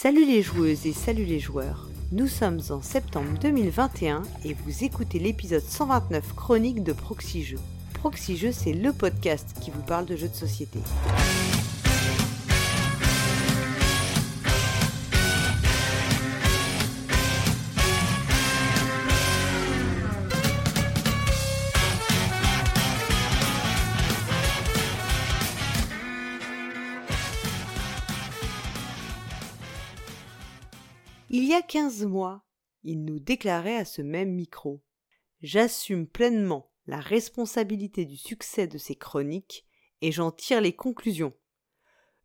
Salut les joueuses et salut les joueurs. Nous sommes en septembre 2021 et vous écoutez l'épisode 129 chronique de Proxy Jeux. Proxy Jeux, c'est le podcast qui vous parle de jeux de société. A 15 mois, il nous déclarait à ce même micro J'assume pleinement la responsabilité du succès de ces chroniques et j'en tire les conclusions.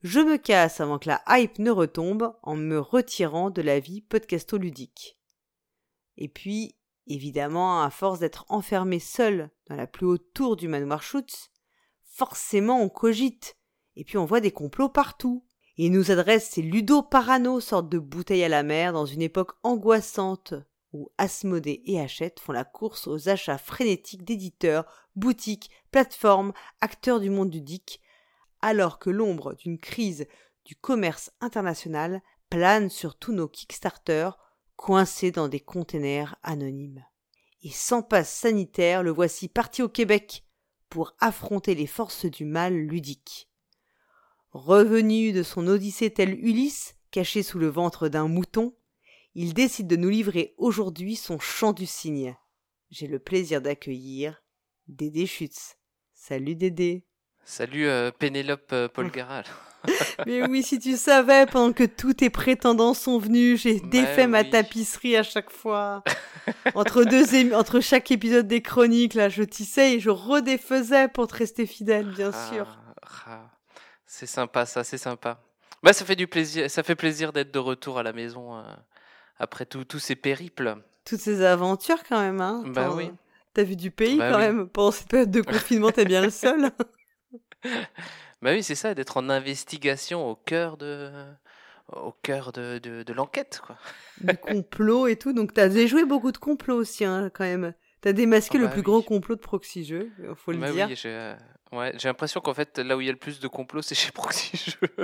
Je me casse avant que la hype ne retombe en me retirant de la vie podcastoludique. Et puis, évidemment, à force d'être enfermé seul dans la plus haute tour du manoir Schutz, forcément on cogite, et puis on voit des complots partout. Il nous adresse ces ludo-parano, sorte de bouteilles à la mer, dans une époque angoissante où Asmodée et Hachette font la course aux achats frénétiques d'éditeurs, boutiques, plateformes, acteurs du monde DIC, alors que l'ombre d'une crise du commerce international plane sur tous nos Kickstarter coincés dans des containers anonymes. Et sans passe sanitaire, le voici parti au Québec pour affronter les forces du mal ludique. Revenu de son odyssée tel Ulysse, caché sous le ventre d'un mouton, il décide de nous livrer aujourd'hui son chant du cygne. J'ai le plaisir d'accueillir Dédé Schutz. Salut Dédé. Salut euh, Pénélope euh, Polgaral. Mais oui, si tu savais, pendant que tous tes prétendants sont venus, j'ai défait ma tapisserie à chaque fois. entre, deux entre chaque épisode des chroniques, là, je tissais et je redéfaisais pour te rester fidèle, bien Ah, sûr. ah. C'est sympa, ça, c'est sympa. Bah, ça fait du plaisir, ça fait plaisir d'être de retour à la maison euh, après tous ces périples. Toutes ces aventures quand même, hein. Bah oui. T'as vu du pays Bah quand oui. même. Pendant cette période de confinement, t'es bien le seul. Bah oui, c'est ça, d'être en investigation au cœur de, au cœur de, de, de l'enquête, quoi. du complot et tout. Donc t'as déjoué beaucoup de complots aussi, hein, quand même. T'as démasqué Ah le bah plus oui. gros complot de Proxy Jeux, faut le Bah dire. oui, ouais, j'ai l'impression qu'en fait, là où il y a le plus de complots, c'est chez Proxy Jeux.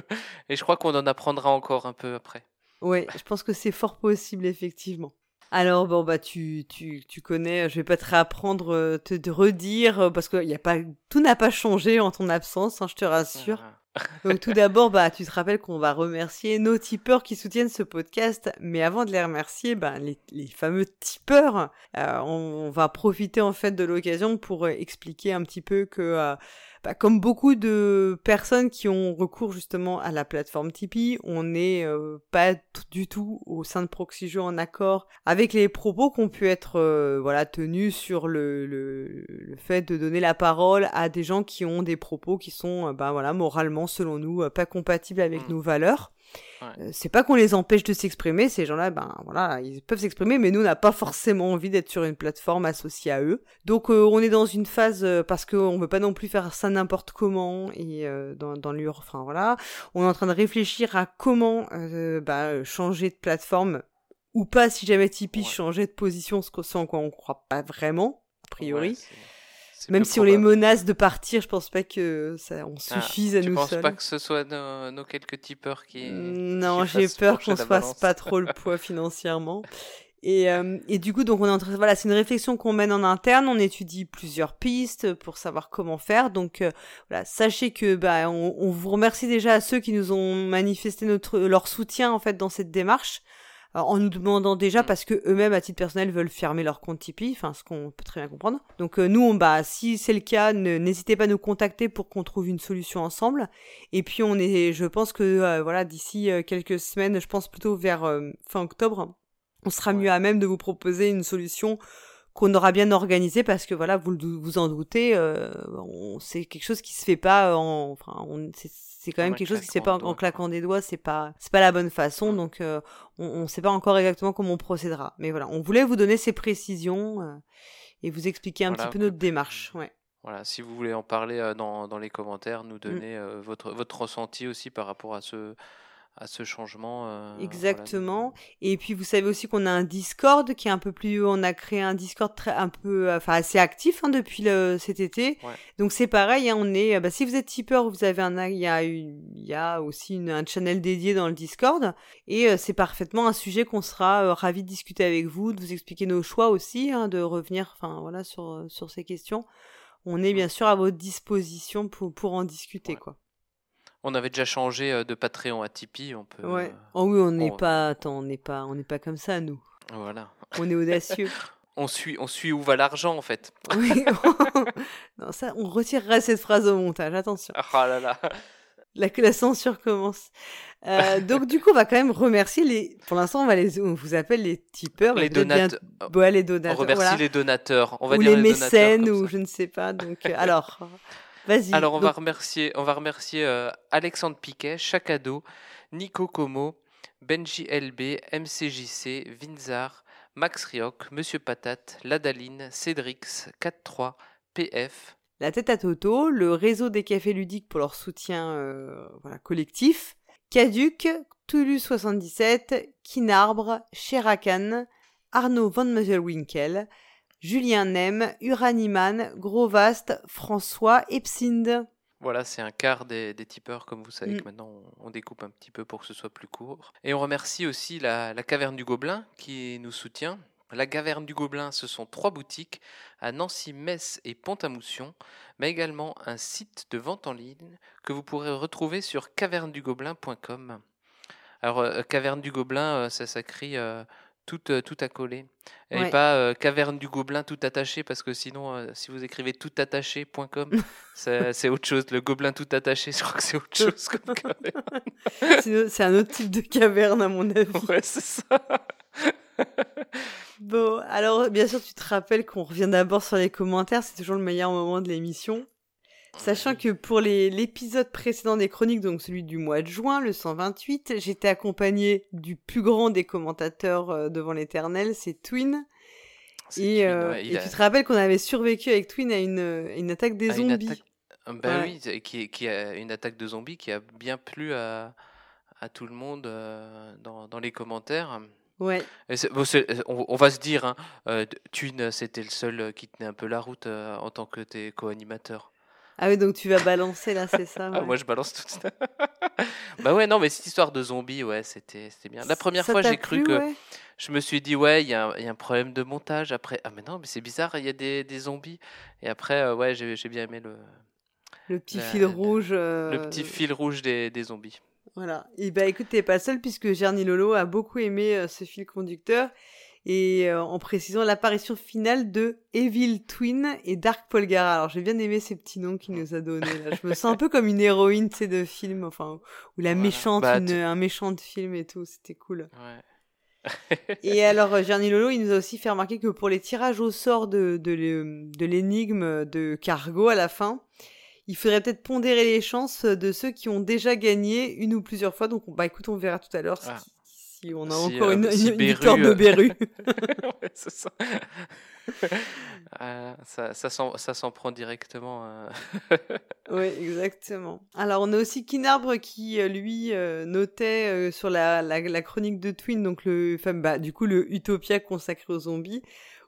Et je crois qu'on en apprendra encore un peu après. Ouais, je pense que c'est fort possible, effectivement. Alors, bon, bah, tu, tu, tu connais, je vais pas te réapprendre, euh, te, te redire, euh, parce que y a pas, tout n'a pas changé en ton absence, hein, je te rassure. Ah. Donc, tout d'abord, bah, tu te rappelles qu'on va remercier nos tipeurs qui soutiennent ce podcast, mais avant de les remercier, bah, les, les fameux tipeurs, euh, on, va profiter, en fait, de l'occasion pour euh, expliquer un petit peu que, euh, bah, comme beaucoup de personnes qui ont recours justement à la plateforme Tipeee, on n'est euh, pas du tout au sein de Proxy Jeux en accord avec les propos qui ont pu être euh, voilà tenus sur le, le, le fait de donner la parole à des gens qui ont des propos qui sont euh, bah, voilà moralement selon nous pas compatibles avec Mm. nos valeurs. Ouais. Euh, c'est pas qu'on les empêche de s'exprimer, ces gens-là, ben voilà, ils peuvent s'exprimer, mais nous on n'a pas forcément envie d'être sur une plateforme associée à eux. Donc euh, on est dans une phase euh, parce qu'on veut pas non plus faire ça n'importe comment et euh, dans dans l'ur, enfin voilà, on est en train de réfléchir à comment bah, changer de plateforme ou pas si jamais Tipeee Ouais. changeait de position, ce en quoi on croit pas vraiment a priori. Ouais, Même si on les menace de partir, je pense pas que ça on Ah, suffise à tu nous penses seuls. pas que ce soit nos, nos quelques tipeurs qui. Non, qui j'ai peur qu'on se fasse pas trop le poids financièrement. Et, euh, et du coup, donc on est en train, voilà, c'est une réflexion qu'on mène en interne. On étudie plusieurs pistes pour savoir comment faire. Donc euh, voilà, sachez que bah on, on vous remercie déjà à ceux qui nous ont manifesté notre leur soutien en fait dans cette démarche. Euh, en nous demandant déjà Mm. parce que eux-mêmes à titre personnel veulent fermer leur compte Tipeee, enfin ce qu'on peut très bien comprendre. Donc euh, nous, on, bah si c'est le cas, n'hésitez pas à nous contacter pour qu'on trouve une solution ensemble. Et puis on est, je pense que euh, voilà, d'ici euh, quelques semaines, je pense plutôt vers fin octobre, on sera mieux à même de vous proposer une solution qu'on aura bien organisée parce que voilà, vous vous en doutez, euh, on- c'est quelque chose qui se fait pas en, enfin, on, c'est quand même quelque chose qui se fait pas en, claquant des doigts, c'est pas, c'est pas la bonne façon, donc euh, on, on sait pas encore exactement comment on procédera. Mais voilà, on voulait vous donner ces précisions euh, et vous expliquer un Voilà, petit peu notre démarche. Ouais. Voilà, si vous voulez en parler euh, dans, dans les commentaires, Mm. nous donner euh, votre, votre ressenti aussi par rapport à ce, à ce changement. euh, voilà. Exactement. Et puis vous savez aussi qu'on a un Discord qui est un peu plus. On a créé un Discord très un peu, enfin assez actif hein, depuis le, cet été. Ouais. Donc c'est pareil. hein, on est. Bah, si vous êtes tipeur, vous avez un. Il y a une, il y a aussi une, un channel dédié dans le Discord. Et euh, c'est parfaitement un sujet qu'on sera euh, ravi de discuter avec vous, de vous expliquer nos choix aussi, hein, de revenir, enfin voilà, sur sur ces questions. On est bien sûr à votre disposition pour pour en discuter Ouais. quoi. On avait déjà changé euh, de Patreon à Tipeee, on peut. Ouais. euh, Oh oui, on n'est on- pas. Attends, on n'est pas. On n'est pas comme ça nous. voilà. On est audacieux. On suit, on suit où va l'argent en fait. Oui. non, ça, on retirera cette phrase au montage. Attention. Ah là là. La, la censure commence. Euh, donc, du coup, on va quand même remercier les. Pour l'instant, on va les. On vous appelle les tipeurs. Les êtes bien- donateurs. Ouais, les On donateurs. remercie voilà. les donateurs. On va ou dire les mécènes, comme ou ça. je ne sais pas. Donc, euh, alors, vas-y. Alors on va remercier, on va remercier euh, Alexandre Piquet, Chacado, Nico Como, Benji LB, MCJC, Vinzar, Max Rioc, Monsieur Patate, Ladaline, Cédrix, 4-3, PF, La tête à Toto, le réseau des cafés ludiques pour leur soutien euh, voilà, collectif, Caduc, Toulouse77, Kinarbre, Sherakan, Arnaud Van Winkel, Julien Nem, Uraniman, Grovast, François Epsind. Voilà, c'est un quart des, des tipeurs, comme vous savez Mm. que maintenant on, découpe un petit peu pour que ce soit plus court. Et on remercie aussi la, la Caverne du Gobelin qui nous soutient. La Caverne du Gobelin, ce sont trois boutiques à Nancy, Metz et Pont-à-Mousson, mais également un site de vente en ligne que vous pourrez retrouver sur cavernedugobelin.com. Alors, euh, Caverne du Gobelin, euh, ça s'écrit euh, tout, euh, tout à coller. Et Ouais. pas euh, Caverne du Gobelin tout attaché, parce que sinon, euh, si vous écrivez toutattaché.com, c'est autre chose. Le Gobelin tout attaché, je crois que c'est autre chose comme caverne. C'est c'est un autre type de caverne, à mon avis. Ouais, c'est ça. Bon, alors, bien sûr, tu te rappelles qu'on revient d'abord sur les commentaires. C'est toujours le meilleur moment de l'émission. Sachant que pour l'épisode précédent des chroniques, donc celui du mois de juin, le 128, j'étais accompagnée du plus grand des commentateurs euh, devant l'éternel, c'est Twin. Et, Twin, euh, ouais, il et a- tu te rappelles qu'on avait survécu avec Twin à une, une attaque des à une zombies. Ah, Ben Ouais. oui, qui, qui a une attaque de zombies qui a bien plu à, à tout le monde euh, dans, dans les commentaires. Ouais, bon, on, on va se dire, hein, euh, Twin, c'était le seul euh, qui tenait un peu la route euh, en tant que tes co-animateurs. Ah oui, donc tu vas balancer là, c'est ça Ah, moi, je balance tout ça. bah ouais, non, mais cette histoire de zombies, ouais, c'était bien. La première Ça fois, j'ai cru que ouais? je me suis dit, ouais, il y, a un- il y a un problème de montage. Après, ah, mais non, mais c'est bizarre, il y a des, des zombies. Et après, euh, ouais, j'ai j'ai bien aimé le, Le petit la- fil la- rouge. euh, le petit fil rouge des, des zombies. Voilà. Et bah écoute, t'es pas seul puisque Gerny Lolo a beaucoup aimé euh, ce fil conducteur et euh, en précisant l'apparition finale de Evil Twin et Dark Polgara. Alors j'ai bien aimé ces petits noms qu'il nous a donnés. Là. Je me sens un peu comme une héroïne, de film, enfin, ou la Voilà. méchante, Bah, une- tu- un méchant de film et tout. C'était cool. Ouais. Et alors, euh, Gerny Lolo, il nous a aussi fait remarquer que pour les tirages au sort de, de, l'é- de l'énigme de Cargo à la fin, il faudrait peut-être pondérer les chances de ceux qui ont déjà gagné une ou plusieurs fois. Donc, on- bah écoute, on verra tout à l'heure. Si on a Si, encore euh, une, si une- victoire de Beru. Ouais, ça. Euh, ça, ça s'en prend directement. euh. oui, exactement. Alors, on a aussi Kinarbre qui, euh, lui, notait sur la, la, la chronique de Twin, donc le, enfin, bah, du coup, le Utopia consacré aux zombies,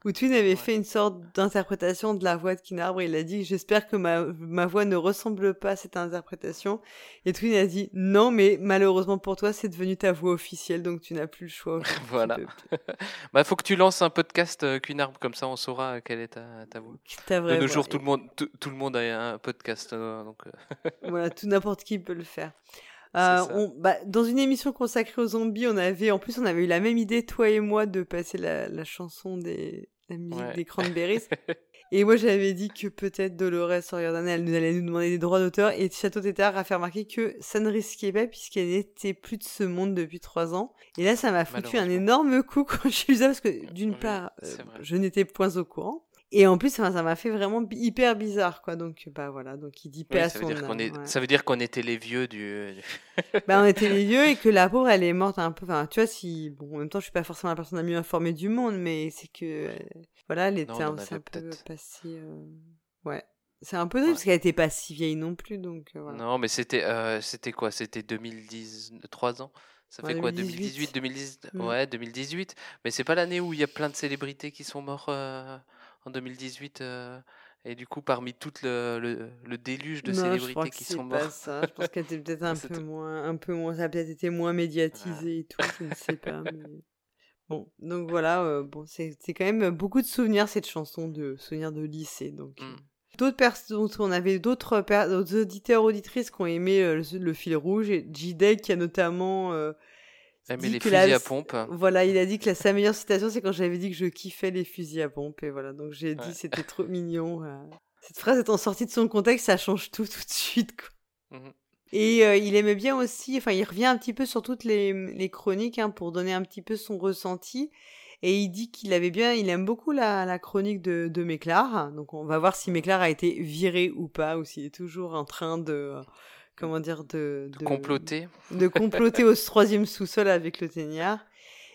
où Twin avait Ouais. fait une sorte d'interprétation de la voix de Kinarbre. Il a dit J'espère que ma, ma voix ne ressemble pas à cette interprétation. Et Twin a dit Non, mais malheureusement pour toi, c'est devenu ta voix officielle, donc tu n'as plus le choix. Voilà. peux- Bah, faut que tu lances un podcast euh, qu'une arbre comme ça, on saura euh, quelle est ta, ta voix. Ta De nos jours, tout le monde, tout, tout le monde a un podcast, euh, donc. euh, Voilà, tout n'importe qui peut le faire. Euh, on- bah, dans une émission consacrée aux zombies, on avait, en plus, on avait eu la même idée, toi et moi, de passer la, la chanson des, la musique Ouais. des Cranberries. et moi, j'avais dit que peut-être Dolores Oriordana, elle nous allait nous demander des droits d'auteur. Et Château Tétard a fait remarquer que ça ne risquait pas puisqu'elle n'était plus de ce monde depuis trois ans. Et là, ça m'a foutu un énorme coup quand j'ai lu ça parce que d'une Oui, part, euh, je n'étais point au courant. Et en plus, ça m'a fait vraiment hyper bizarre, quoi. Donc, bah voilà. Donc, il dit paix oui, à ça, veut son âme, est, ouais. ça veut dire qu'on était les vieux du. Bah, on était les vieux et que la pauvre, elle est morte un peu. Enfin, tu vois, si. Bon, en même temps, je suis pas forcément la personne la mieux informée du monde, mais c'est que. euh, Voilà, elle était un, peu passée. euh, Ouais. C'est un peu triste parce qu'elle était pas si vieille non plus, donc euh, voilà. Non, mais c'était euh, c'était quoi? C'était 2010, 3 ans? Ça Ouais, fait quoi 2018. 2018, 2010 Mm. Ouais, 2018. Mais c'est pas l'année où il y a plein de célébrités qui sont morts euh, en 2018 euh, et du coup, parmi tout le, le, le déluge de Non, célébrités qui sont ça. Je pense qu'elle était peut-être un peu moins, un peu moins, ça a peut-être été moins médiatisé et tout, je ne sais pas. mais- Bon, donc voilà, euh, bon, c'est quand même beaucoup de souvenirs cette chanson de souvenirs de lycée. Donc Mm. euh. d'autres personnes, on avait d'autres auditeurs auditrices qui ont aimé euh, le, le fil rouge et J qui a notamment euh, Dit les que fusils la- à pompe. Voilà, il a dit que la, sa meilleure citation, c'est quand j'avais dit que je kiffais les fusils à pompe. Et voilà, donc j'ai dit c'était trop mignon. euh. Cette phrase étant sortie de son contexte, ça change tout tout de suite. Quoi. Mhm. Et euh, il aimait bien aussi, enfin, il revient un petit peu sur toutes les, les chroniques hein, pour donner un petit peu son ressenti. Et il dit qu'il avait bien, il aime beaucoup la, la chronique de, de Méclar. Donc on va voir si Méclar a été viré ou pas, ou s'il est toujours en train de, comment dire, de, De comploter. de comploter au troisième sous-sol avec le Teignard.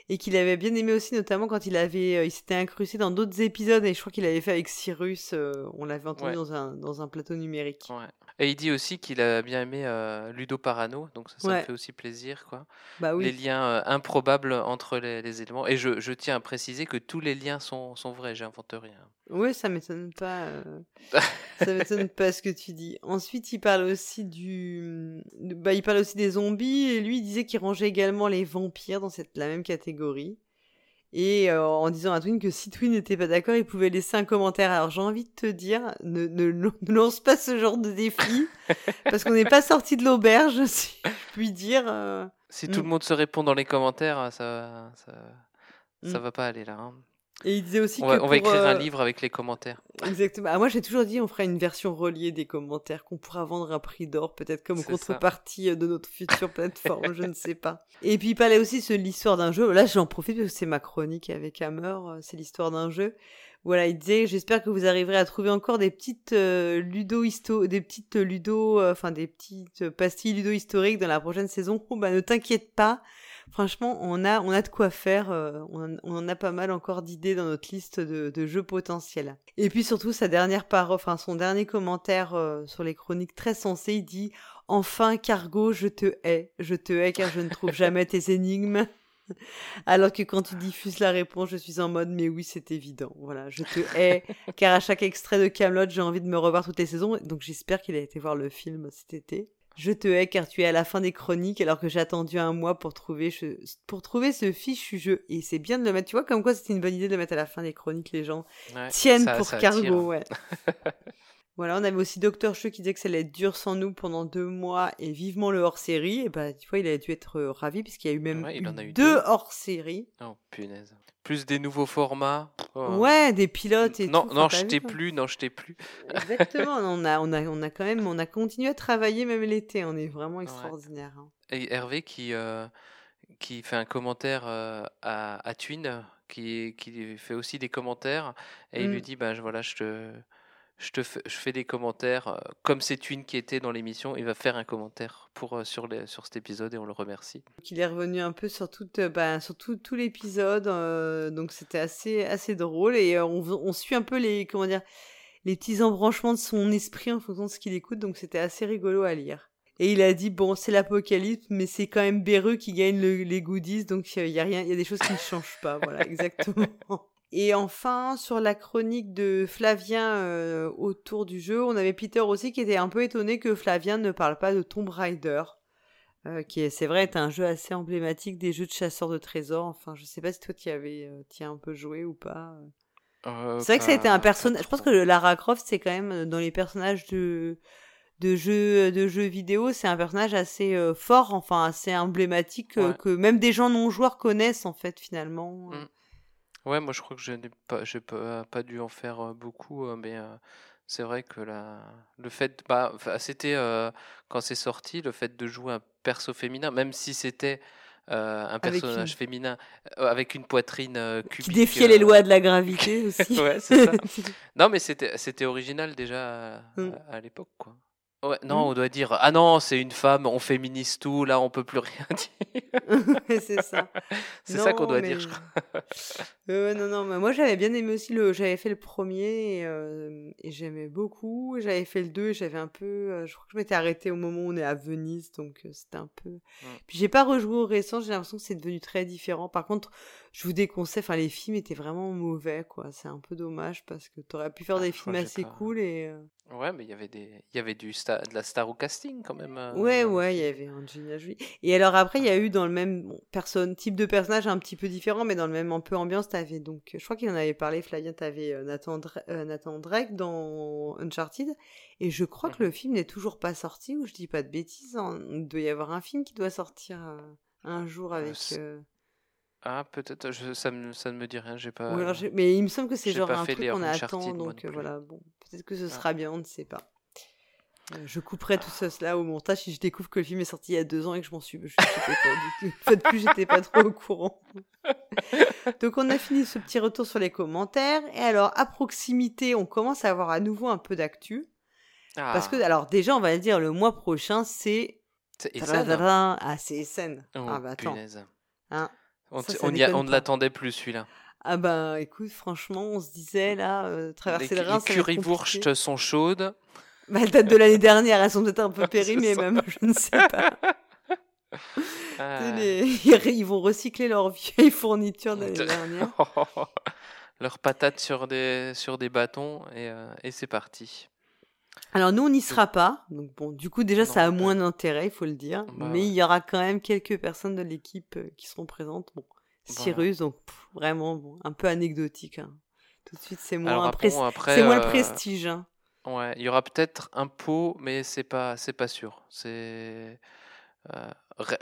Et qu'il avait bien aimé aussi, notamment quand il avait, euh, il s'était incrusté dans d'autres épisodes, et je crois qu'il avait fait avec Cyrus, euh, on l'avait entendu Ouais. dans, un, dans un plateau numérique. Ouais. Et il dit aussi qu'il a bien aimé euh, Ludo Parano, donc ça, ça Ouais. me fait aussi plaisir, quoi. Bah oui. Les liens euh, improbables entre les, les éléments. Et je, je tiens à préciser que tous les liens sont, sont vrais, j'invente rien. Oui, ça m'étonne pas. euh, ça m'étonne pas ce que tu dis. Ensuite, il parle aussi du, bah, il parle aussi des zombies et lui il disait qu'il rangeait également les vampires dans cette la même catégorie. Et euh, en disant à Twin que si Twin n'était pas d'accord, il pouvait laisser un commentaire. Alors j'ai envie de te dire, ne, ne, ne lance pas ce genre de défi parce qu'on n'est pas sorti de l'auberge, si je puis dire. euh. Si Mm. tout le monde se répond dans les commentaires, ça, ça, ça Mm. va pas aller là. hein. Et il disait aussi On que va, on va pour, écrire un euh, livre avec les commentaires. Exactement. Ah, moi, j'ai toujours dit, on ferait une version reliée des commentaires qu'on pourra vendre à prix d'or, peut-être comme ça. contrepartie euh, de notre future plateforme, je ne sais pas. Et puis, il parlait aussi de l'histoire d'un jeu. Là, j'en profite parce que c'est ma chronique avec Hammer, euh, c'est l'histoire d'un jeu. Voilà, il disait, j'espère que vous arriverez à trouver encore des petites euh, ludo histo, des petites ludo, euh, enfin des petites pastilles ludo historiques dans la prochaine saison. Oh, bah, ne t'inquiète pas. Franchement, on a, on a de quoi faire. euh, on, on en a pas mal encore d'idées dans notre liste de, de jeux potentiels. Et puis surtout, sa dernière parole, enfin son dernier commentaire euh, sur les chroniques très sensé, il dit Enfin, Cargo, je te hais. Je te hais car je ne trouve jamais tes énigmes. Alors que quand tu diffuses la réponse, je suis en mode mais oui, c'est évident. Voilà, je te hais car à chaque extrait de Camelot, j'ai envie de me revoir toutes les saisons. Donc j'espère qu'il a été voir le film cet été. Je te hais car tu es à la fin des chroniques alors que j'ai attendu un mois pour trouver, ce- pour trouver ce fichu jeu. Et c'est bien de le mettre, tu vois, comme quoi c'était une bonne idée de le mettre à la fin des chroniques, les gens Ouais, tiennent ça- pour ça Cargo, ouais. voilà, on avait aussi Docteur Cheux qui disait que ça allait être dur sans nous pendant deux mois et vivement le hors-série. Et bah, tu vois, il a dû être euh, ravi puisqu'il y a eu même Ouais, il en a eu deux deux. hors-série. Oh, punaise. Plus des nouveaux formats. Oh. Ouais, des pilotes et non, tout. non, je t'ai plus, non, je t'ai plus. Exactement, on a, on, a, on a quand même, on a continué à travailler même l'été. On est vraiment extraordinaire. hein. Et Hervé qui, euh, qui fait un commentaire euh, à, à Twin, qui, qui fait aussi des commentaires, et il lui dit, ben je- voilà, je te, je te fais, je fais des commentaires, euh, comme c'est Twin qui était dans l'émission, il va faire un commentaire pour, euh, sur, les, sur cet épisode, et on le remercie. Donc, il est revenu un peu sur, toute, euh, bah, sur tout, tout l'épisode, euh, donc c'était assez, assez drôle et on, on suit un peu les, comment dire, les petits embranchements de son esprit en fonction de ce qu'il écoute, donc c'était assez rigolo à lire. Et il a dit bon c'est l'apocalypse, mais c'est quand même Béreux qui gagne le- les goodies, donc il y a rien, il y a des choses qui ne changent pas, voilà exactement. Et enfin, sur la chronique de Flavien euh, autour du jeu, on avait Peter aussi qui était un peu étonné que Flavien ne parle pas de Tomb Raider euh, qui est, c'est vrai, est un jeu assez emblématique des jeux de chasseurs de trésors. Enfin, je sais pas si toi tu avais, euh, as un peu joué ou pas. Euh, C'est vrai que ça a été un pas personnage. Je pense que. Lara Croft, c'est quand même dans les personnages de de jeux de jeux vidéo, c'est un personnage assez fort, enfin assez emblématique Ouais. que même des gens non joueurs connaissent en fait finalement. Mm. Ouais, moi je crois que je n'ai pas, j'ai pas, pas dû en faire euh, beaucoup, euh, mais euh, c'est vrai que la, le fait, bah, enfin, c'était euh, quand c'est sorti, le fait de jouer un perso féminin, même si c'était euh, un Avec personnage une- féminin euh, avec une poitrine euh, Qui cubique. défiait les euh, lois de la gravité aussi. ouais, c'est ça. Non, mais c'était, c'était original déjà à, Mm. à- à l'époque, quoi. Ouais, non, Mmh. on doit dire ah non, c'est une femme, on féminise tout, là on peut plus rien dire. c'est ça. C'est ça qu'on doit mais- dire. je crois. Euh, non, non, mais moi j'avais bien aimé aussi le. J'avais fait le premier et, euh, et j'aimais beaucoup. J'avais fait le 2 et j'avais un peu. euh, je crois que je m'étais arrêtée au moment où on est à Venise, donc euh, c'était un peu. Puis j'ai pas rejoué au récent, j'ai l'impression que c'est devenu très différent. Par contre, je vous déconseille, enfin les films étaient vraiment mauvais, quoi. C'est un peu dommage parce que t'aurais pu faire Ah, des films assez pas- cool et. euh, Ouais, mais il y avait des, il y avait du sta- de la star au casting quand même. euh, Ouais, ouais, il y avait Angelina Jolie. Et alors après, il y a eu dans le même bon, personne, type de personnage un petit peu différent, mais dans le même un peu ambiance, t'avais donc, je crois qu'il en avait parlé, Flavien, t'avais euh, Nathan, Dra- Nathan Drake dans Uncharted, et je crois que Mhm. le film n'est toujours pas sorti, ou je dis pas de bêtises, hein. il doit y avoir un film qui doit sortir euh, un jour avec... euh, Ah, peut-être, ça, me, ça ne me dit rien, j'ai pas. alors mais il me semble que c'est genre un truc qu'on attend, donc euh, voilà, bon, peut-être que ce Ah. sera bien, on ne sait pas. Euh, Je couperai tout ça, cela au montage si je découvre que le film est sorti il y a deux ans et que je m'en suis. Je sais pas du tout. En fait, plus j'étais pas trop au courant. Donc on a fini ce petit retour sur les commentaires et alors à proximité, on commence à avoir à nouveau un peu d'actu Ah, parce que alors déjà on va le dire le mois prochain c'est c'est- Tadadadin. ah c'est SN. Oh, ah bah attends. punaise. Hein. On, Ça, t- ça on y a- déconne on ne l'attendait plus celui-là. Ah bah écoute franchement on se disait là euh, traverser les, le Rhin les currywurst sont chaudes. Bah, elles datent de l'année dernière, elles sont peut-être un peu périmées même, je ne sais pas. Ah. Les- Ils vont recycler leurs vieilles fournitures de l'année dernière. Leurs patates sur des, sur des bâtons et, euh, et c'est parti. Alors nous, on n'y sera pas. Donc bon, du coup, déjà, Non, ça a bah- moins d'intérêt, il faut le dire. Bah Mais ouais. il y aura quand même quelques personnes de l'équipe euh, qui seront présentes. Bon, Voilà. Cyrus, donc pff, vraiment, bon, un peu anecdotique. hein. Tout de suite, c'est moins, après, c'est moins le euh, prestige. hein. Ouais, il y aura peut-être un pot, mais c'est pas, c'est pas sûr. C'est euh,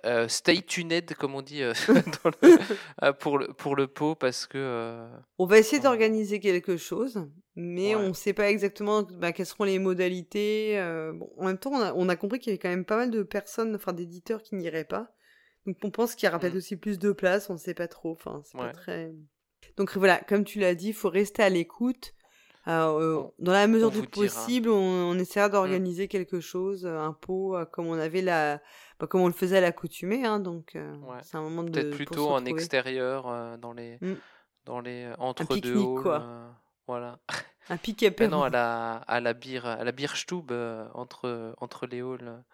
euh, stay tuned, comme on dit euh, dans le- euh, pour le pour le pot, parce que On va essayer d'organiser quelque chose, mais Ouais. on ne sait pas exactement bah, quelles seront les modalités. bon, en même temps, on a, on a compris qu'il y avait quand même pas mal de personnes, enfin d'éditeurs qui n'iraient pas. Donc on pense qu'il y aura peut-être Mhm. aussi plus de place, on ne sait pas trop. Enfin, c'est pas très. Donc voilà, comme tu l'as dit, il faut rester à l'écoute. Alors, euh, dans la mesure du dira. possible, on, on essaiera d'organiser quelque chose, euh, un pot, euh, comme on avait la, bah, comme on le faisait à l'accoutumée. Hein, donc euh, Ouais. c'est un moment de peut-être plutôt en extérieur, euh, dans les Mm. dans les entre deux pique-nique, halls, quoi. voilà. Un pic Ah apéro. non, à la à la bière à la Bierstube entre entre les halls.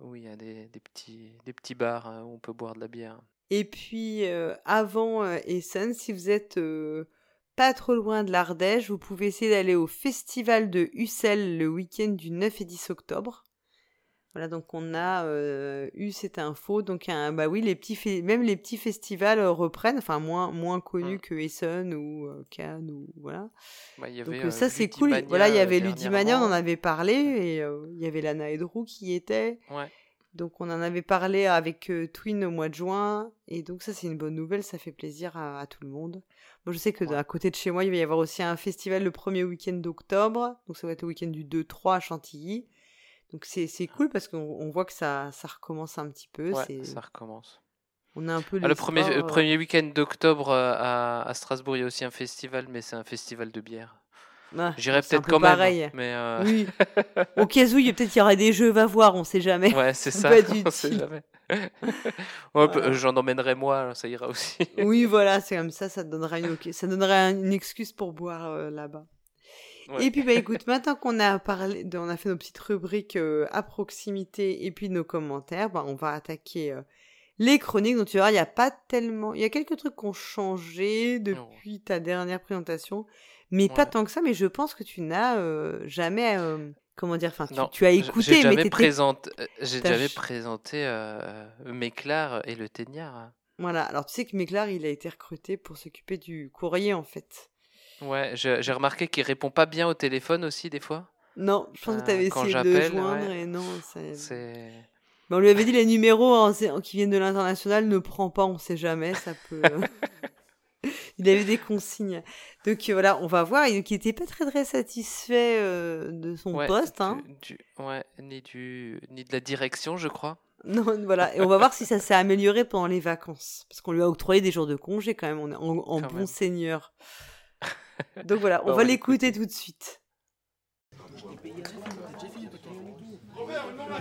où il y a des, des petits des petits bars où on peut boire de la bière. Et puis, avant Essen, si vous êtes pas trop loin de l'Ardèche, vous pouvez essayer d'aller au festival de Ussel le week-end du 9 et 10 octobre. Voilà, donc on a euh, eu cette info. Donc, un, bah oui, les petits même les petits festivals euh, reprennent, enfin moins, moins connus Mm. que Essen ou euh, Cannes ou voilà. Bah, y Donc avait, euh, euh, ça c'est cool. Voilà, il y avait Ludimania, on en avait parlé et il y avait Lana Edrou qui y était. Ouais. Donc on en avait parlé avec Twin au mois de juin, et donc ça c'est une bonne nouvelle, ça fait plaisir à, à tout le monde. Moi je sais que Ouais. à côté de chez moi il va y avoir aussi un festival le premier week-end d'octobre, donc ça va être le week-end du 2-3 à Chantilly. Donc c'est cool parce qu'on on voit que ça, ça recommence un petit peu, Ouais, ça recommence. on a un peu Ah, le premier, euh, premier week-end d'octobre euh, à, à Strasbourg, il y a aussi un festival, mais c'est un festival de bière. ah, J'irai peut-être peu quand même. pareil. hein, Mais euh, Oui, au cas où il y peut-être qu'il y aura des jeux, va voir, on sait jamais. ouais, c'est ça être on sait jamais. Peu- Voilà. J'en emmènerai moi, ça ira aussi. Oui, voilà, c'est comme ça, ça te donnera une, ok- ça donnera une excuse pour boire euh, là-bas. Ouais. Et puis, bah écoute, maintenant qu'on a parlé, de- on a fait nos petites rubriques euh, à proximité et puis nos commentaires, bah, on va attaquer euh, les chroniques. Donc tu verras, il n'y a pas tellement, il y a quelques trucs qui ont changé depuis ta dernière présentation, mais pas tant que ça. Mais je pense que tu n'as euh, jamais, euh, comment dire, enfin, tu, as écouté, j'ai mais jamais t'étais- présenté, euh, j'ai jamais présenté euh, Méclar et le Teignard. voilà. Alors tu sais que Méclar, il a été recruté pour s'occuper du courrier en fait. Ouais, j'ai remarqué qu'il répond pas bien au téléphone aussi des fois. Non, je pense que Euh, tu avais essayé de le joindre ouais. et non, ça... C'est Mais on lui avait dit les numéros hein, c'est- qui viennent de l'international ne prend pas, on sait jamais, ça peut. il avait des consignes. Donc euh, voilà, on va voir. Il n'était pas très très satisfait euh, de son ouais, poste. Hein. du- du- ouais, ni du ni de la direction, je crois. Non, voilà. Et on va voir si ça s'est amélioré pendant les vacances, parce qu'on lui a octroyé des jours de congé quand même. On est en, bon même. seigneur. Donc voilà, on Bon, on va va l'écouter l'écouter. tout de suite.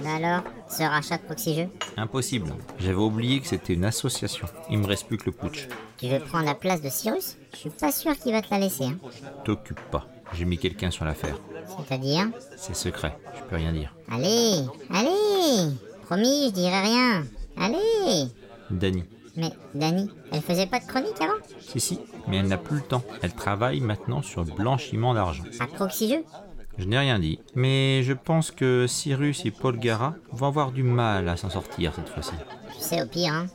Bah alors, ce rachat de proxy jeu Impossible. J'avais oublié que c'était une association. Il me reste plus que le putsch. Tu veux prendre la place de Cyrus? Je suis pas sûr qu'il va te la laisser. Hein. T'occupe pas. J'ai mis quelqu'un sur l'affaire. C'est-à-dire? C'est secret. Je peux rien dire. Allez, allez Promis, je dirai rien. Allez Dani. Mais Dani, elle faisait pas de chronique avant? Si, si, mais elle n'a plus le temps. Elle travaille maintenant sur le blanchiment d'argent. À proxy Je n'ai rien dit, mais je pense que Cyrus et Paul Gara vont avoir du mal à s'en sortir cette fois-ci. Tu sais, au pire, hein,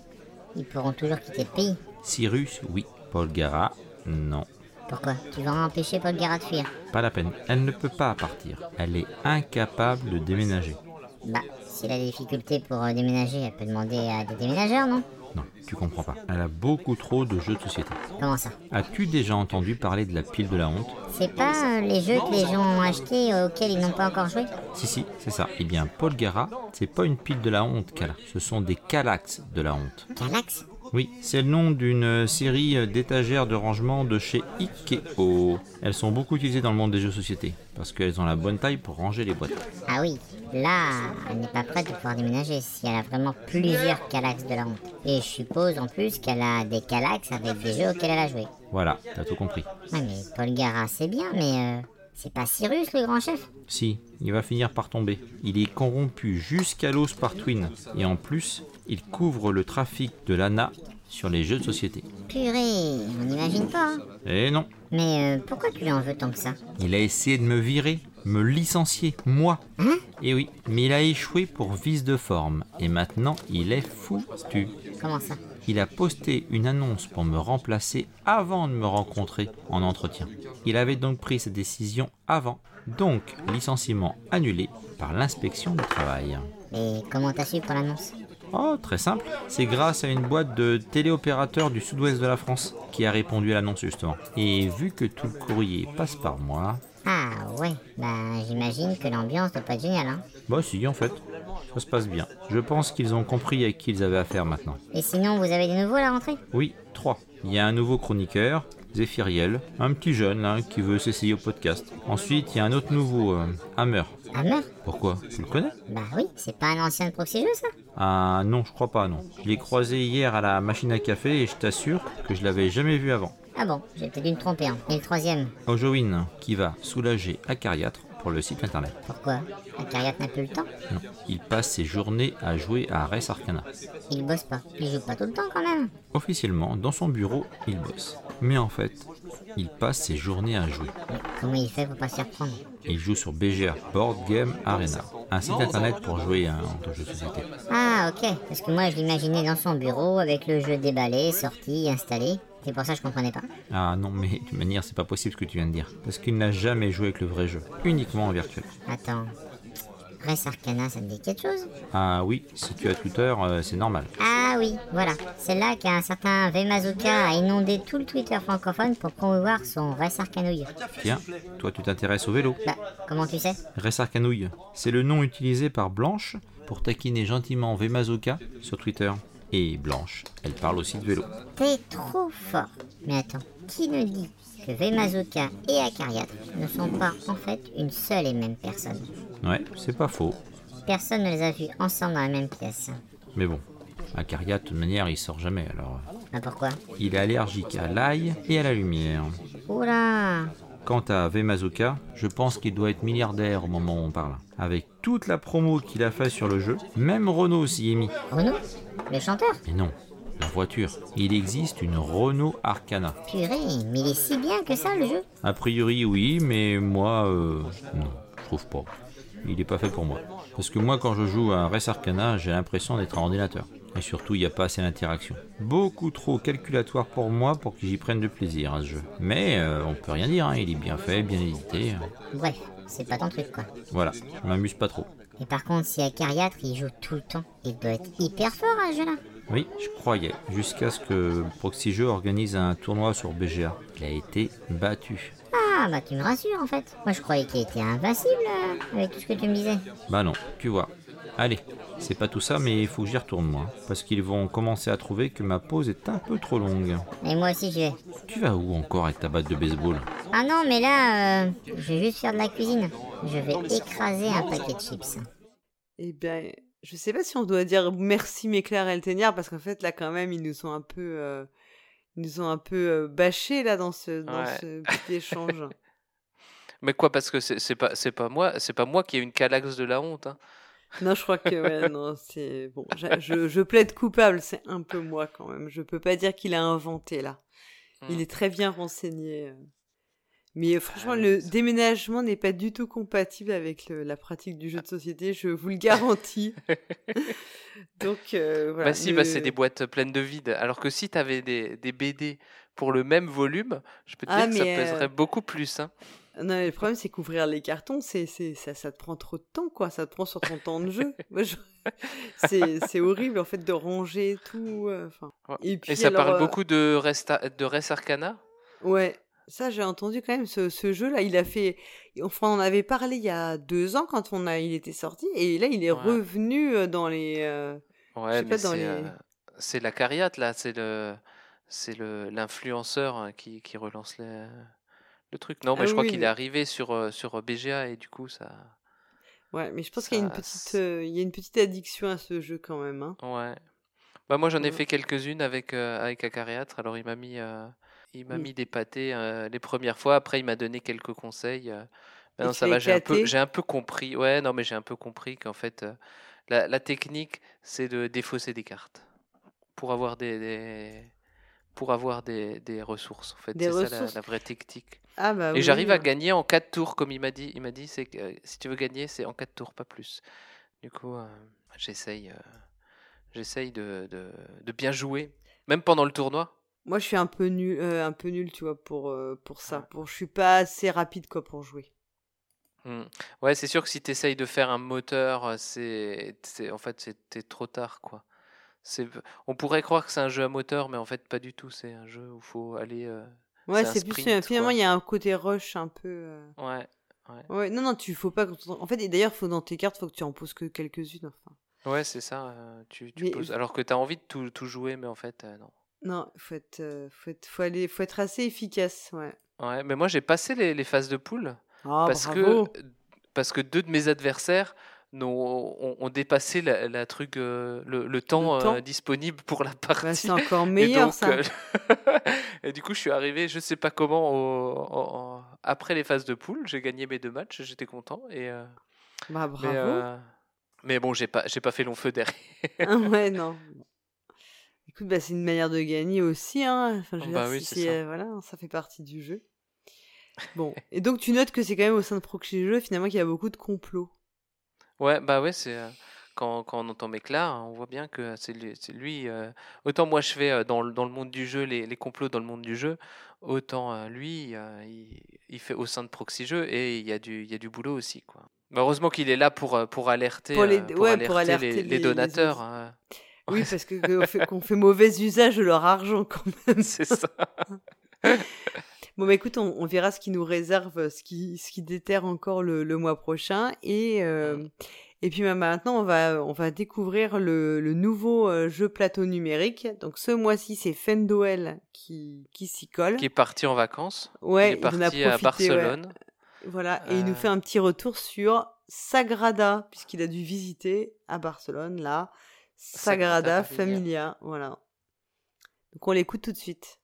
ils pourront toujours quitter le pays. Cyrus, oui. Paul Gara, non. Pourquoi? Tu vas empêcher Paul Gara de fuir? Pas la peine. Elle ne peut pas partir. Elle est incapable de déménager. Bah, s'il a des difficultés pour euh, déménager, elle peut demander à des déménageurs, non? Non, tu comprends pas. Elle a beaucoup trop de jeux de société. Comment ça? As-tu déjà entendu parler de la pile de la honte? C'est pas euh, les jeux que les gens ont achetés euh, auxquels ils n'ont pas encore joué? Si, si, c'est ça. Eh bien, Paul Gara, c'est pas une pile de la honte qu'elle a. Ce sont des calax de la honte. Calax Oui, c'est le nom d'une série d'étagères de rangement de chez Ikeo. Elles sont beaucoup utilisées dans le monde des jeux société parce qu'elles ont la bonne taille pour ranger les boîtes. Ah oui, là, elle n'est pas prête de pouvoir déménager si elle a vraiment plusieurs Calax de la honte. Et je suppose en plus qu'elle a des Calax avec des jeux auxquels elle a joué. Voilà, t'as tout compris. Ouais, mais Paul Gara, c'est bien, mais euh, c'est pas Cyrus le grand chef? Si, il va finir par tomber. Il est corrompu jusqu'à l'os par Twin. Et en plus, il couvre le trafic de l'ANA sur les jeux de société. Purée, on n'imagine pas. hein. Eh non, Mais euh, pourquoi tu lui en veux tant que ça? Il a essayé de me virer, me licencier, moi. Hein? Et oui, mais il a échoué pour vice de forme. Et maintenant, il est foutu. Comment ça? Il a posté une annonce pour me remplacer avant de me rencontrer en entretien. Il avait donc pris cette décision avant. Donc, licenciement annulé par l'inspection du travail. Et comment t'as su pour l'annonce? Oh, très simple. C'est grâce à une boîte de téléopérateurs du sud-ouest de la France qui a répondu à l'annonce justement. Et vu que tout le courrier passe par moi, Ah ouais, bah j'imagine que l'ambiance doit pas être géniale, hein. bah si en fait, ça se passe bien. Je pense qu'ils ont compris à qui ils avaient affaire maintenant. Et sinon, vous avez des nouveaux à la rentrée? Oui, trois. Il y a un nouveau chroniqueur, Zéphiriel, un petit jeune là, qui veut s'essayer au podcast. Ensuite, il y a un autre nouveau, euh, Hammer. Hammer Pourquoi? Tu le connais? Bah oui, c'est pas un ancien de proxy ça Ah non, je crois pas, non. Je l'ai croisé hier à la machine à café et je t'assure que je l'avais jamais vu avant. Ah bon, j'ai peut-être dû me tromper, hein. Et le troisième? Ojowin, qui va soulager Acariatre pour le site internet. Pourquoi Acariat n'a plus le temps Non, il passe ses journées à jouer à Res Arcana. Il bosse pas. Il joue pas tout le temps quand même. Officiellement, dans son bureau, il bosse. Mais en fait, il passe ses journées à jouer. Comment il fait pour pas s'y reprendre Il joue sur BGA, Board Game Arena, un site internet pour jouer à un jeu de société. Ah ok, parce que moi je l'imaginais dans son bureau avec le jeu déballé, sorti, installé. C'est pour ça que je comprenais pas. Ah non, mais de manière, c'est pas possible ce que tu viens de dire. Parce qu'il n'a jamais joué avec le vrai jeu, uniquement en virtuel. Attends. Res Arcana, ça me dit quelque chose? Ah oui, si tu as Twitter, euh, c'est normal. Ah oui, voilà. C'est là qu'un certain Vemazoka a inondé tout le Twitter francophone pour promouvoir son Res Arcanouille. Tiens, toi tu t'intéresses au vélo. Bah, comment tu sais? Res Arcanouille, c'est le nom utilisé par Blanche pour taquiner gentiment Vemazoka sur Twitter. Et Blanche, elle parle aussi de vélo. T'es trop fort. Mais attends, qui ne dit que Vemazoka et Acariatre ne sont pas en fait une seule et même personne? Ouais, c'est pas faux. Personne ne les a vus ensemble dans la même pièce. Mais bon, Acaria, de toute manière, il sort jamais, alors... Bah pourquoi? Il est allergique à l'ail et à la lumière. Oula Quant à Vemazoka, je pense qu'il doit être milliardaire au moment où on parle. Avec toute la promo qu'il a fait sur le jeu, même Renault s'y est mis. Renaud Le chanteur? Mais non, la voiture. Il existe une Renault Arcana. Purée, mais il est si bien que ça le jeu A priori oui, mais moi, euh, non, je trouve pas. Il est pas fait pour moi. Parce que moi, quand je joue à Res Arcana, j'ai l'impression d'être un ordinateur. Et surtout, il n'y a pas assez d'interaction. Beaucoup trop calculatoire pour moi pour que j'y prenne de plaisir à ce jeu. Mais euh, on peut rien dire, hein, il est bien fait, bien édité. Bref, c'est pas ton truc quoi. Voilà, je m'amuse pas trop. Et par contre, si Acariatre il joue tout le temps, il doit être hyper fort à ce jeu-là. Oui, je croyais, jusqu'à ce que Proxy Jeux organise un tournoi sur BGA. Il a été battu. Ah bah tu me rassures en fait. Moi je croyais qu'il était invincible euh, avec tout ce que tu me disais. Bah non, tu vois. Allez, c'est pas tout ça, mais il faut que j'y retourne moi. Parce qu'ils vont commencer à trouver que ma pause est un peu trop longue. Et moi aussi j'y vais. Tu vas où encore avec ta batte de baseball? Ah non mais là, euh, je vais juste faire de la cuisine. Je vais écraser un paquet de chips. Eh bien, je sais pas si on doit dire merci Méclair et Eltenière parce qu'en fait là quand même ils nous ont un peu euh, ils nous ont un peu euh, bâché là dans ce dans Ouais. ce petit échange. Mais quoi, parce que c'est c'est pas, c'est pas moi, c'est pas moi qui ai une calaxe de la honte. hein. Non, je crois que ouais, non, c'est bon, je, plaide coupable, c'est un peu moi quand même. Je peux pas dire qu'il a inventé là. Il Hmm. est très bien renseigné. euh. Mais euh, franchement, Ah le déménagement n'est pas du tout compatible avec le- la pratique du jeu de société, je vous le garantis. Donc euh, voilà. bah si, bah, c'est des boîtes pleines de vide. Alors que si t'avais des, des BD pour le même volume, je peux te Ah, dire que ça euh, pèserait beaucoup plus. hein. Non, mais le problème, c'est qu'ouvrir les cartons, c'est, c'est, ça, ça te prend trop de temps, quoi. Ça te prend sur ton temps de jeu. Je- c'est, c'est horrible, en fait, de ranger tout. euh. Ouais. Et puis, ça alors, parle euh, beaucoup de Resta, de Res Arcana? Ouais, ça, j'ai entendu quand même. Ce, ce jeu-là, il a fait. Enfin, on en avait parlé il y a deux ans quand on a, il était sorti, et là, il est Ouais. revenu euh, dans les. euh, Ouais, mais pas, dans c'est les- euh, c'est la cariate là, c'est le c'est le l'influenceur hein, qui, qui relance le, le truc. Non, mais Ah je crois oui, qu'il mais- est arrivé sur euh, sur BGA et du coup ça. Ouais, mais je pense qu'il y a une petite, euh, il y a une petite addiction à ce jeu quand même. Hein. Ouais. Bah moi j'en ai Ouais. fait quelques-unes avec euh, avec Acariâtre. Alors il m'a mis euh, il m'a Mm. mis des pâtés euh, les premières fois. Après il m'a donné quelques conseils. euh. Tu ça va. J'ai un peu j'ai un peu compris. Ouais, non mais j'ai un peu compris qu'en fait euh, la, la technique c'est de défausser des cartes pour avoir des, des- pour avoir des, des ressources en fait. C'est ça la, la vraie technique. Ah bah Et oui. j'arrive à gagner en 4 tours comme il m'a dit. Il m'a dit c'est que euh, si tu veux gagner c'est en 4 tours pas plus. Du coup euh, j'essaye euh, j'essaye de, de, de bien jouer même pendant le tournoi. Moi, je suis un peu nul, un peu nul, tu vois, pour pour ça. Ouais. Pour, je suis pas assez rapide quoi pour jouer. Hmm. Ouais, c'est sûr que si tu essayes de faire un moteur, c'est c'est- en fait c'était trop tard quoi. C'est on pourrait croire que c'est un jeu à moteur mais en fait pas du tout, c'est un jeu où faut aller Ouais, C'est plus sprint, finalement il y a un côté rush un peu. euh, ouais. Ouais, non non, tu faut pas. En fait, et d'ailleurs, faut dans tes cartes, faut que tu en poses que quelques-unes. Enfin, Ouais, c'est ça. euh, tu, tu Mais poses- Alors que tu as envie de tout, tout jouer, mais en fait, euh, non. non, faut être, euh, faut être, faut aller, faut être assez efficace, ouais. Ouais, mais moi, j'ai passé les, les phases de poule Ah, parce, bravo. que, parce que deux de mes adversaires ont, ont dépassé la, la truc, euh, le, le temps, euh, temps disponible pour la Bah, partie. c'est encore Et meilleur donc, ça. euh, et du coup, je suis arrivé, je sais pas comment, au- après les phases de poule, j'ai gagné mes deux matchs, j'étais content. Et, Bah mais, bravo. mais bon, j'ai pas, j'ai pas fait long feu derrière. Ah ouais, non. Écoute, bah, c'est une manière de gagner aussi, hein. Enfin, je veux Bah dire, oui, si c'est c'est, ça. voilà, ça fait partie du jeu. Bon, et donc tu notes que c'est quand même au sein de Proxy Jeux finalement qu'il y a beaucoup de complots. Ouais, bah ouais, c'est euh, quand, quand on entend Méclar, on voit bien que c'est lui. c'est lui, euh, autant moi je fais euh, dans, le- dans le monde du jeu les, les complots dans le monde du jeu, autant euh, lui euh, il, il fait au sein de Proxy Jeux et il y a du il y a du boulot aussi quoi. Bah, heureusement qu'il est là pour euh, pour alerter Pour les- euh, ouais, pour alerter les, les- les les donateurs. autres. hein. Oui, Ouais, parce que qu'on fait, qu'on fait mauvais usage de leur argent quand même. c'est ça. Bon, bah écoute, on, on verra ce qui nous réserve, ce qui, ce qui déterre encore le, le mois prochain. Et, euh, et puis bah, maintenant, on va, on va découvrir le, le nouveau euh, jeu plateau numérique. Donc ce mois-ci, c'est Fendoel qui, qui s'y colle. Qui est parti en vacances. Ouais, il est il en a parti à ouais. Barcelone. Voilà, et il nous Euh. fait un petit retour sur Sagrada, puisqu'il a dû visiter à Barcelone, là, Sagrada, Sagrada Familia. Familia. Voilà. Donc on l'écoute tout de suite.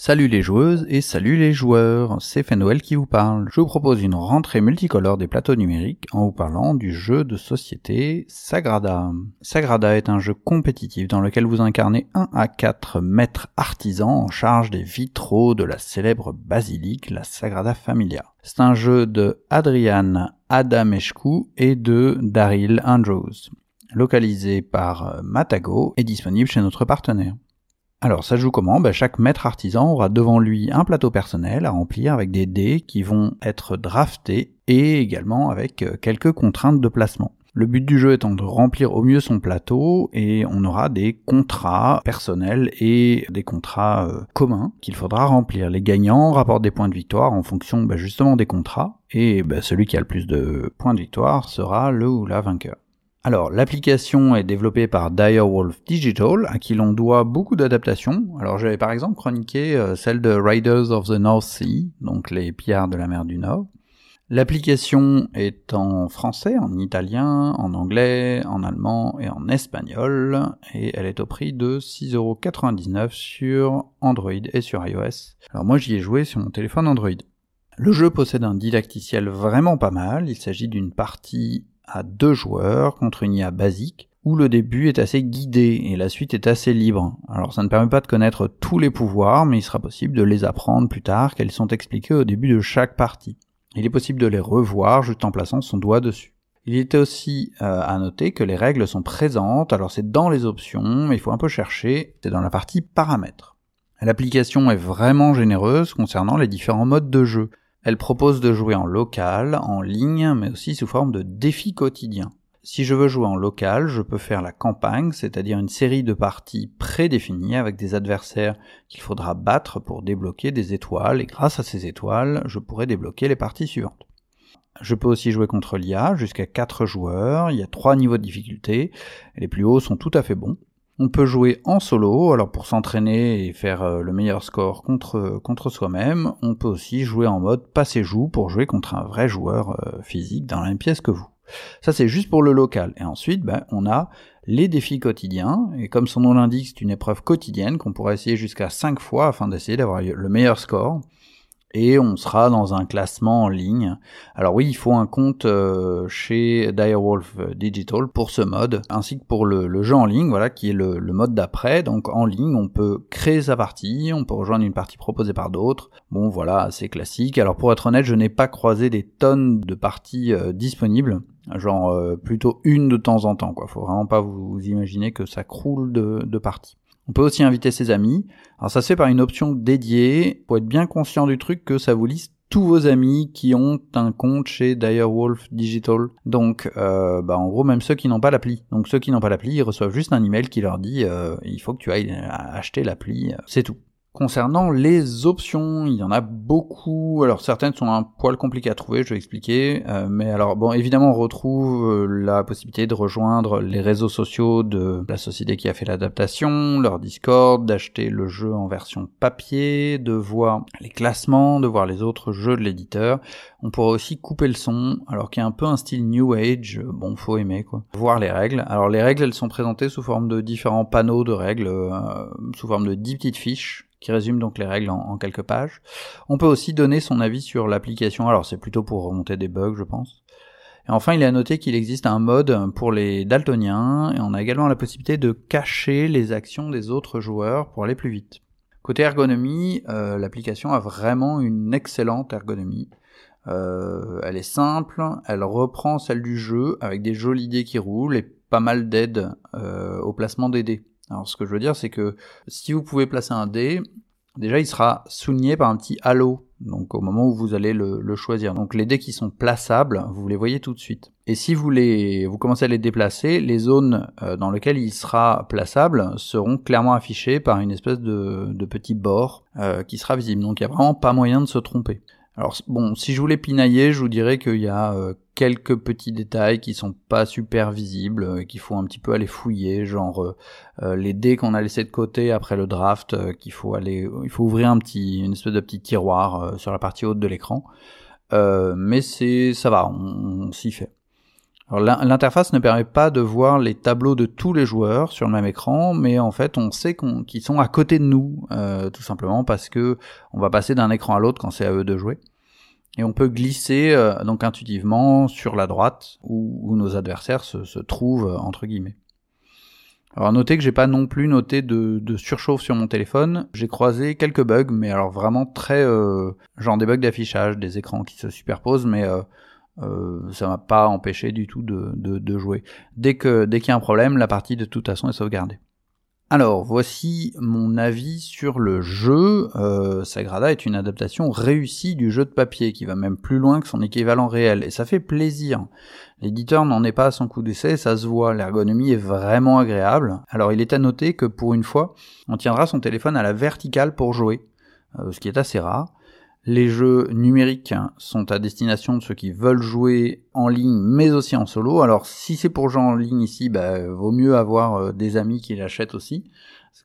Salut les joueuses et salut les joueurs, c'est Fenwell qui vous parle. Je vous propose une rentrée multicolore des plateaux numériques en vous parlant du jeu de société Sagrada. Sagrada est un jeu compétitif dans lequel vous incarnez 1 à 4 maîtres artisans en charge des vitraux de la célèbre basilique, la Sagrada Familia. C'est un jeu de Adrian Adamescu et de Daryl Andrews, localisé par Matago et disponible chez notre partenaire. Alors ça joue comment? Ben, Chaque maître artisan aura devant lui un plateau personnel à remplir avec des dés qui vont être draftés et également avec euh, quelques contraintes de placement. Le but du jeu étant de remplir au mieux son plateau et on aura des contrats personnels et des contrats euh, communs qu'il faudra remplir. Les gagnants rapportent des points de victoire en fonction ben, justement des contrats et ben, celui qui a le plus de points de victoire sera le ou la vainqueur. Alors, l'application est développée par Direwolf Digital, à qui l'on doit beaucoup d'adaptations. Alors, j'avais par exemple chroniqué euh, celle de Riders of the North Sea, donc les pillards de la mer du Nord. L'application est en français, en italien, en anglais, en allemand et en espagnol, et elle est au prix de 6,99€ sur Android et sur iOS. Alors moi j'y ai joué sur mon téléphone Android. Le jeu possède un didacticiel vraiment pas mal, il s'agit d'une partie à deux joueurs contre une IA basique, où le début est assez guidé et la suite est assez libre. Alors ça ne permet pas de connaître tous les pouvoirs, mais il sera possible de les apprendre plus tard, qu'elles sont expliquées au début de chaque partie. Il est possible de les revoir juste en plaçant son doigt dessus. Il était aussi euh, à noter que les règles sont présentes, alors c'est dans les options, mais il faut un peu chercher, c'est dans la partie paramètres. L'application est vraiment généreuse concernant les différents modes de jeu. Elle propose de jouer en local, en ligne, mais aussi sous forme de défis quotidiens. Si je veux jouer en local, je peux faire la campagne, c'est-à-dire une série de parties prédéfinies avec des adversaires qu'il faudra battre pour débloquer des étoiles, et grâce à ces étoiles, je pourrai débloquer les parties suivantes. Je peux aussi jouer contre l'IA jusqu'à 4 joueurs, il y a 3 niveaux de difficulté, les plus hauts sont tout à fait bons. On peut jouer en solo, alors pour s'entraîner et faire euh, le meilleur score contre, contre soi-même. On peut aussi jouer en mode passé-joue pour jouer contre un vrai joueur euh, physique dans la même pièce que vous. Ça c'est juste pour le local. Et ensuite, ben, on a les défis quotidiens, et comme son nom l'indique, c'est une épreuve quotidienne qu'on pourrait essayer jusqu'à 5 fois afin d'essayer d'avoir le meilleur score et on sera dans un classement en ligne. Alors oui, il faut un compte euh, chez Direwolf Digital pour ce mode, ainsi que pour le, jeu en ligne, voilà, qui est le, mode d'après. Donc en ligne, on peut créer sa partie, on peut rejoindre une partie proposée par d'autres. Bon, voilà, assez classique. Alors pour être honnête, je n'ai pas croisé des tonnes de parties euh, disponibles, genre euh, plutôt une de temps en temps. Quoi, faut vraiment pas vous, imaginer que ça croule de parties. On peut aussi inviter ses amis. Alors ça se fait par une option dédiée. Faut être bien conscient du truc que ça vous liste tous vos amis qui ont un compte chez Direwolf Digital. Donc, euh, bah en gros, même ceux qui n'ont pas l'appli. Donc, ceux qui n'ont pas l'appli, ils reçoivent juste un email qui leur dit euh, il faut que tu ailles acheter l'appli. C'est tout. Concernant les options, il y en a beaucoup. Alors certaines sont un poil compliquées à trouver, je vais expliquer. Euh, mais alors bon, évidemment, on retrouve euh, la possibilité de rejoindre les réseaux sociaux de la société qui a fait l'adaptation, leur Discord, d'acheter le jeu en version papier, de voir les classements, de voir les autres jeux de l'éditeur. On pourra aussi couper le son, alors qu'il y a un peu un style New Age. Bon, faut aimer quoi. Voir les règles. Alors les règles, elles sont présentées sous forme de différents panneaux de règles, euh, sous forme de 10 petites fiches qui résume donc les règles en, quelques pages. On peut aussi donner son avis sur l'application, alors c'est plutôt pour remonter des bugs je pense. Et enfin il est à noter qu'il existe un mode pour les daltoniens, et on a également la possibilité de cacher les actions des autres joueurs pour aller plus vite. Côté ergonomie, euh, l'application a vraiment une excellente ergonomie. Euh, elle est simple, elle reprend celle du jeu avec des jolis dés qui roulent et pas mal d'aides euh, au placement des dés. Alors ce que je veux dire, c'est que si vous pouvez placer un dé, déjà il sera souligné par un petit halo, donc au moment où vous allez le, choisir. Donc les dés qui sont plaçables, vous les voyez tout de suite. Et si vous les, vous commencez à les déplacer, les zones euh, dans lesquelles il sera plaçable seront clairement affichées par une espèce de, petit bord euh, qui sera visible. Donc il n'y a vraiment pas moyen de se tromper. Alors bon, si je voulais pinailler, je vous dirais qu'il y a euh, quelques petits détails qui sont pas super visibles, euh, et qu'il faut un petit peu aller fouiller, genre euh, les dés qu'on a laissés de côté après le draft, qu'il faut aller, il faut ouvrir un petit, une espèce de petit tiroir sur la partie haute de l'écran. mais c'est, ça va, on s'y fait. L'interface ne permet pas de voir les tableaux de tous les joueurs sur le même écran, mais en fait on sait qu'ils sont à côté de nous, euh, tout simplement parce que on va passer d'un écran à l'autre quand c'est à eux de jouer. Et on peut glisser euh, donc intuitivement sur la droite où, nos adversaires se, trouvent entre guillemets. Alors notez que j'ai pas non plus noté de, surchauffe sur mon téléphone. J'ai croisé quelques bugs, mais alors vraiment très euh, genre des bugs d'affichage, des écrans qui se superposent, mais euh, ça m'a pas empêché du tout de, de, jouer. Dès que dès qu'il y a un problème, la partie de toute façon est sauvegardée. Alors, voici mon avis sur le jeu. Euh, Sagrada est une adaptation réussie du jeu de papier, qui va même plus loin que son équivalent réel, et ça fait plaisir. L'éditeur n'en est pas à son coup d'essai, ça se voit, l'ergonomie est vraiment agréable. Alors, il est à noter que pour une fois, on tiendra son téléphone à la verticale pour jouer, euh, ce qui est assez rare. Les jeux numériques sont à destination de ceux qui veulent jouer en ligne, mais aussi en solo. Alors, si c'est pour jouer en ligne ici, bah, vaut mieux avoir euh, des amis qui l'achètent aussi.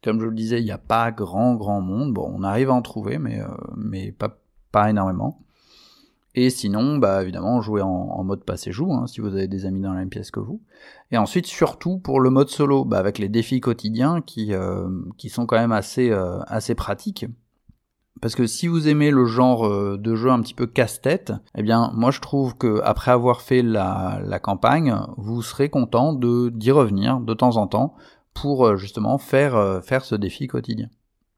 Comme je le disais, il n'y a pas grand grand monde. Bon, on arrive à en trouver, mais euh, mais pas pas énormément. Et sinon, bah évidemment, jouer en, mode passé joue, hein, si vous avez des amis dans la même pièce que vous. Et ensuite, surtout pour le mode solo, bah, avec les défis quotidiens qui euh, qui sont quand même assez assez pratiques. Parce que si vous aimez le genre euh, de jeu un petit peu casse-tête, eh bien, moi je trouve que après avoir fait la, campagne, vous serez content de d'y revenir de temps en temps pour justement faire faire ce défi quotidien.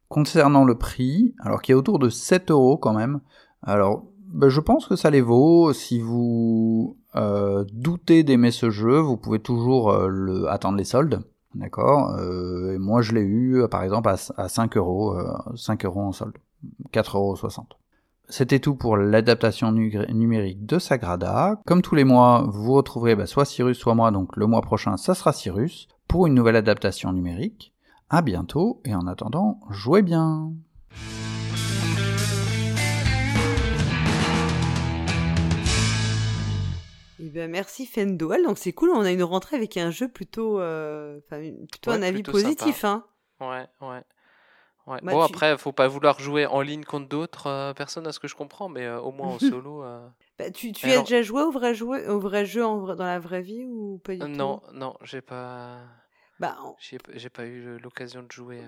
Concernant le prix, alors qui est autour de 7 euros quand même. Alors ben, je pense que ça les vaut. Si vous euh, doutez d'aimer ce jeu, vous pouvez toujours euh, attendre les soldes. D'accord euh, Moi, je l'ai eu, par exemple, à, à 5 euros, 5 euros en solde. 4,60 euros. C'était tout pour l'adaptation numérique de Sagrada. Comme tous les mois, vous retrouverez bah, soit Cyrus, soit moi, donc le mois prochain, ça sera Cyrus, pour une nouvelle adaptation numérique. À bientôt, et en attendant, jouez bien Eh ben, merci Fendowell. Donc c'est cool, on a une rentrée avec un jeu plutôt, euh, plutôt un avis positif. Hein. Ouais, ouais. Ouais. bon, après, faut pas vouloir jouer en ligne contre d'autres euh, personnes, à ce que je comprends, mais euh, au moins en solo. Bah, tu tu as déjà joué au vrai, joué, au vrai jeu en, dans la vraie vie ou pas du tout? Non, non, j'ai pas. Bah, j'ai pas eu l'occasion de jouer.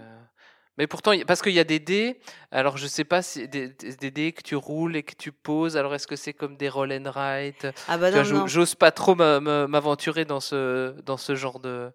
Mais pourtant, parce qu'il y a des dés, alors je sais pas, si des, des, dés que tu roules et que tu poses, alors est-ce que c'est comme des roll and write? Ah bah non, J'ose pas trop m'aventurer dans ce, dans, ce genre de,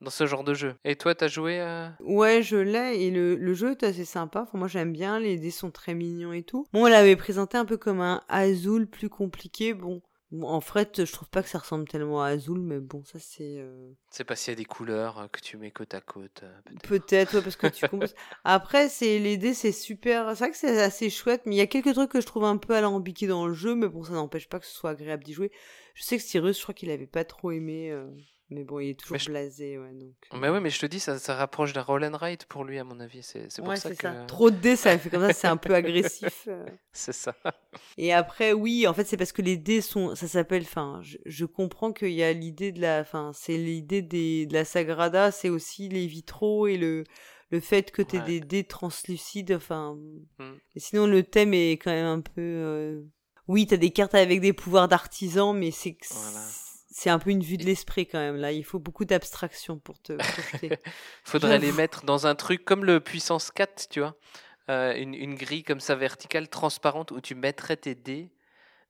dans ce genre de jeu. Et toi, t'as joué Ouais, je l'ai, et le, le, jeu est assez sympa. Enfin, moi, j'aime bien, les dés sont très mignons et tout. Bon, on l'avait présenté un peu comme un Azul plus compliqué, bon... En fait, je trouve pas que ça ressemble tellement à Azul, mais bon, ça c'est. Euh, c'est pas s'il y a des couleurs euh, que tu mets côte à côte. Euh, peut-être, ouais, parce que tu composes. Après, c'est les dés, c'est super. C'est vrai que c'est assez chouette, mais il y a quelques trucs que je trouve un peu alambiqués dans le jeu, mais bon, ça n'empêche pas que ce soit agréable d'y jouer. Je sais que Cyrus, je crois qu'il avait pas trop aimé. Mais bon, il est toujours blasé, ouais. Donc... Mais oui, mais je te dis, ça, ça rapproche d'un roll and write pour lui, à mon avis. C'est pour ça que. Ça. Trop de dés, ça fait comme ça, c'est un peu agressif. Euh. c'est ça. Et après, oui, en fait, c'est parce que les dés sont. Ça s'appelle. Enfin, je, je comprends qu'il y a l'idée de la. Enfin, c'est l'idée des... de la Sagrada, c'est aussi les vitraux et le le fait que tu aies des dés translucides, enfin. Hmm. sinon, le thème est quand même un peu. Euh... Oui, t'as des cartes avec des pouvoirs d'artisan, mais c'est voilà c'est un peu une vue de l'esprit quand même. Là, il faut beaucoup d'abstraction pour te projeter. Faudrait les mettre dans un truc comme le puissance 4, tu vois. Euh, une, une, grille comme ça verticale, transparente, où tu mettrais tes dés.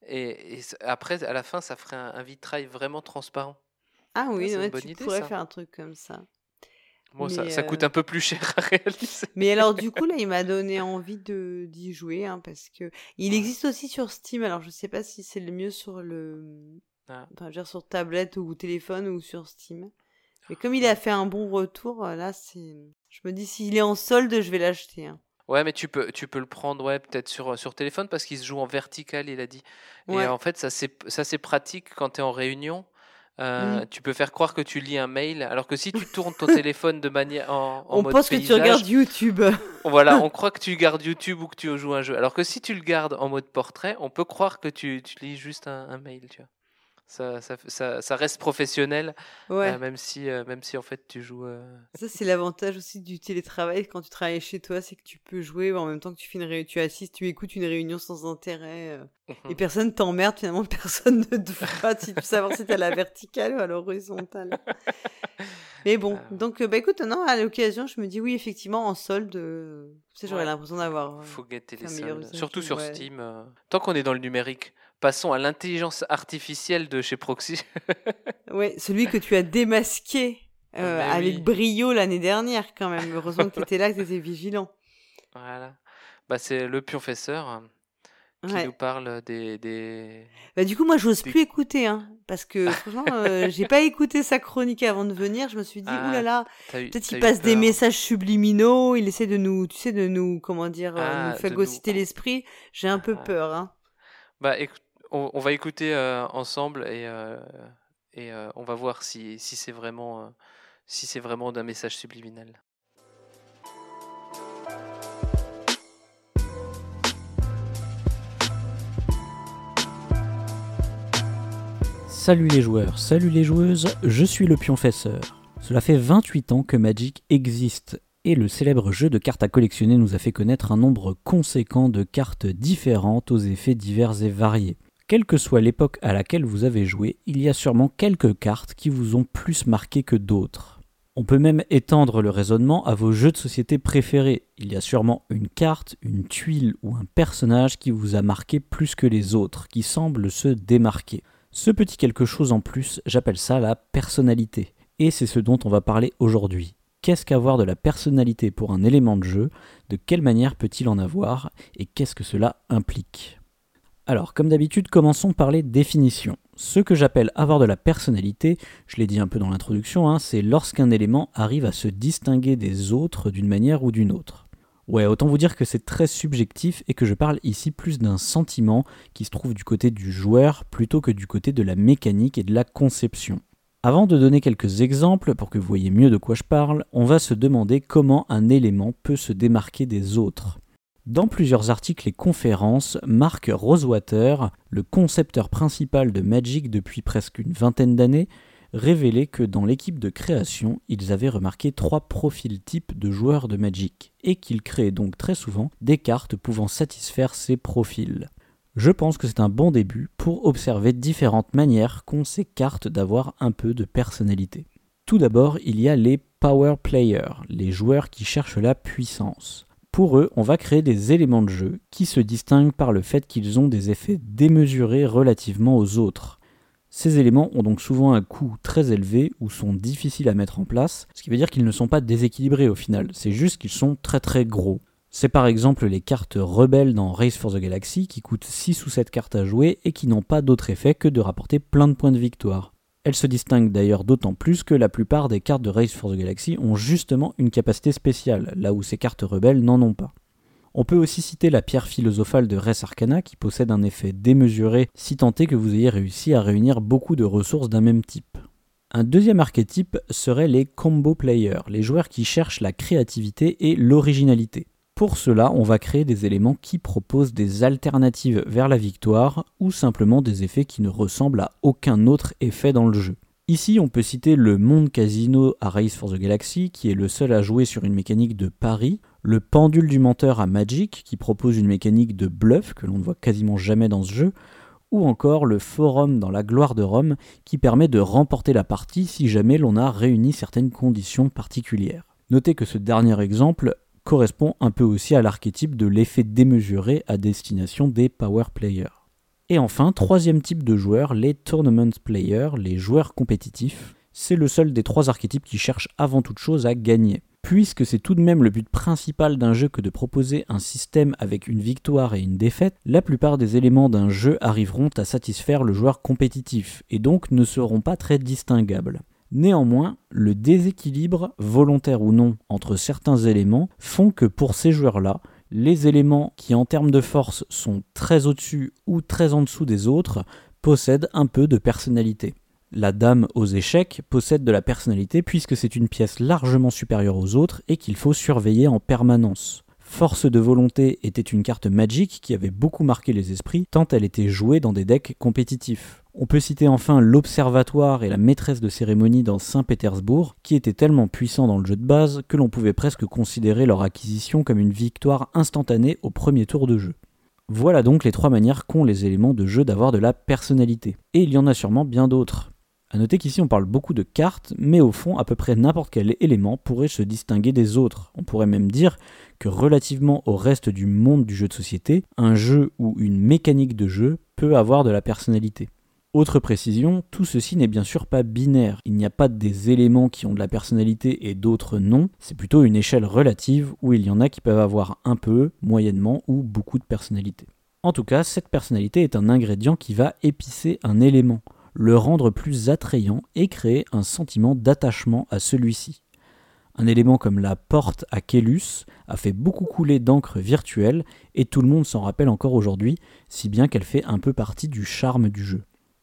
Et, après, à la fin, ça ferait un, vitrail vraiment transparent. Ah oui, tu pourrais faire un truc comme ça. Bon, ça, ça, coûte euh un peu plus cher à réaliser. Mais alors, du coup, là, il m'a donné envie de d'y jouer, hein, parce que il existe aussi sur Steam. Alors, je sais pas si c'est le mieux sur le ah. Enfin, dire sur tablette ou téléphone ou sur Steam. Mais comme il a fait un bon retour, euh, là, c'est. Je me dis, s'il est en solde, je vais l'acheter. Hein. Ouais, mais tu peux, tu peux le prendre, ouais, peut-être sur, sur téléphone parce qu'il se joue en vertical, il a dit. Et en fait, ça c'est pratique quand tu es en réunion. Euh, tu peux faire croire que tu lis un mail, alors que si tu tournes ton téléphone de manière en, en on pense que tu regardes YouTube. voilà, on croit que tu gardes YouTube ou que tu joues un jeu. Alors que si tu le gardes en mode portrait, on peut croire que tu, tu lis juste un, un mail, tu vois ça, ça, ça, reste professionnel, euh, même, si, euh, même si en fait tu joues. Euh, ça, c'est l'avantage aussi du télétravail quand tu travailles chez toi, c'est que tu peux jouer en même temps que tu fais une réunion, tu assistes, tu écoutes une réunion sans intérêt et personne t'emmerde, finalement, personne ne te voit si tu savoir si t'es à la verticale ou à l'horizontale. Mais bon, donc bah écoute, non, à l'occasion, je me dis oui, effectivement, en solde, j'aurais l'impression d'avoir. Faut guetter les soldes, surtout sur Steam. tant qu'on est dans le numérique. Passons à l'intelligence artificielle de chez Proxy. oui, celui que tu as démasqué euh, bah avec brio l'année dernière quand même. Heureusement que tu étais là, que tu étais vigilant. Voilà. Bah, c'est le pionfesseur euh, qui nous parle des. des... Bah, du coup, moi, j'ose plus écouter, hein, parce que franchement, euh, j'ai pas écouté sa chronique avant de venir. Je me suis dit, ah, oulala, peut-être qu'il passe des messages subliminaux, il essaie de nous, tu sais, de nous, comment dire, ah, nous phagocyter l'esprit. J'ai un peu ah. peur, hein. Bah, écoute on, va écouter euh, ensemble et, euh, euh, on va voir si, c'est vraiment, si vraiment d'un message subliminal. Salut les joueurs, salut les joueuses, je suis le pion fesseur. Cela fait 28 ans que Magic existe et le célèbre jeu de cartes à collectionner nous a fait connaître un nombre conséquent de cartes différentes aux effets divers et variés. Quelle que soit l'époque à laquelle vous avez joué, il y a sûrement quelques cartes qui vous ont plus marqué que d'autres. On peut même étendre le raisonnement à vos jeux de société préférés. Il y a sûrement une carte, une tuile ou un personnage qui vous a marqué plus que les autres, qui semble se démarquer. Ce petit quelque chose en plus, j'appelle ça la personnalité. Et c'est ce dont on va parler aujourd'hui. Qu'est-ce qu'avoir de la personnalité pour un élément de jeu? De quelle manière peut-il en avoir? Et qu'est-ce que cela implique? Alors, comme d'habitude, commençons par les définitions. Ce que j'appelle avoir de la personnalité, je l'ai dit un peu dans l'introduction, hein, c'est lorsqu'un élément arrive à se distinguer des autres d'une manière ou d'une autre. Ouais, autant vous dire que c'est très subjectif et que je parle ici plus d'un sentiment qui se trouve du côté du joueur plutôt que du côté de la mécanique et de la conception. Avant de donner quelques exemples pour que vous voyez mieux de quoi je parle, on va se demander comment un élément peut se démarquer des autres. Dans plusieurs articles et conférences, Mark Rosewater, le concepteur principal de Magic depuis presque une vingtaine d'années, révélait que dans l'équipe de création, ils avaient remarqué trois profils types de joueurs de Magic, et qu'ils créaient donc très souvent des cartes pouvant satisfaire ces profils. Je pense que c'est un bon début pour observer différentes manières qu'ont ces cartes d'avoir un peu de personnalité. Tout d'abord, il y a les power players, les joueurs qui cherchent la puissance. Pour eux, on va créer des éléments de jeu qui se distinguent par le fait qu'ils ont des effets démesurés relativement aux autres. Ces éléments ont donc souvent un coût très élevé ou sont difficiles à mettre en place, ce qui veut dire qu'ils ne sont pas déséquilibrés au final, c'est juste qu'ils sont très très gros. C'est par exemple les cartes rebelles dans Race for the Galaxy qui coûtent 6 ou 7 cartes à jouer et qui n'ont pas d'autre effet que de rapporter plein de points de victoire. Elles se distinguent d'ailleurs d'autant plus que la plupart des cartes de Race for the Galaxy ont justement une capacité spéciale, là où ces cartes rebelles n'en ont pas. On peut aussi citer la pierre philosophale de Res Arcana qui possède un effet démesuré si tant est que vous ayez réussi à réunir beaucoup de ressources d'un même type. Un deuxième archétype serait les combo players, les joueurs qui cherchent la créativité et l'originalité. Pour cela, on va créer des éléments qui proposent des alternatives vers la victoire ou simplement des effets qui ne ressemblent à aucun autre effet dans le jeu. Ici, on peut citer le monde casino à Race for the Galaxy, qui est le seul à jouer sur une mécanique de pari, le pendule du menteur à Magic, qui propose une mécanique de bluff que l'on ne voit quasiment jamais dans ce jeu, ou encore le forum dans la gloire de Rome, qui permet de remporter la partie si jamais l'on a réuni certaines conditions particulières. Notez que ce dernier exemple correspond un peu aussi à l'archétype de l'effet démesuré à destination des power players. Et enfin, troisième type de joueurs, les tournament players, les joueurs compétitifs. C'est le seul des trois archétypes qui cherche avant toute chose à gagner. Puisque c'est tout de même le but principal d'un jeu que de proposer un système avec une victoire et une défaite, la plupart des éléments d'un jeu arriveront à satisfaire le joueur compétitif, et donc ne seront pas très distinguables. Néanmoins, le déséquilibre, volontaire ou non, entre certains éléments font que pour ces joueurs-là, les éléments qui en termes de force sont très au-dessus ou très en dessous des autres possèdent un peu de personnalité. La dame aux échecs possède de la personnalité puisque c'est une pièce largement supérieure aux autres et qu'il faut surveiller en permanence. Force de volonté était une carte magique qui avait beaucoup marqué les esprits tant elle était jouée dans des decks compétitifs. On peut citer enfin l'Observatoire et la maîtresse de cérémonie dans Saint-Pétersbourg, qui étaient tellement puissants dans le jeu de base que l'on pouvait presque considérer leur acquisition comme une victoire instantanée au premier tour de jeu. Voilà donc les trois manières qu'ont les éléments de jeu d'avoir de la personnalité. Et il y en a sûrement bien d'autres. A noter qu'ici on parle beaucoup de cartes, mais au fond à peu près n'importe quel élément pourrait se distinguer des autres. On pourrait même dire que relativement au reste du monde du jeu de société, un jeu ou une mécanique de jeu peut avoir de la personnalité. Autre précision, tout ceci n'est bien sûr pas binaire. Il n'y a pas des éléments qui ont de la personnalité et d'autres non. C'est plutôt une échelle relative où il y en a qui peuvent avoir un peu, moyennement ou beaucoup de personnalité. En tout cas, cette personnalité est un ingrédient qui va épicer un élément, le rendre plus attrayant et créer un sentiment d'attachement à celui-ci. Un élément comme la porte à Kélus a fait beaucoup couler d'encre virtuelle et tout le monde s'en rappelle encore aujourd'hui, si bien qu'elle fait un peu partie du charme du jeu.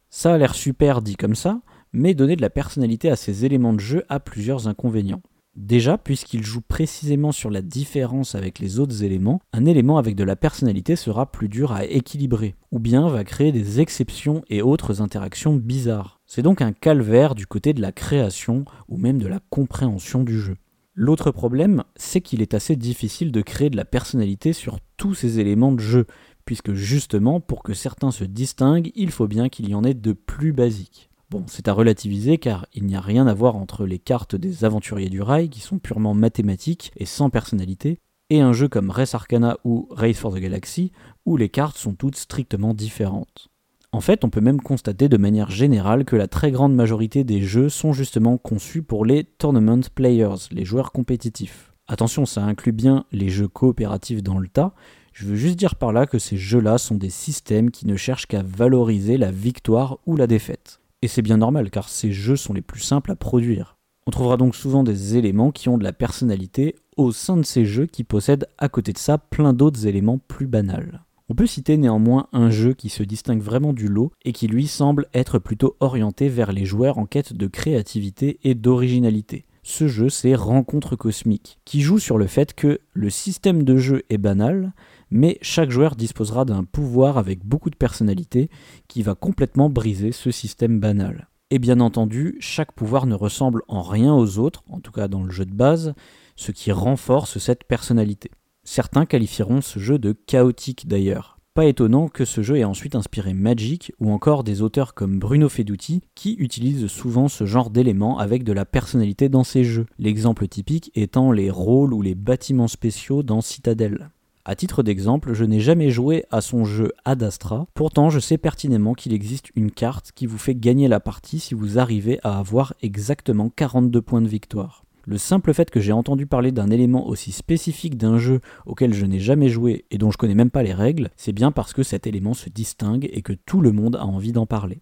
Ça a l'air super dit comme ça, mais donner de la personnalité à ces éléments de jeu a plusieurs inconvénients. Déjà, puisqu'il joue précisément sur la différence avec les autres éléments, un élément avec de la personnalité sera plus dur à équilibrer, ou bien va créer des exceptions et autres interactions bizarres. C'est donc un calvaire du côté de la création ou même de la compréhension du jeu. L'autre problème, c'est qu'il est assez difficile de créer de la personnalité sur tous ces éléments de jeu, puisque justement, pour que certains se distinguent, il faut bien qu'il y en ait de plus basiques. Bon, c'est à relativiser car il n'y a rien à voir entre les cartes des aventuriers du rail qui sont purement mathématiques et sans personnalité, et un jeu comme Race Arcana ou Race for the Galaxy où les cartes sont toutes strictement différentes. En fait, on peut même constater de manière générale que la très grande majorité des jeux sont justement conçus pour les tournament players, les joueurs compétitifs. Attention, ça inclut bien les jeux coopératifs dans le tas. Je veux juste dire par là que ces jeux-là sont des systèmes qui ne cherchent qu'à valoriser la victoire ou la défaite. Et c'est bien normal car ces jeux sont les plus simples à produire. On trouvera donc souvent des éléments qui ont de la personnalité au sein de ces jeux qui possèdent à côté de ça plein d'autres éléments plus banals. On peut citer néanmoins un jeu qui se distingue vraiment du lot et qui lui semble être plutôt orienté vers les joueurs en quête de créativité et d'originalité. Ce jeu, c'est Rencontre Cosmique, qui joue sur le fait que le système de jeu est banal, mais chaque joueur disposera d'un pouvoir avec beaucoup de personnalité qui va complètement briser ce système banal. Et bien entendu, chaque pouvoir ne ressemble en rien aux autres, en tout cas dans le jeu de base, ce qui renforce cette personnalité. Certains qualifieront ce jeu de chaotique d'ailleurs. Pas étonnant que ce jeu ait ensuite inspiré Magic ou encore des auteurs comme Bruno Feduti qui utilisent souvent ce genre d'éléments avec de la personnalité dans ses jeux, l'exemple typique étant les rôles ou les bâtiments spéciaux dans Citadel. À titre d'exemple, je n'ai jamais joué à son jeu Ad Astra, pourtant je sais pertinemment qu'il existe une carte qui vous fait gagner la partie si vous arrivez à avoir exactement 42 points de victoire. Le simple fait que j'ai entendu parler d'un élément aussi spécifique d'un jeu auquel je n'ai jamais joué et dont je connais même pas les règles, c'est bien parce que cet élément se distingue et que tout le monde a envie d'en parler.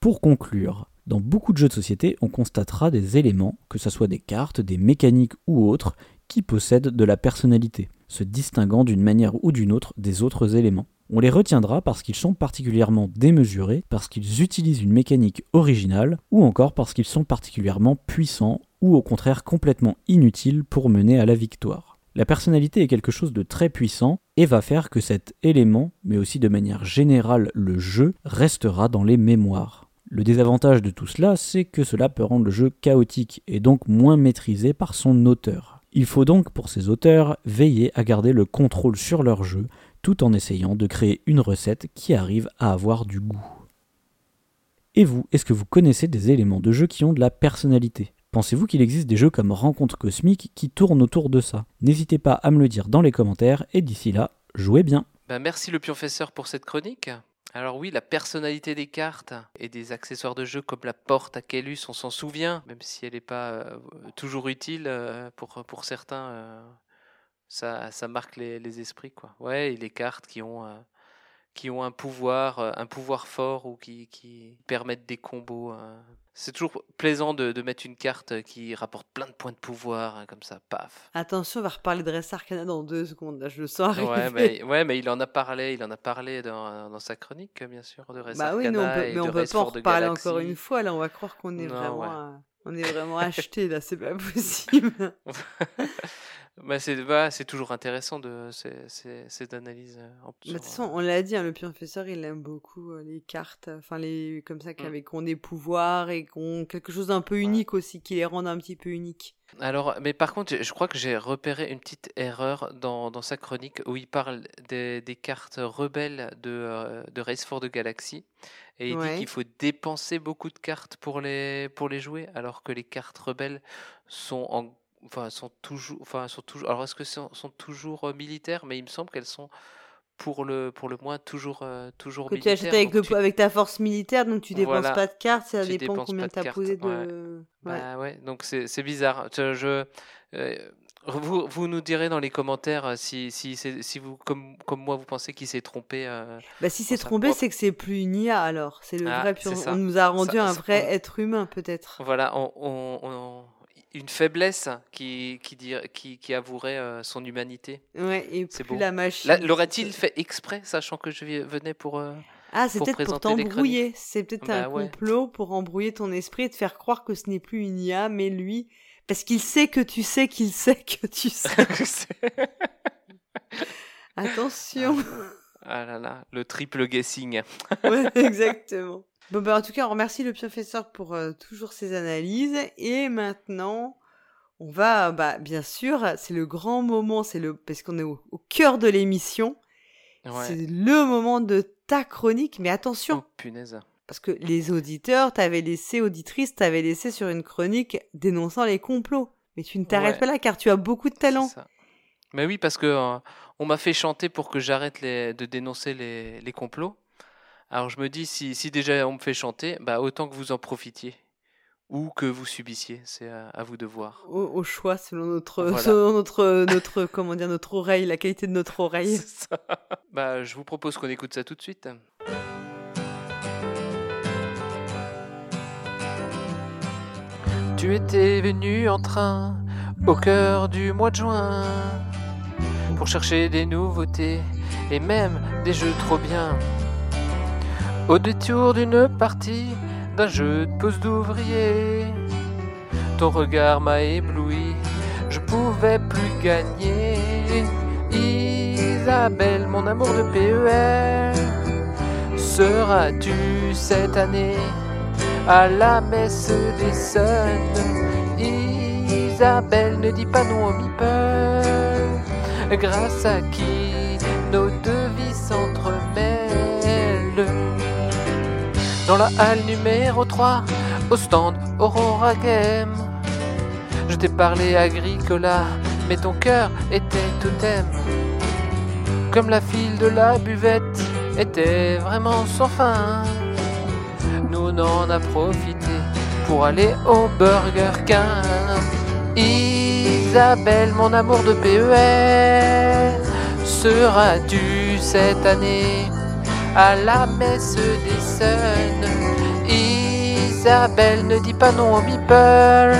Pour conclure, dans beaucoup de jeux de société, on constatera des éléments, que ce soit des cartes, des mécaniques ou autres, qui possèdent de la personnalité, se distinguant d'une manière ou d'une autre des autres éléments. On les retiendra parce qu'ils sont particulièrement démesurés, parce qu'ils utilisent une mécanique originale, ou encore parce qu'ils sont particulièrement puissants ou au contraire complètement inutile pour mener à la victoire. La personnalité est quelque chose de très puissant et va faire que cet élément, mais aussi de manière générale le jeu, restera dans les mémoires. Le désavantage de tout cela, c'est que cela peut rendre le jeu chaotique et donc moins maîtrisé par son auteur. Il faut donc pour ces auteurs veiller à garder le contrôle sur leur jeu tout en essayant de créer une recette qui arrive à avoir du goût. Et vous, est-ce que vous connaissez des éléments de jeu qui ont de la personnalité? Pensez-vous qu'il existe des jeux comme Rencontre Cosmique qui tournent autour de ça? N'hésitez pas à me le dire dans les commentaires et d'ici là, jouez bien. Ben, merci le pionfesseur pour cette chronique. Alors oui, la personnalité des cartes et des accessoires de jeu comme la porte à Kellus, on s'en souvient, même si elle n'est pas euh, toujours utile euh, pour, certains. Euh, ça, marque les, esprits quoi. Ouais, les cartes qui ont qui ont un pouvoir, un pouvoir fort ou qui, qui permettent des combos. Euh. C'est toujours plaisant de, de, mettre une carte qui rapporte plein de points de pouvoir, hein, comme ça, paf. Attention, on va reparler de Res Arcana dans deux secondes, là, je le sens arriver. Ouais mais, ouais, mais il en a parlé, il en a parlé dans, dans sa chronique, bien sûr, de Res bah Arcana. Oui, mais on peut, mais on peut pas en reparler encore une fois, là, on va croire qu'on est vraiment... Ouais. On est vraiment acheté là, c'est pas possible. Bah, c'est bah, toujours intéressant de cette analyse. Euh, bah, de toute façon, on l'a dit, hein, le professeur il aime beaucoup euh, les cartes, enfin les comme ça, qui ont des pouvoirs et qui ont quelque chose d'un peu unique aussi, qui les rendent un petit peu uniques. Alors, mais par contre, je crois que j'ai repéré une petite erreur dans, dans, sa chronique où il parle des, des cartes rebelles de, euh, de Race for the Galaxy. Et il dit qu'il faut dépenser beaucoup de cartes pour les, pour les jouer, alors que les cartes rebelles sont en enfin sont toujours enfin sont toujours alors est-ce que sont, sont toujours euh, militaires? Mais il me semble qu'elles sont pour le pour le moins toujours euh, toujours que tu achètes avec, avec ta force militaire donc tu dépenses pas de cartes ça dépend combien tu as posé de ouais. Bah, ouais. donc c'est bizarre. Je, euh, vous, vous, nous direz dans les commentaires si, si, si vous, comme, comme moi, vous pensez qu'il s'est trompé. bah, si c'est trompé, c'est que c'est plus une IA alors. C'est le ah, vrai. On, nous a rendu un vrai être humain, peut-être. Voilà, on, on, une faiblesse qui, qui, qui, qui avouerait euh, son humanité. Ouais, et plus la machine. L'aurait-il fait exprès, sachant que je venais pour. Euh, ah, c'est peut-être pour t'embrouiller. C'est peut-être bah un complot pour embrouiller ton esprit et te faire croire que ce n'est plus une IA, mais lui. Parce qu'il sait que tu sais qu'il sait que tu sais. Attention. Ah. ah là là, le triple guessing. ouais, exactement. Bon, bah, en tout cas, on remercie le professeur pour euh, toujours ses analyses. Et maintenant, on va, bah, bien sûr, c'est le grand moment, c'est le, parce qu'on est au, au cœur de l'émission. Ouais. C'est le moment de ta chronique. Mais attention, Oh, punaise. Parce que les auditeurs t'avaient laissé, auditrices t'avaient laissé sur une chronique dénonçant les complots. Mais tu ne t'arrêtes Ouais. pas là car tu as beaucoup de talent. Mais oui, parce que euh, on m'a fait chanter pour que j'arrête de dénoncer les, les complots. Alors je me dis, si, si déjà on me fait chanter, bah autant que vous en profitiez. Ou que vous subissiez, c'est à, à vous de voir. Au, au choix, selon notre, Voilà. selon notre, notre, comment dire, notre oreille, la qualité de notre oreille. Ça. Bah, je vous propose qu'on écoute ça tout de suite. Tu étais venu en train au cœur du mois de juin pour chercher des nouveautés et même des jeux trop bien. Au détour d'une partie d'un jeu de pose d'ouvrier, ton regard m'a ébloui, je pouvais plus gagner. Isabelle, mon amour de PEL, seras-tu cette année à la messe des Suns Isabelle, ne dis pas non au meeple, grâce à qui nos deux vies s'entremêlent. Dans la halle numéro 3, au stand Aurora Game, je t'ai parlé agricola, mais ton cœur était totem. Comme la file de la buvette était vraiment sans fin, on en a profité pour aller au Burger King. Isabelle, mon amour de PEL, seras-tu cette année à la messe des Suns Isabelle, ne dis pas non au meeple,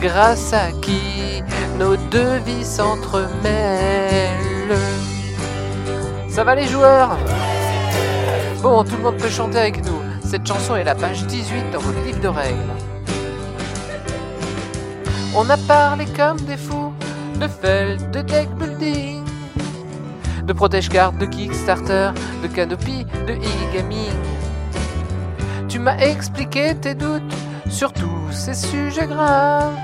grâce à qui nos deux vies s'entremêlent? Ça va les joueurs? Bon, tout le monde peut chanter avec nous. Cette chanson est la page 18 dans votre livre de règles. On a parlé comme des fous de Feld, de deck building, de protège-carte, de Kickstarter, de Canopy, de e-gaming. Tu m'as expliqué tes doutes sur tous ces sujets graves.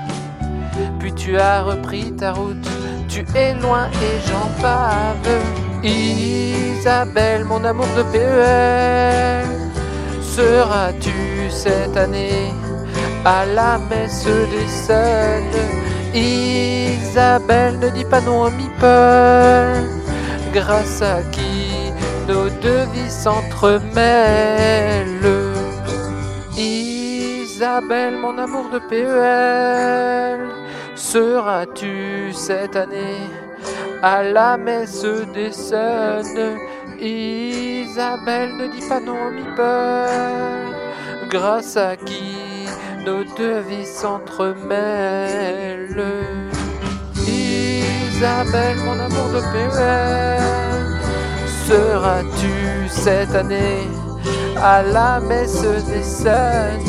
Puis tu as repris ta route, tu es loin et j'en bave. Isabelle, mon amour de PEL, seras-tu cette année à la messe des Suns Isabelle, ne dis pas non au meeple, grâce à qui nos deux vies s'entremêlent? Isabelle, mon amour de PEL, seras-tu cette année à la messe des Suns Isabelle, ne dis pas non au meeple, grâce à qui nos deux vies s'entremêlent? Isabelle, mon amour de PEL, seras-tu cette année à la messe des Suns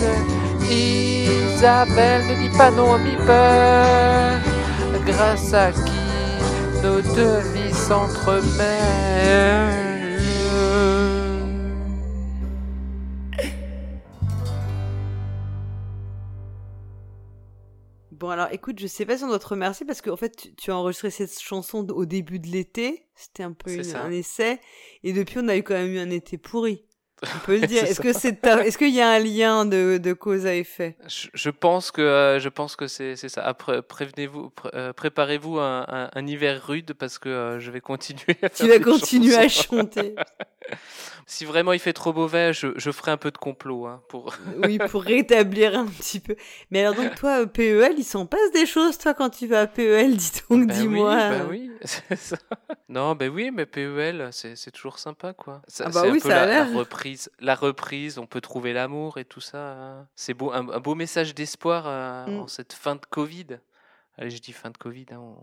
Isabelle, ne dis pas non au meeple, grâce à qui nos deux vies s'entremêlent? Bon, alors écoute, je sais pas si on doit te remercier parce qu'en fait, tu, tu as enregistré cette chanson au début de l'été. C'était un peu une- un essai. Et depuis, on a eu quand même eu un été pourri. On peut le dire. Est-ce que c'est ta- est-ce qu'il y a un lien de, de cause à effet? Je, je pense que euh, je pense que c'est ça. Après, prévenez-vous, pr- euh, préparez-vous un, un- un hiver rude parce que euh, je vais continuer. À Tu vas continuer à chanter. Si vraiment il fait trop mauvais, je, je ferai un peu de complot hein, pour. Oui, pour rétablir un petit peu. Mais alors donc toi, PEL, il s'en passe des choses, toi, quand tu vas à PEL, dis donc, Ben dis-moi. Oui, ben oui, c'est ça. Non, ben oui, mais PEL, c'est c'est toujours sympa, quoi. Ça- Ah bah c'est oui, un peu ça a la, la reprise, la reprise. On peut trouver l'amour et tout ça. hein. C'est beau, un, un beau message d'espoir euh, Mm. en cette fin de Covid. Allez, je dis fin de Covid, hein, on,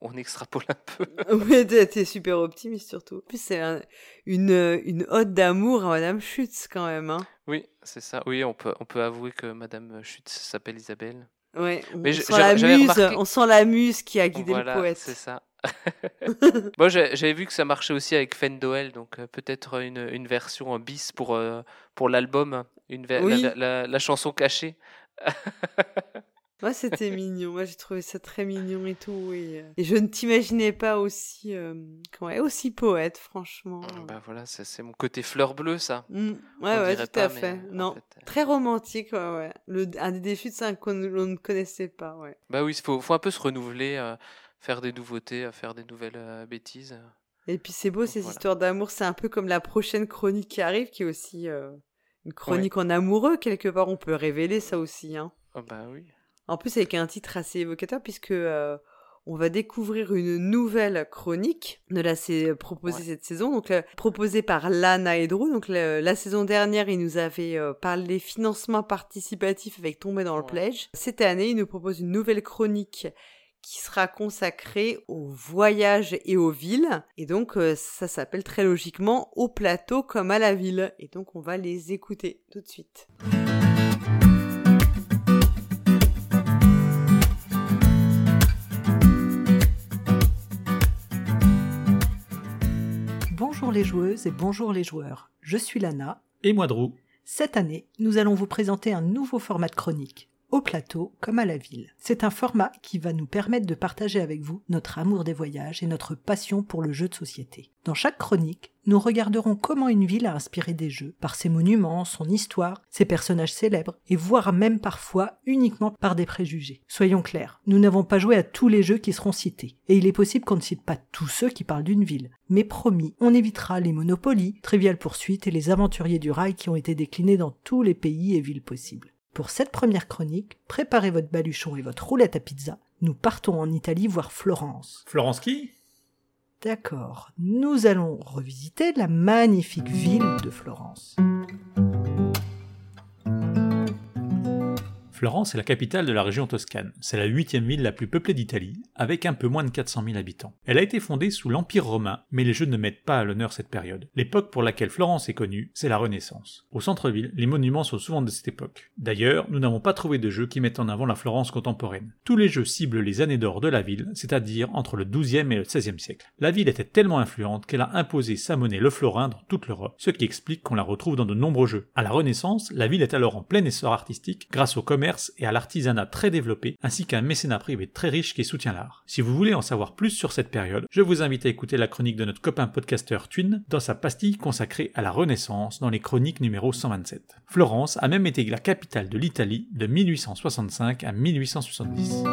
on extrapole un peu. Oui, t'es super optimiste surtout. En plus, c'est un- une, une ode d'amour à Madame Schutz quand même. Hein. Oui, c'est ça. Oui, on peut, on peut avouer que Madame Schutz s'appelle Isabelle. On, Mais on je- sent la muse, remarqué- on sent la muse qui a guidé voilà, le poète. c'est ça. Moi, j'avais vu que ça marchait aussi avec Fendoel, donc euh, peut-être une, une version un bis pour, euh, pour l'album, une ver- Oui. la, la- la chanson cachée. Moi, c'était mignon. Moi, j'ai trouvé ça très mignon et tout. Et, euh, et je ne t'imaginais pas aussi, euh, et aussi poète, franchement. Bah voilà, c'est mon côté fleur bleue, ça. Mm, On ouais, ouais, tout pas, à fait. Non, fait, euh, très romantique, ouais, ouais. Le, un des défis de ça qu'on ne connaissait pas, ouais. Bah oui, il faut, faut un peu se renouveler, euh, faire des nouveautés, faire des nouvelles bêtises. Et puis c'est beau ces Voilà. histoires d'amour, c'est un peu comme la prochaine chronique qui arrive, qui est aussi une chronique en amoureux quelque part. On peut révéler ça aussi. Hein. Ah bah oui. En plus avec un titre assez évocateur puisque euh, on va découvrir une nouvelle chronique de la sé- proposée Ouais. cette saison, donc euh, proposée par Lana et Drew. Donc la, la saison dernière, ils nous avaient euh, parlé financement participatif avec Tomber dans le Ouais. pledge. Cette année, ils nous proposent une nouvelle chronique qui sera consacrée aux voyages et aux villes. Et donc, euh, ça s'appelle très logiquement au plateau comme à la ville. Et donc, on va les écouter tout de suite. Bonjour les joueuses et bonjour les joueurs. Je suis Lana. Et moi, Drew. Cette année, nous allons vous présenter un nouveau format de chronique, au plateau comme à la ville. C'est un format qui va nous permettre de partager avec vous notre amour des voyages et notre passion pour le jeu de société. Dans chaque chronique, nous regarderons comment une ville a inspiré des jeux, par ses monuments, son histoire, ses personnages célèbres, et voire même parfois uniquement par des préjugés. Soyons clairs, nous n'avons pas joué à tous les jeux qui seront cités, et il est possible qu'on ne cite pas tous ceux qui parlent d'une ville. Mais promis, on évitera les Monopoly, Trivial Poursuite et les Aventuriers du Rail qui ont été déclinés dans tous les pays et villes possibles. Pour cette première chronique, préparez votre baluchon et votre roulette à pizza. Nous partons en Italie voir Florence. Florence qui? D'accord, nous allons revisiter la magnifique ville de Florence. Florence est la capitale de la région toscane. C'est la huitième ville la plus peuplée d'Italie, avec un peu moins de 400 000 habitants. Elle a été fondée sous l'Empire romain, mais les jeux ne mettent pas à l'honneur cette période. L'époque pour laquelle Florence est connue, c'est la Renaissance. Au centre-ville, les monuments sont souvent de cette époque. D'ailleurs, nous n'avons pas trouvé de jeux qui mettent en avant la Florence contemporaine. Tous les jeux ciblent les années d'or de la ville, c'est-à-dire entre le XIIe et le XVIe siècle. La ville était tellement influente qu'elle a imposé sa monnaie le florin dans toute l'Europe, ce qui explique qu'on la retrouve dans de nombreux jeux. À la Renaissance, la ville est alors en plein essor artistique grâce au commerce et à l'artisanat très développé, ainsi qu'à un mécénat privé très riche qui soutient l'art. Si vous voulez en savoir plus sur cette période, je vous invite à écouter la chronique de notre copain podcasteur Twin dans sa pastille consacrée à la Renaissance dans les chroniques numéro 127. Florence a même été la capitale de l'Italie de 1865 à 1870.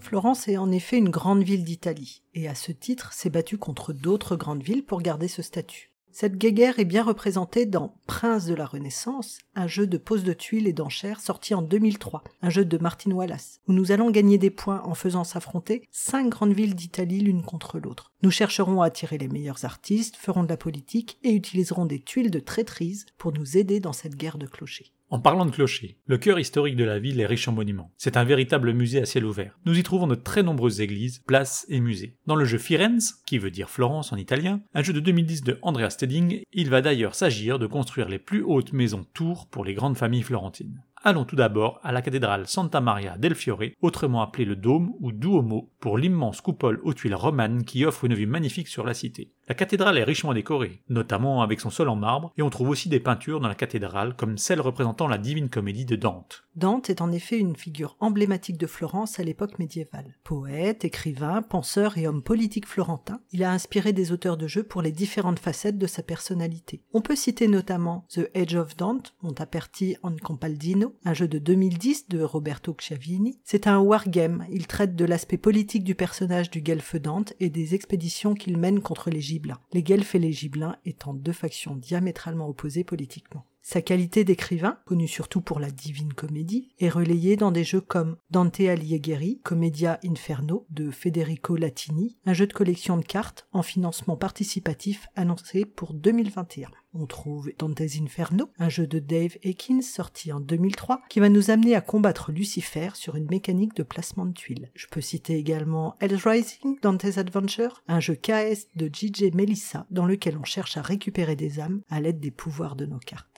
Florence est en effet une grande ville d'Italie, et à ce titre s'est battue contre d'autres grandes villes pour garder ce statut. Cette guéguerre est bien représentée dans Prince de la Renaissance, un jeu de pose de tuiles et d'enchères sorti en 2003, un jeu de Martin Wallace, où nous allons gagner des points en faisant s'affronter cinq grandes villes d'Italie l'une contre l'autre. Nous chercherons à attirer les meilleurs artistes, ferons de la politique et utiliserons des tuiles de traîtrise pour nous aider dans cette guerre de clochers. En parlant de clochers, le cœur historique de la ville est riche en monuments. C'est un véritable musée à ciel ouvert. Nous y trouvons de très nombreuses églises, places et musées. Dans le jeu Firenze, qui veut dire Florence en italien, un jeu de 2010 de Andrea Steding, il va d'ailleurs s'agir de construire les plus hautes maisons tours pour les grandes familles florentines. Allons tout d'abord à la cathédrale Santa Maria del Fiore, autrement appelée le Dôme ou Duomo, pour l'immense coupole aux tuiles romanes qui offre une vue magnifique sur la cité. La cathédrale est richement décorée, notamment avec son sol en marbre, et on trouve aussi des peintures dans la cathédrale comme celle représentant la Divine Comédie de Dante. Dante est en effet une figure emblématique de Florence à l'époque médiévale. Poète, écrivain, penseur et homme politique florentin, il a inspiré des auteurs de jeux pour les différentes facettes de sa personnalité. On peut citer notamment The Age of Dante, Montaperti en Compaldino, un jeu de 2010 de Roberto Chiavini. C'est un wargame, il traite de l'aspect politique du personnage du guelfe Dante et des expéditions qu'il mène contre les Gibelins. Les guelfes et les Gibelins étant deux factions diamétralement opposées politiquement. Sa qualité d'écrivain, connu surtout pour la Divine Comédie, est relayée dans des jeux comme Dante Alighieri, Commedia Inferno de Federico Latini, un jeu de collection de cartes en financement participatif annoncé pour 2021. On trouve Dante's Inferno, un jeu de Dave Ekins sorti en 2003 qui va nous amener à combattre Lucifer sur une mécanique de placement de tuiles. Je peux citer également Hell's Rising, Dante's Adventure, un jeu KS de JJ Melissa dans lequel on cherche à récupérer des âmes à l'aide des pouvoirs de nos cartes.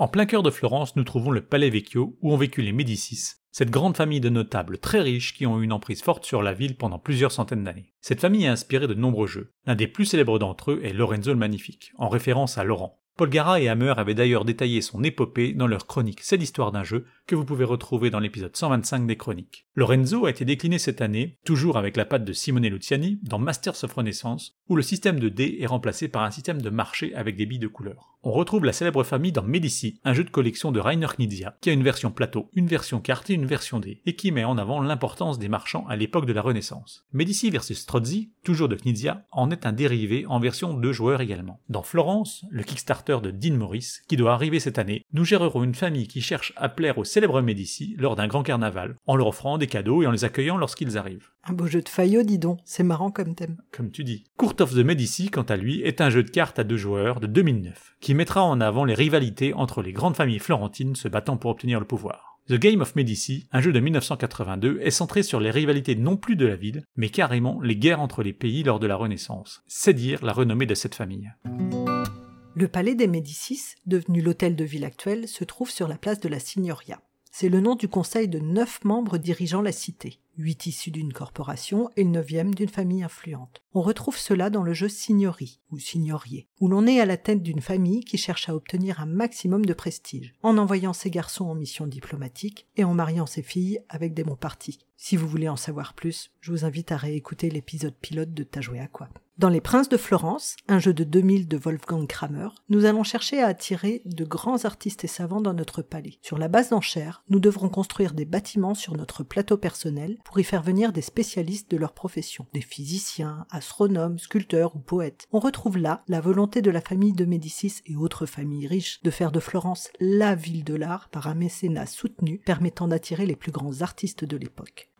En plein cœur de Florence, nous trouvons le Palais Vecchio, où ont vécu les Médicis, Cette grande famille de notables très riches qui ont eu une emprise forte sur la ville pendant plusieurs centaines d'années. Cette famille a inspiré de nombreux jeux. L'un des plus célèbres d'entre eux est Lorenzo le Magnifique, en référence à Laurent. Paul Gara et Hammer avaient d'ailleurs détaillé son épopée dans leur chronique C'est l'histoire d'un jeu que vous pouvez retrouver dans l'épisode 125 des chroniques. Lorenzo a été décliné cette année, toujours avec la patte de Simone Luciani, dans Masters of Renaissance, où le système de dés est remplacé par un système de marché avec des billes de couleur. On retrouve la célèbre famille dans Medici, un jeu de collection de Rainer Knizia, qui a une version plateau, une version carte et une version dés, et qui met en avant l'importance des marchands à l'époque de la Renaissance. Medici vs Strozzi, toujours de Knizia, en est un dérivé en version deux joueurs également. Dans Florence, le Kickstarter de Dean Morris, qui doit arriver cette année, nous gérerons une famille qui cherche à plaire aux célèbres Médicis lors d'un grand carnaval, en leur offrant des cadeaux et en les accueillant lorsqu'ils arrivent. Un beau jeu de faillot, dis donc. C'est marrant comme thème. Comme tu dis. Court of the Medici, quant à lui, est un jeu de cartes à deux joueurs de 2009, qui mettra en avant les rivalités entre les grandes familles florentines se battant pour obtenir le pouvoir. The Game of Medici, un jeu de 1982, est centré sur les rivalités non plus de la ville, mais carrément les guerres entre les pays lors de la Renaissance. C'est dire la renommée de cette famille. Le palais des Médicis, devenu l'hôtel de ville actuel, se trouve sur la place de la Signoria. C'est le nom du conseil de neuf membres dirigeant la cité, huit issus d'une corporation et le neuvième d'une famille influente. On retrouve cela dans le jeu Signori, ou Signorier, où l'on est à la tête d'une famille qui cherche à obtenir un maximum de prestige, en envoyant ses garçons en mission diplomatique et en mariant ses filles avec des bons partis. Si vous voulez en savoir plus, je vous invite à réécouter l'épisode pilote de T'as joué à quoi dans Les Princes de Florence, un jeu de 2000 de Wolfgang Kramer, nous allons chercher à attirer de grands artistes et savants dans notre palais. Sur la base d'enchères, nous devrons construire des bâtiments sur notre plateau personnel pour y faire venir des spécialistes de leur profession, des physiciens, astronomes, sculpteurs ou poètes. On retrouve là la volonté de la famille de Médicis et autres familles riches de faire de Florence la ville de l'art par un mécénat soutenu permettant d'attirer les plus grands artistes de l'époque.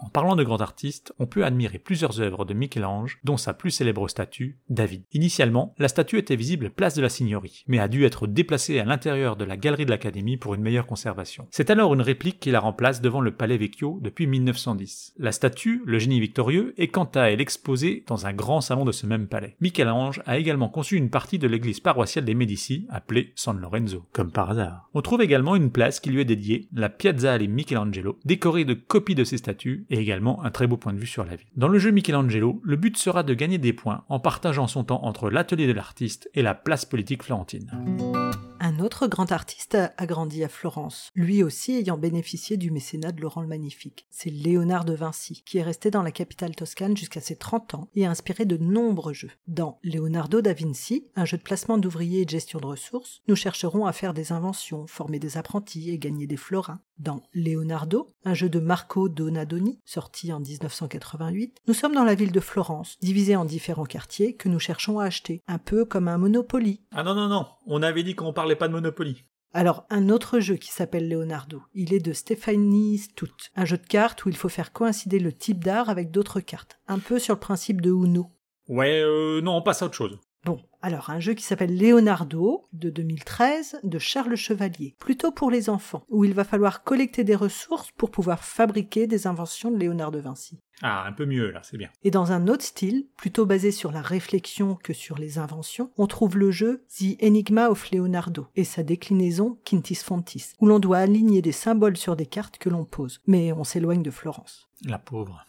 En parlant de grands artistes, on peut admirer plusieurs œuvres de Michel-Ange, dont sa plus célèbre statue, David. Initialement, la statue était visible place de la Signorie, mais a dû être déplacée à l'intérieur de la galerie de l'Académie pour une meilleure conservation. C'est alors une réplique qui la remplace devant le Palais Vecchio depuis 1910. La statue, le génie victorieux, est quant à elle exposée dans un grand salon de ce même palais. Michel-Ange a également conçu une partie de l'église paroissiale des Médicis, appelée San Lorenzo, comme par hasard. On trouve également une place qui lui est dédiée, la Piazza alle Michelangelo, décorée de copies de ses statues et également un très beau point de vue sur la ville. Dans le jeu Michelangelo, le but sera de gagner des points en partageant son temps entre l'atelier de l'artiste et la place politique florentine. Un autre grand artiste a grandi à Florence, lui aussi ayant bénéficié du mécénat de Laurent le Magnifique. C'est Léonard de Vinci, qui est resté dans la capitale toscane jusqu'à ses 30 ans et a inspiré de nombreux jeux. Dans Leonardo da Vinci, un jeu de placement d'ouvriers et de gestion de ressources, nous chercherons à faire des inventions, former des apprentis et gagner des florins. Dans Leonardo, un jeu de Marco Donadoni, sorti en 1988, nous sommes dans la ville de Florence, divisée en différents quartiers que nous cherchons à acheter, un peu comme un Monopoly. Ah non, non, non, on avait dit qu'on parlait pas de Monopoly. Alors, un autre jeu qui s'appelle Leonardo, il est de Stéphanie Stout, un jeu de cartes où il faut faire coïncider le type d'art avec d'autres cartes, un peu sur le principe de Uno. Ouais, euh, non, on passe à autre chose. Bon, alors un jeu qui s'appelle Leonardo de 2013 de Charles Chevalier, plutôt pour les enfants, où il va falloir collecter des ressources pour pouvoir fabriquer des inventions de Léonard de Vinci. Ah, un peu mieux là, c'est bien. Et dans un autre style, plutôt basé sur la réflexion que sur les inventions, on trouve le jeu The Enigma of Leonardo et sa déclinaison Quintis Fontis, où l'on doit aligner des symboles sur des cartes que l'on pose. Mais on s'éloigne de Florence. La pauvre.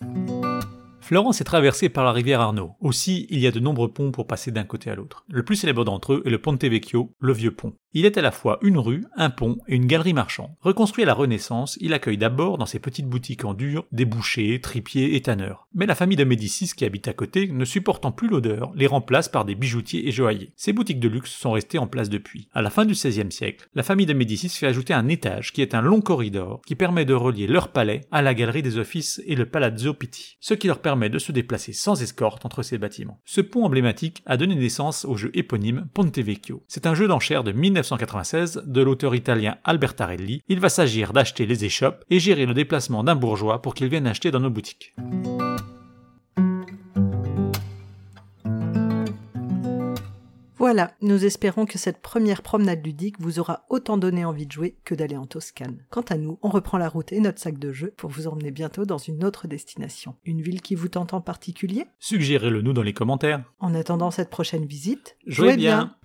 Florence est traversée par la rivière Arno. Aussi, il y a de nombreux ponts pour passer d'un côté à l'autre. Le plus célèbre d'entre eux est le Ponte Vecchio, le vieux pont. Il est à la fois une rue, un pont et une galerie marchande. Reconstruit à la Renaissance, il accueille d'abord dans ses petites boutiques en dur des bouchers, tripiers et tanneurs. Mais la famille de Médicis qui habite à côté, ne supportant plus l'odeur, les remplace par des bijoutiers et joailliers. Ces boutiques de luxe sont restées en place depuis. À la fin du XVIe siècle, la famille de Médicis fait ajouter un étage qui est un long corridor qui permet de relier leur palais à la galerie des offices et le Palazzo Pitti, ce qui leur permet de se déplacer sans escorte entre ces bâtiments. Ce pont emblématique a donné naissance au jeu éponyme Ponte Vecchio. C'est un jeu d'enchères de 1996 de l'auteur italien Albertarelli. Il va s'agir d'acheter les échoppes et gérer le déplacement d'un bourgeois pour qu'il vienne acheter dans nos boutiques. Voilà, nous espérons que cette première promenade ludique vous aura autant donné envie de jouer que d'aller en Toscane. Quant à nous, on reprend la route et notre sac de jeu pour vous emmener bientôt dans une autre destination. Une ville qui vous tente en particulier? Suggérez-le nous dans les commentaires. En attendant cette prochaine visite, Jouez bien.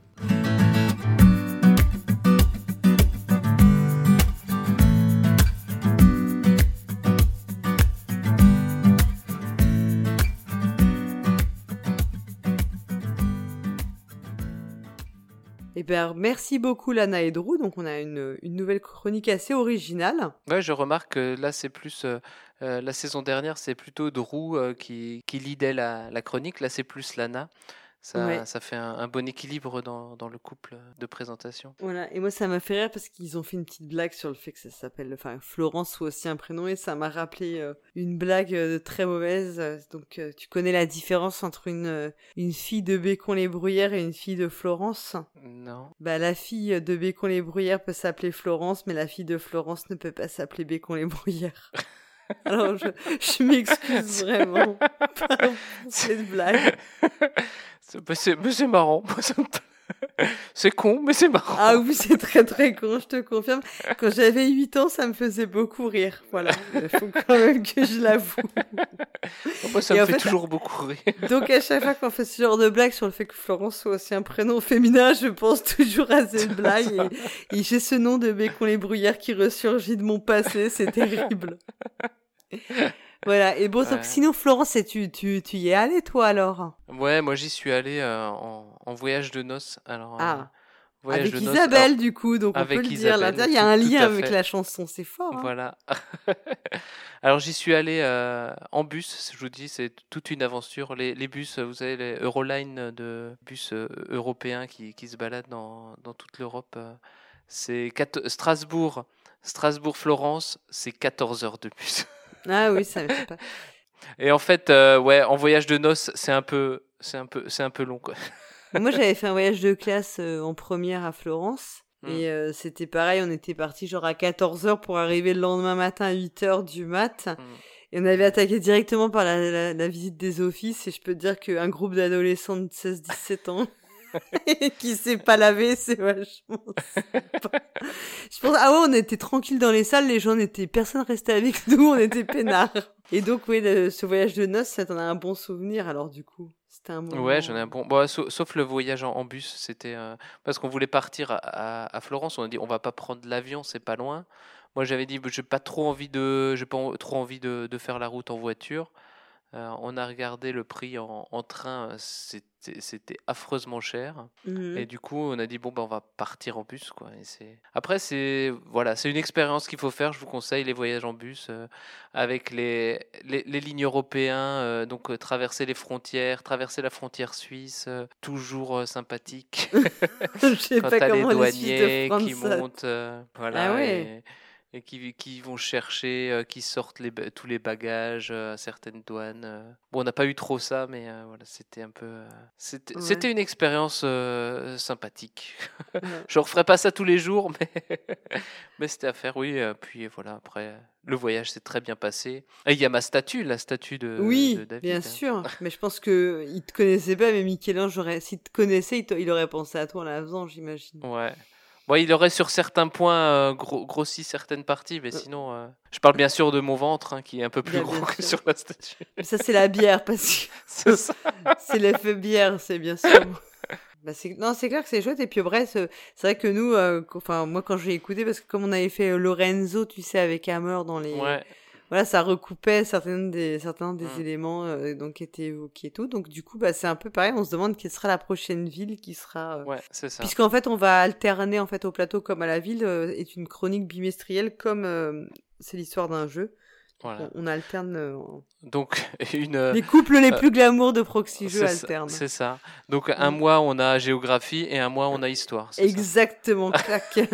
Merci beaucoup Lana et Drew. Donc on a une, nouvelle chronique assez originale. Ouais, je remarque que là, c'est plus. euh, euh, la saison dernière, c'est plutôt Drew euh, qui, qui lidait la chronique. Là, c'est plus Lana. Ça, Ouais. ça fait un, un bon équilibre dans, dans le couple de présentation. Voilà, et moi ça m'a fait rire parce qu'ils ont fait une petite blague sur le fait que ça s'appelle, enfin Florence soit aussi un prénom et ça m'a rappelé euh, une blague euh, très mauvaise. Donc euh, tu connais la différence entre une, une fille de Bécon les Bruyères et une fille de Florence? Non. Bah la fille de Bécon les Bruyères peut s'appeler Florence, mais la fille de Florence ne peut pas s'appeler Bécon les Bruyères. Alors je, je m'excuse vraiment pour cette blague. C'est mais c'est marrant. C'est con, mais c'est marrant. Ah oui, c'est très très con, je te confirme. Quand j'avais 8 ans, ça me faisait beaucoup rire. Voilà, il faut quand même que je l'avoue. Moi, ça Et me fait, fait, toujours beaucoup rire. Donc à chaque fois qu'on fait ce genre de blague sur le fait que Florence soit aussi un prénom féminin, je pense toujours à cette blague. Et, et j'ai ce nom de Bécon les Bruyères qui ressurgit de mon passé, c'est terrible. Voilà, et bon, donc, sinon Florence, et tu, tu, tu y es allé toi alors? Ouais, moi, j'y suis allé euh, en, en voyage de noces. Alors, euh, Ah, voyage Avec de noces, Isabelle alors- du coup, donc on peut le dire. Il y a un tout- lien avec la chanson, c'est fort. hein. Voilà. Alors j'y suis allé euh, en bus, je vous dis, c'est toute une aventure. Les, les bus, vous savez, les Euroline de bus euh, européens qui, qui se baladent dans, dans toute l'Europe. euh, c'est Strasbourg, Strasbourg-Florence, c'est 14 heures de bus. Ah oui, ça me fait pas. Et en fait, euh, ouais, en voyage de noces, c'est un peu, c'est un peu, c'est un peu long, quoi. Moi, j'avais fait un voyage de classe euh, en première à Florence. Mm. Et euh, c'était pareil, on était parti genre à 14h pour arriver le lendemain matin à 8h du mat. Mm. Et on avait attaqué directement par la, la- la visite des offices. Et je peux te dire qu'un groupe d'adolescents de 16-17 ans qui s'est pas lavé, c'est vachement. Je pense, ah ouais, on était tranquille dans les salles, les gens n'étaient, personne restait avec nous, on était peinards. Et donc, oui, ce voyage de noces, ça t'en a un bon souvenir, alors du coup. C'était un moment. Ouais, j'en ai un bon. Bon, sauf, sauf le voyage en, bus, c'était euh, parce qu'on voulait partir à, Florence. On a dit on va pas prendre l'avion, c'est pas loin. Moi, j'avais dit j'ai pas trop envie de, j'ai pas trop envie de faire la route en voiture. Euh, on a regardé le prix en, en train, euh, c'était affreusement cher. Mhm. Et du coup, on a dit bon ben on va partir en bus quoi. Et après c'est voilà, c'est une expérience qu'il faut faire. Je vous conseille les voyages en bus euh, avec les, les les lignes européens, euh, donc traverser les frontières, traverser la frontière suisse, toujours sympathique. Je sais Quand pas les comment les douaniers qui montent, voilà, Ah ouais. et, et qui, qui vont chercher, euh, qui sortent les, tous les bagages euh, à certaines douanes. euh. Bon, on n'a pas eu trop ça, mais voilà, c'était un peu. c'était, Ouais. une expérience sympathique. Ouais. Je referai pas ça tous les jours, mais, mais c'était à faire, oui. Puis voilà, après, le voyage s'est très bien passé. Et il y a ma statue, la statue de, Oui, de David. bien hein. sûr. Mais je pense que il te connaissait pas, mais Michel-Ange s'il te connaissait, il, il aurait pensé à toi en la faisant, j'imagine. Ouais. Bon, il aurait sur certains points euh, gros- grossi certaines parties, mais Euh. sinon, euh, je parle bien sûr de mon ventre, hein, qui est un peu plus Bien, bien gros que sur la statue. Mais ça, c'est la bière, parce que C'est l'effet bière, c'est bien sûr. Bah, non, c'est clair que c'est chouette. Et puis, bref, c'est vrai que nous, euh, enfin, moi, quand j'ai écouté, parce que comme on avait fait Lorenzo, tu sais, avec Hammer dans les. Ouais. Voilà, ça recoupait certaines des, certains des Mm. éléments euh, donc, qui étaient évoqués et tout. Donc, du coup, bah, c'est un peu pareil. On se demande quelle sera la prochaine ville qui sera. euh, Ouais, c'est ça. Puisqu'en fait, on va alterner en fait au plateau comme à la ville, euh, est une chronique bimestrielle comme c'est l'histoire d'un jeu. Voilà. On, on alterne. euh, Donc, une. euh, Les couples les euh, plus glamour de Proxy Jeux alternent. C'est ça. Donc, un Mm. mois, on a géographie et un mois, on a histoire. ça Exactement, clac. et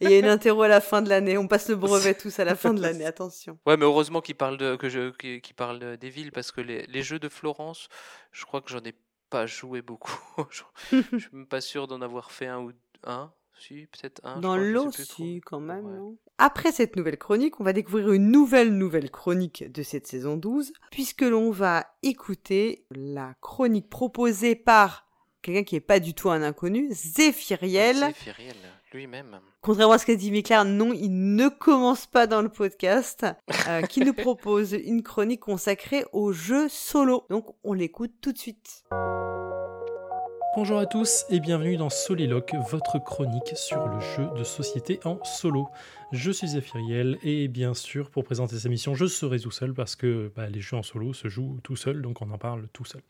il y a une interro à la fin de l'année. On passe le brevet tous à la fin de l'année, attention. Ouais, mais heureusement qu'il parle de que je parle des villes parce que les, les jeux de Florence, je crois que j'en ai pas joué beaucoup. je, je suis même pas sûr d'en avoir fait un ou un. Si, peut-être un. je Dans l'eau, si, quand même, Ouais. non? Après cette nouvelle chronique, on va découvrir une nouvelle nouvelle chronique de cette saison 12, puisque l'on va écouter la chronique proposée par quelqu'un qui est pas du tout un inconnu, Zéphiriel. Zéphiriel, lui-même. Contrairement à ce qu'a dit Méclair, non, il ne commence pas dans le podcast, euh, qui nous propose une chronique consacrée aux jeux solo. Donc, on l'écoute tout de suite. Bonjour à tous et bienvenue dans Soliloque, votre chronique sur le jeu de société en solo. Je suis Zéphiriel et bien sûr pour présenter cette émission je serai tout seul parce que bah, les jeux en solo se jouent tout seul donc on en parle tout seul.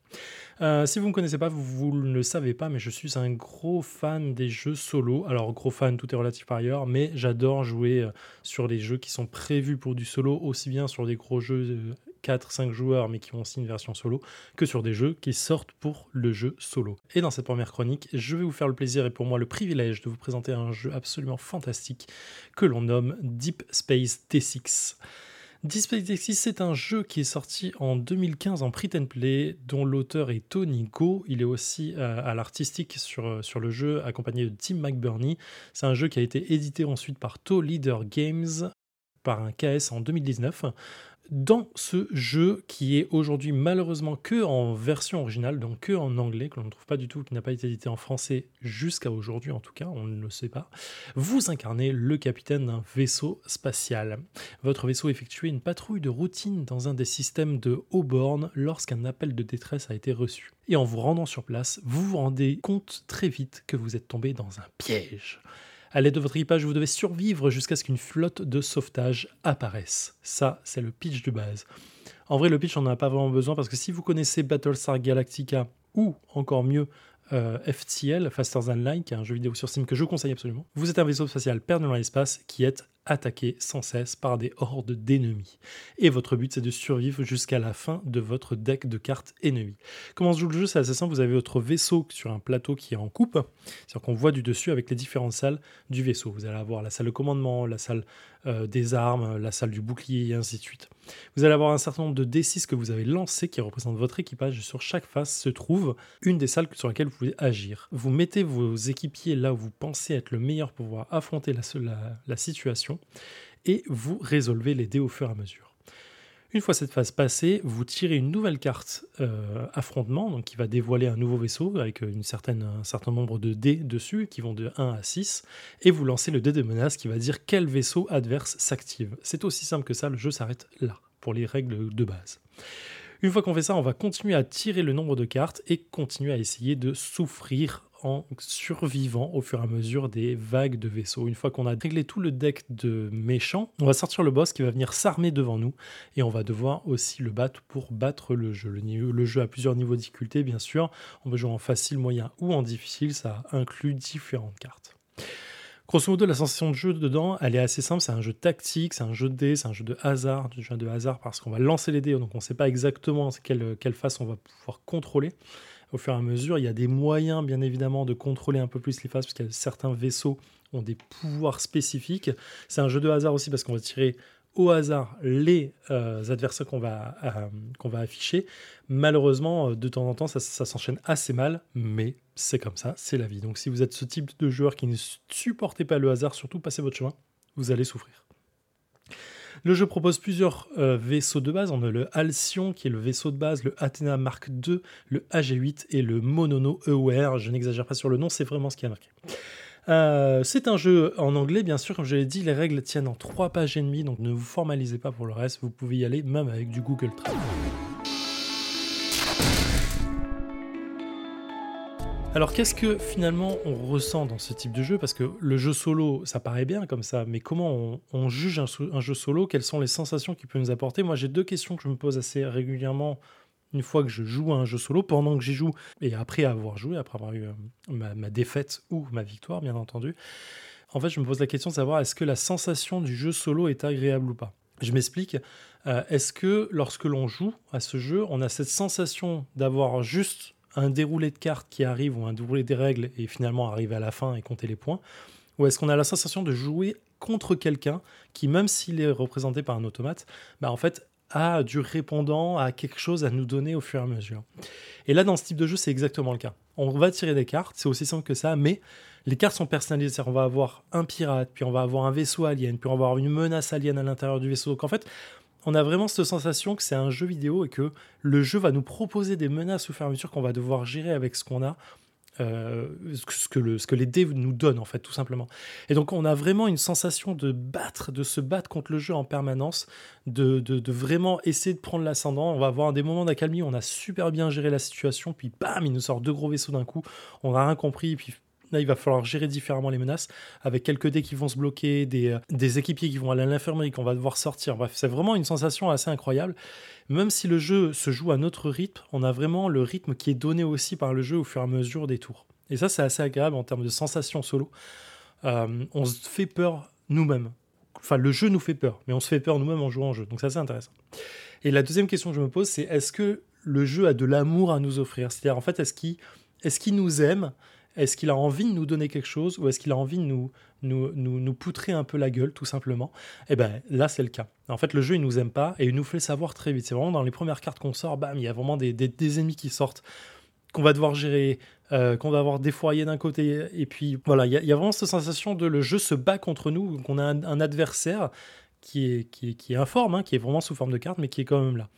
Euh, si vous ne me connaissez pas, vous, ne le savez pas mais je suis un gros fan des jeux solo. Alors gros fan, tout est relatif par ailleurs mais j'adore jouer euh, sur les jeux qui sont prévus pour du solo aussi bien sur des gros jeux euh, 4-5 joueurs, mais qui ont aussi une version solo, que sur des jeux qui sortent pour le jeu solo. Et dans cette première chronique, je vais vous faire le plaisir et pour moi le privilège de vous présenter un jeu absolument fantastique que l'on nomme Deep Space T6. Deep Space T6, c'est un jeu qui est sorti en 2015 en print and play, dont l'auteur est Tony Go. Il est aussi euh, à l'artistique sur, euh, sur le jeu, accompagné de Tim McBurney. C'est un jeu qui a été édité ensuite par To Leader Games par un KS en 2019 dans ce jeu qui est aujourd'hui malheureusement que en version originale, donc que en anglais, que l'on ne trouve pas du tout, qui n'a pas été édité en français jusqu'à aujourd'hui en tout cas, on ne le sait pas, vous incarnez le capitaine d'un vaisseau spatial. Votre vaisseau effectuait une patrouille de routine dans un des systèmes de haut borne lorsqu'un appel de détresse a été reçu. Et en vous rendant sur place, vous vous rendez compte très vite que vous êtes tombé dans un piège. À l'aide de votre équipage, vous devez survivre jusqu'à ce qu'une flotte de sauvetage apparaisse. Ça, c'est le pitch de base. En vrai, le pitch, on n'en a pas vraiment besoin parce que si vous connaissez Battlestar Galactica ou encore mieux euh, FTL, Faster Than Light, un jeu vidéo sur Steam que je conseille absolument, vous êtes un vaisseau spatial perdu dans l'espace qui est attaqué sans cesse par des hordes d'ennemis. Et votre but, c'est de survivre jusqu'à la fin de votre deck de cartes ennemies. Comment se joue le jeu? C'est assez simple. Vous avez votre vaisseau sur un plateau qui est en coupe. C'est-à-dire qu'on voit du dessus avec les différentes salles du vaisseau. Vous allez avoir la salle de commandement, la salle euh, des armes, la salle du bouclier et ainsi de suite. Vous allez avoir un certain nombre de D6 que vous avez lancés qui représentent votre équipage. Sur chaque face se trouve une des salles sur lesquelles vous pouvez agir. Vous mettez vos équipiers là où vous pensez être le meilleur pour pouvoir affronter la situation et vous résolvez les dés au fur et à mesure. Une fois cette phase passée, vous tirez une nouvelle carte euh, affrontement, donc qui va dévoiler un nouveau vaisseau avec certaine, un certain nombre de dés dessus, qui vont de 1 à 6, et vous lancez le dé de menace qui va dire quel vaisseau adverse s'active. C'est aussi simple que ça, le jeu s'arrête là, pour les règles de base. Une fois qu'on fait ça, on va continuer à tirer le nombre de cartes et continuer à essayer de souffrir survivant au fur et à mesure des vagues de vaisseaux. Une fois qu'on a réglé tout le deck de méchants, on va sortir le boss qui va venir s'armer devant nous et on va devoir aussi le battre pour battre le jeu. Le, jeu a plusieurs niveaux de difficulté, bien sûr. On peut jouer en facile, moyen ou en difficile. Ça inclut différentes cartes. Grosso modo, la sensation de jeu dedans, elle est assez simple. C'est un jeu tactique, c'est un jeu de dés, c'est un jeu de hasard, du jeu de hasard parce qu'on va lancer les dés, donc on ne sait pas exactement quelle face on va pouvoir contrôler au fur et à mesure. Il y a des moyens, bien évidemment, de contrôler un peu plus les phases, parce que certains vaisseaux ont des pouvoirs spécifiques. C'est un jeu de hasard aussi, parce qu'on va tirer au hasard les euh, adversaires qu'on va, euh, qu'on va afficher. Malheureusement, euh, de temps en temps, ça, ça s'enchaîne assez mal, mais c'est comme ça, c'est la vie. Donc si vous êtes ce type de joueur qui ne supportez pas le hasard, surtout passez votre chemin, vous allez souffrir. Le jeu propose plusieurs euh, vaisseaux de base. On a le Halcyon qui est le vaisseau de base, le Athena Mark II, le AG8 et le Monono Aware. Je n'exagère pas sur le nom, c'est vraiment ce qui a marqué. Euh, c'est un jeu en anglais, bien sûr, comme je l'ai dit, les règles tiennent en trois pages et demie, donc ne vous formalisez pas pour le reste, vous pouvez y aller même avec du Google Trad. Alors qu'est-ce que finalement on ressent dans ce type de jeu? Parce que le jeu solo, ça paraît bien comme ça, mais comment on, juge un, jeu solo? Quelles sont les sensations qu'il peut nous apporter? Moi j'ai deux questions que je me pose assez régulièrement une fois que je joue à un jeu solo, pendant que j'y joue, et après avoir joué, après avoir eu euh, ma, défaite ou ma victoire, bien entendu. En fait, je me pose la question de savoir est-ce que la sensation du jeu solo est agréable ou pas? Je m'explique. Euh, est-ce que lorsque l'on joue à ce jeu, on a cette sensation d'avoir juste un déroulé de cartes qui arrive ou un déroulé des règles et finalement arriver à la fin et compter les points Ou est-ce qu'on a la sensation de jouer contre quelqu'un qui, même s'il est représenté par un automate, bah en fait a du répondant, a quelque chose à nous donner au fur et à mesure. Et là, dans ce type de jeu, c'est exactement le cas. On va tirer des cartes, c'est aussi simple que ça, mais les cartes sont personnalisées. On va avoir un pirate, puis on va avoir un vaisseau alien, puis on va avoir une menace alien à l'intérieur du vaisseau. Donc en fait, on a vraiment cette sensation que c'est un jeu vidéo et que le jeu va nous proposer des menaces au fur qu'on va devoir gérer avec ce qu'on a euh, ce, que les dés nous donnent, en fait, tout simplement. Et donc, on a vraiment une sensation de battre, de se battre contre le jeu en permanence, de, vraiment essayer de prendre l'ascendant. On va avoir des moments d'accalmie, on a super bien géré la situation, puis bam, il nous sort deux gros vaisseaux d'un coup, on n'a rien compris, puis Là, il va falloir gérer différemment les menaces, avec quelques dés qui vont se bloquer, des, euh, des équipiers qui vont aller à l'infirmerie, qu'on va devoir sortir. Bref, c'est vraiment une sensation assez incroyable. Même si le jeu se joue à notre rythme, on a vraiment le rythme qui est donné aussi par le jeu au fur et à mesure des tours. Et ça, c'est assez agréable en termes de sensation solo. Euh, on se fait peur nous-mêmes. Enfin, le jeu nous fait peur, mais on se fait peur nous-mêmes en jouant au jeu. Donc, c'est assez intéressant. Et la deuxième question que je me pose, c'est est-ce que le jeu a de l'amour à nous offrir? C'est-à-dire, en fait, est-ce qu'il est nous aime? Est-ce qu'il a envie de nous donner quelque chose Ou est-ce qu'il a envie de nous, nous, nous, nous, poutrer un peu la gueule, tout simplement? Eh bien, là, c'est le cas. En fait, le jeu, il nous aime pas et il nous fait savoir très vite. C'est vraiment dans les premières cartes qu'on sort, bam, il y a vraiment des, des, des ennemis qui sortent qu'on va devoir gérer, euh, qu'on va avoir défoyé d'un côté. Et puis voilà, il y, a vraiment cette sensation de le jeu se bat contre nous, qu'on a un, adversaire qui est, qui qui est informe, hein, qui est vraiment sous forme de carte, mais qui est quand même là.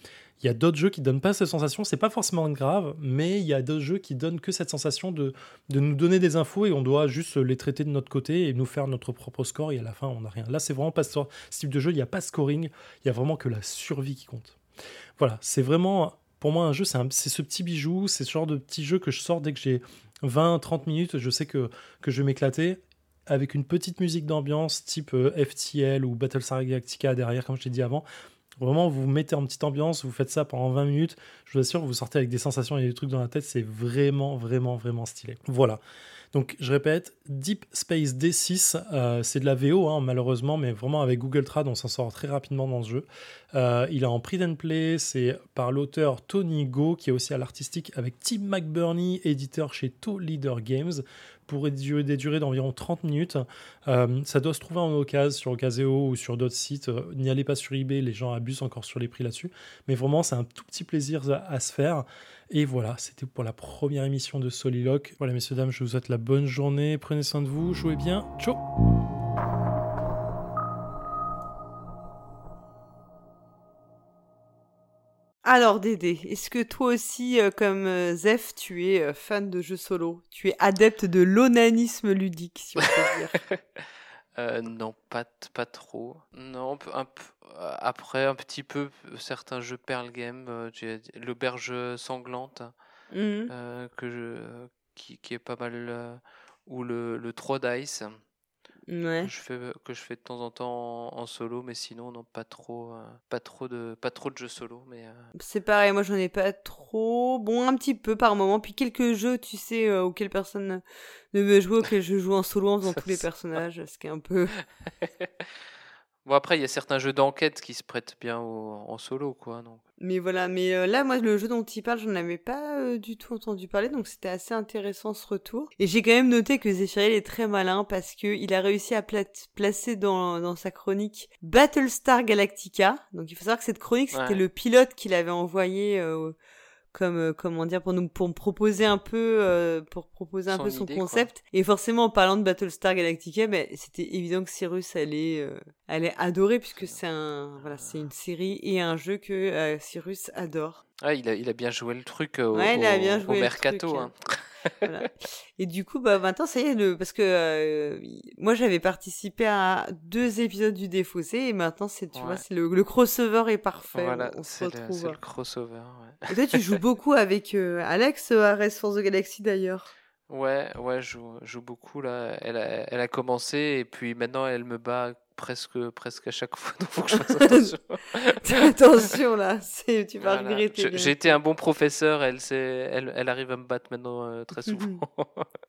Il y a d'autres jeux qui donnent pas cette sensation, c'est pas forcément grave, mais il y a d'autres jeux qui donnent que cette sensation de, de nous donner des infos et on doit juste les traiter de notre côté et nous faire notre propre score et à la fin on n'a rien. Là c'est vraiment pas ce type de jeu, il n'y a pas de scoring, il y a vraiment que la survie qui compte. Voilà, c'est vraiment pour moi, un jeu, c'est ce petit bijou, c'est ce genre de petit jeu que je sors dès que j'ai 20-30 minutes. Je sais que, que je vais m'éclater avec une petite musique d'ambiance type euh, FTL ou Battlestar Galactica derrière, comme je t'ai dit avant. Vraiment, vous mettez en petite ambiance, vous faites ça pendant 20 minutes. Je vous assure, vous sortez avec des sensations et des trucs dans la tête. C'est vraiment, vraiment, vraiment stylé. Voilà. Donc je répète, Deep Space D6, euh, c'est de la VO hein, malheureusement, mais vraiment avec Google Trad, on s'en sort très rapidement dans ce jeu. Euh, il est en print and play, c'est par l'auteur Tony Go, qui est aussi à l'artistique avec Tim McBurney, éditeur chez To Leader Games pour des durées d'environ 30 minutes. Euh, ça doit se trouver en occasion sur Ocaseo ou sur d'autres sites. N'y allez pas sur eBay, les gens abusent encore sur les prix là-dessus. Mais vraiment, c'est un tout petit plaisir à se faire. Et voilà, c'était pour la première émission de Soliloque. Voilà, messieurs, dames, je vous souhaite la bonne journée. Prenez soin de vous, jouez bien. Ciao Alors Dédé, est-ce que toi aussi, euh, comme euh, Zef, tu es euh, fan de jeux solo? Tu es adepte de l'onanisme ludique, si on peut dire. Non, pas, pas trop. Non, un, après, un petit peu, certains jeux Pearl Game, l'auberge sanglante, mmh. que je, qui, qui, est pas mal, ou le, le 3 Dice que, je fais, que je fais de temps en temps en, solo, mais sinon, non, pas trop, euh, pas trop, de, pas trop de jeux solo. Mais, euh. C'est pareil, moi j'en ai pas trop. Bon, un petit peu par moment. Puis quelques jeux, tu sais, euh, auxquels personne ne veut jouer, auxquels je joue en solo en faisant tous les personnages, ce qui est un peu. Bon, après, il y a certains jeux d'enquête qui se prêtent bien en solo, quoi. Donc. Mais voilà, mais euh, là, moi, le jeu dont il parle, j'en avais pas euh, du tout entendu parler, donc c'était assez intéressant ce retour. Et j'ai quand même noté que Zephyriel est très malin parce que il a réussi à placer dans, dans sa chronique Battlestar Galactica. Donc il faut savoir que cette chronique, c'était le pilote qu'il avait envoyé euh, comme euh, comment dire pour nous pour me proposer un peu euh, pour proposer un peu son concept. Et forcément en parlant de Battlestar Galactica ben c'était évident que Cyrus allait euh, allait adorer puisque c'est un voilà c'est une série et un jeu que Cyrus adore. Ah il a il a bien joué le truc au, ouais, il a bien joué au mercato hein. Et du coup, bah, maintenant, ça y est, le... parce que euh, moi, j'avais participé à deux épisodes du Défaussé, et maintenant, c'est, tu vois, c'est le, le, crossover est parfait. Voilà, on se retrouve. C'est le crossover, ouais. Et toi, tu joues beaucoup avec euh, Alex à Race for the Galaxy, d'ailleurs. Ouais, ouais, je joue, joue, beaucoup, là. Elle a, elle a commencé, et puis maintenant, elle me bat presque, presque à chaque fois. Donc, faut que je fasse attention. attention là, tu vas regretter. J'ai été un bon professeur, elle, elle, elle arrive à me battre maintenant euh, très souvent.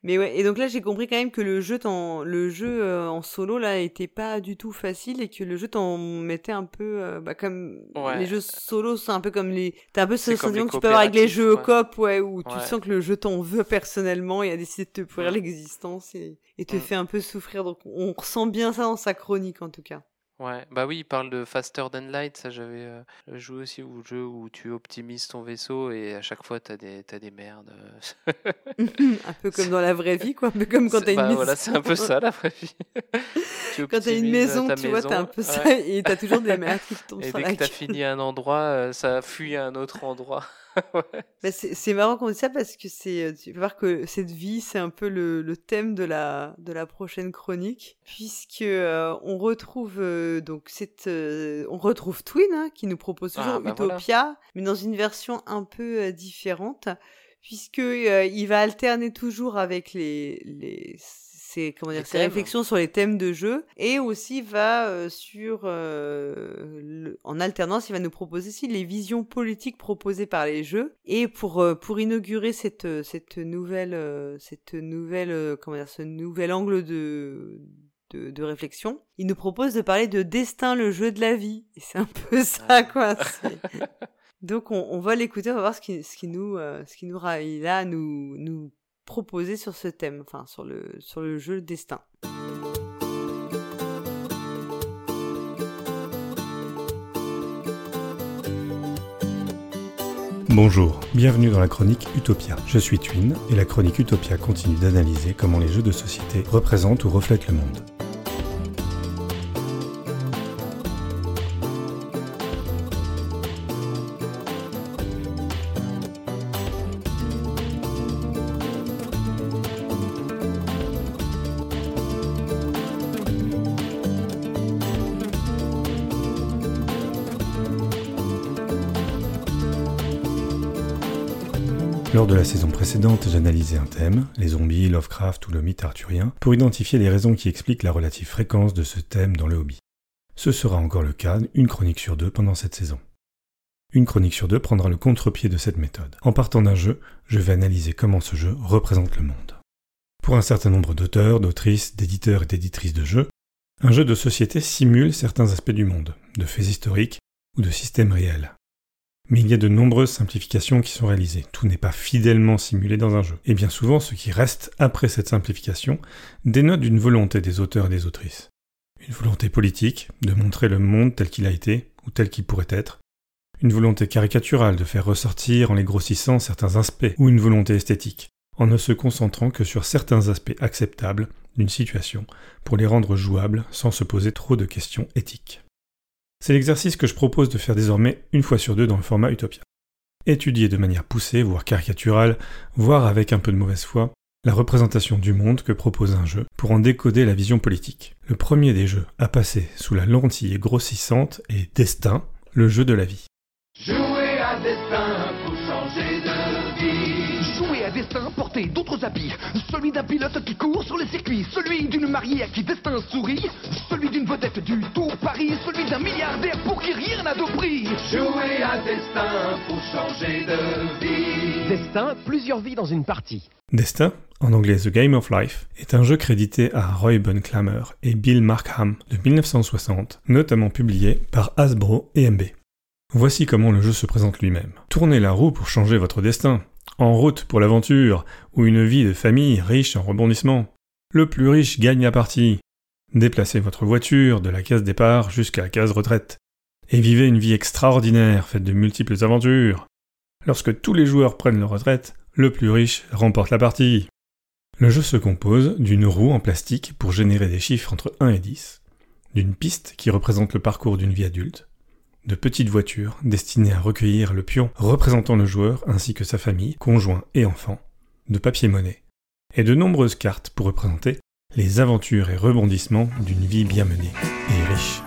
Mais ouais, et donc là j'ai compris quand même que le jeu, en, le jeu euh, en solo là était pas du tout facile et que le jeu t'en mettait un peu euh, bah, comme les jeux solo sont un peu comme les. T'as un peu ce sentiment que tu peux avoir avec les jeux ouais. coop, ouais, où tu sens que le jeu t'en veut personnellement et a décidé de te pourrir l'existence et, et te fait un peu souffrir. Donc on ressent bien ça dans sa chronique en tout cas. Ouais, bah oui, il parle de Faster Than Light, ça j'avais euh, joué aussi au jeu où tu optimises ton vaisseau et à chaque fois t'as des, as des merdes. un peu comme dans la vraie vie, quoi, un peu comme quand t'as une bah, maison. Voilà, c'est un peu ça la vraie vie. quand t'as une maison, tu vois, t'as un peu ça et t'as toujours des merdes qui tombent et sur dès la que t'as fini un endroit, euh, ça fuit à un autre endroit. Bah, c'est marrant qu'on dise ça parce que c'est, euh, tu peux voir que cette vie, c'est un peu le, le thème de la, de la prochaine chronique, puisque euh, on retrouve euh, donc cette, euh, on retrouve Twin hein, qui nous propose toujours Ah, bah voilà. Utopia, mais dans une version un peu euh, différente, puisque euh, il va alterner toujours avec les, les ses, comment dire, ses réflexions sur les thèmes de jeu et aussi va euh, sur euh, le- en alternance il va nous proposer aussi les visions politiques proposées par les jeux et pour euh, pour inaugurer cette cette nouvelle cette nouvelle comment dire ce nouvel angle de de, de réflexion, il nous propose de parler de destin, le jeu de la vie. Et c'est un peu ça, quoi. c'est- Donc on, on va l'écouter, on va voir ce qui, ce qui nous, euh, ce qui nous il a à nous, nous proposer sur ce thème, enfin sur le, sur le jeu destin. Bonjour, bienvenue dans la chronique Utopia. Je suis Twin et la chronique Utopia continue d'analyser comment les jeux de société représentent ou reflètent le monde. Lors de la saison précédente, j'analysais un thème, les zombies, Lovecraft ou le mythe arthurien, pour identifier les raisons qui expliquent la relative fréquence de ce thème dans le hobby. Ce sera encore le cas, une chronique sur deux pendant cette saison. Une chronique sur deux prendra le contre-pied de cette méthode. En partant d'un jeu, je vais analyser comment ce jeu représente le monde. Pour un certain nombre d'auteurs, d'autrices, d'éditeurs et d'éditrices de jeux, un jeu de société simule certains aspects du monde, de faits historiques ou de systèmes réels. Mais il y a de nombreuses simplifications qui sont réalisées. Tout n'est pas fidèlement simulé dans un jeu. Et bien souvent, ce qui reste après cette simplification dénote d'une volonté des auteurs et des autrices. Une volonté politique, de montrer le monde tel qu'il a été, ou tel qu'il pourrait être. Une volonté caricaturale, de faire ressortir en les grossissant certains aspects, ou une volonté esthétique, en ne se concentrant que sur certains aspects acceptables d'une situation, pour les rendre jouables sans se poser trop de questions éthiques. C'est l'exercice que je propose de faire désormais une fois sur deux dans le format Utopia. Étudier de manière poussée, voire caricaturale, voire avec un peu de mauvaise foi, la représentation du monde que propose un jeu pour en décoder la vision politique. Le premier des jeux à passer sous la lentille grossissante est Destin, le jeu de la vie. D'autres habits. Celui d'un pilote qui court sur les circuits. Celui d'une mariée à qui destin sourit. Celui d'une vedette du Tour Paris. Celui d'un milliardaire pour qui rien n'a de prix. Jouer à destin pour changer de vie. Destin, plusieurs vies dans une partie. Destin, en anglais The Game of Life, est un jeu crédité à Roy Bunclammer et Bill Markham de 1960, notamment publié par Hasbro et MB. Voici comment le jeu se présente lui-même. Tournez la roue pour changer votre destin. En route pour l'aventure, ou une vie de famille riche en rebondissements. Le plus riche gagne la partie. Déplacez votre voiture de la case départ jusqu'à la case retraite. Et vivez une vie extraordinaire faite de multiples aventures. Lorsque tous les joueurs prennent leur retraite, le plus riche remporte la partie. Le jeu se compose d'une roue en plastique pour générer des chiffres entre 1 et 10, d'une piste qui représente le parcours d'une vie adulte, de petites voitures destinées à recueillir le pion représentant le joueur ainsi que sa famille, conjoint et enfants, de papier-monnaie, et de nombreuses cartes pour représenter les aventures et rebondissements d'une vie bien menée et riche.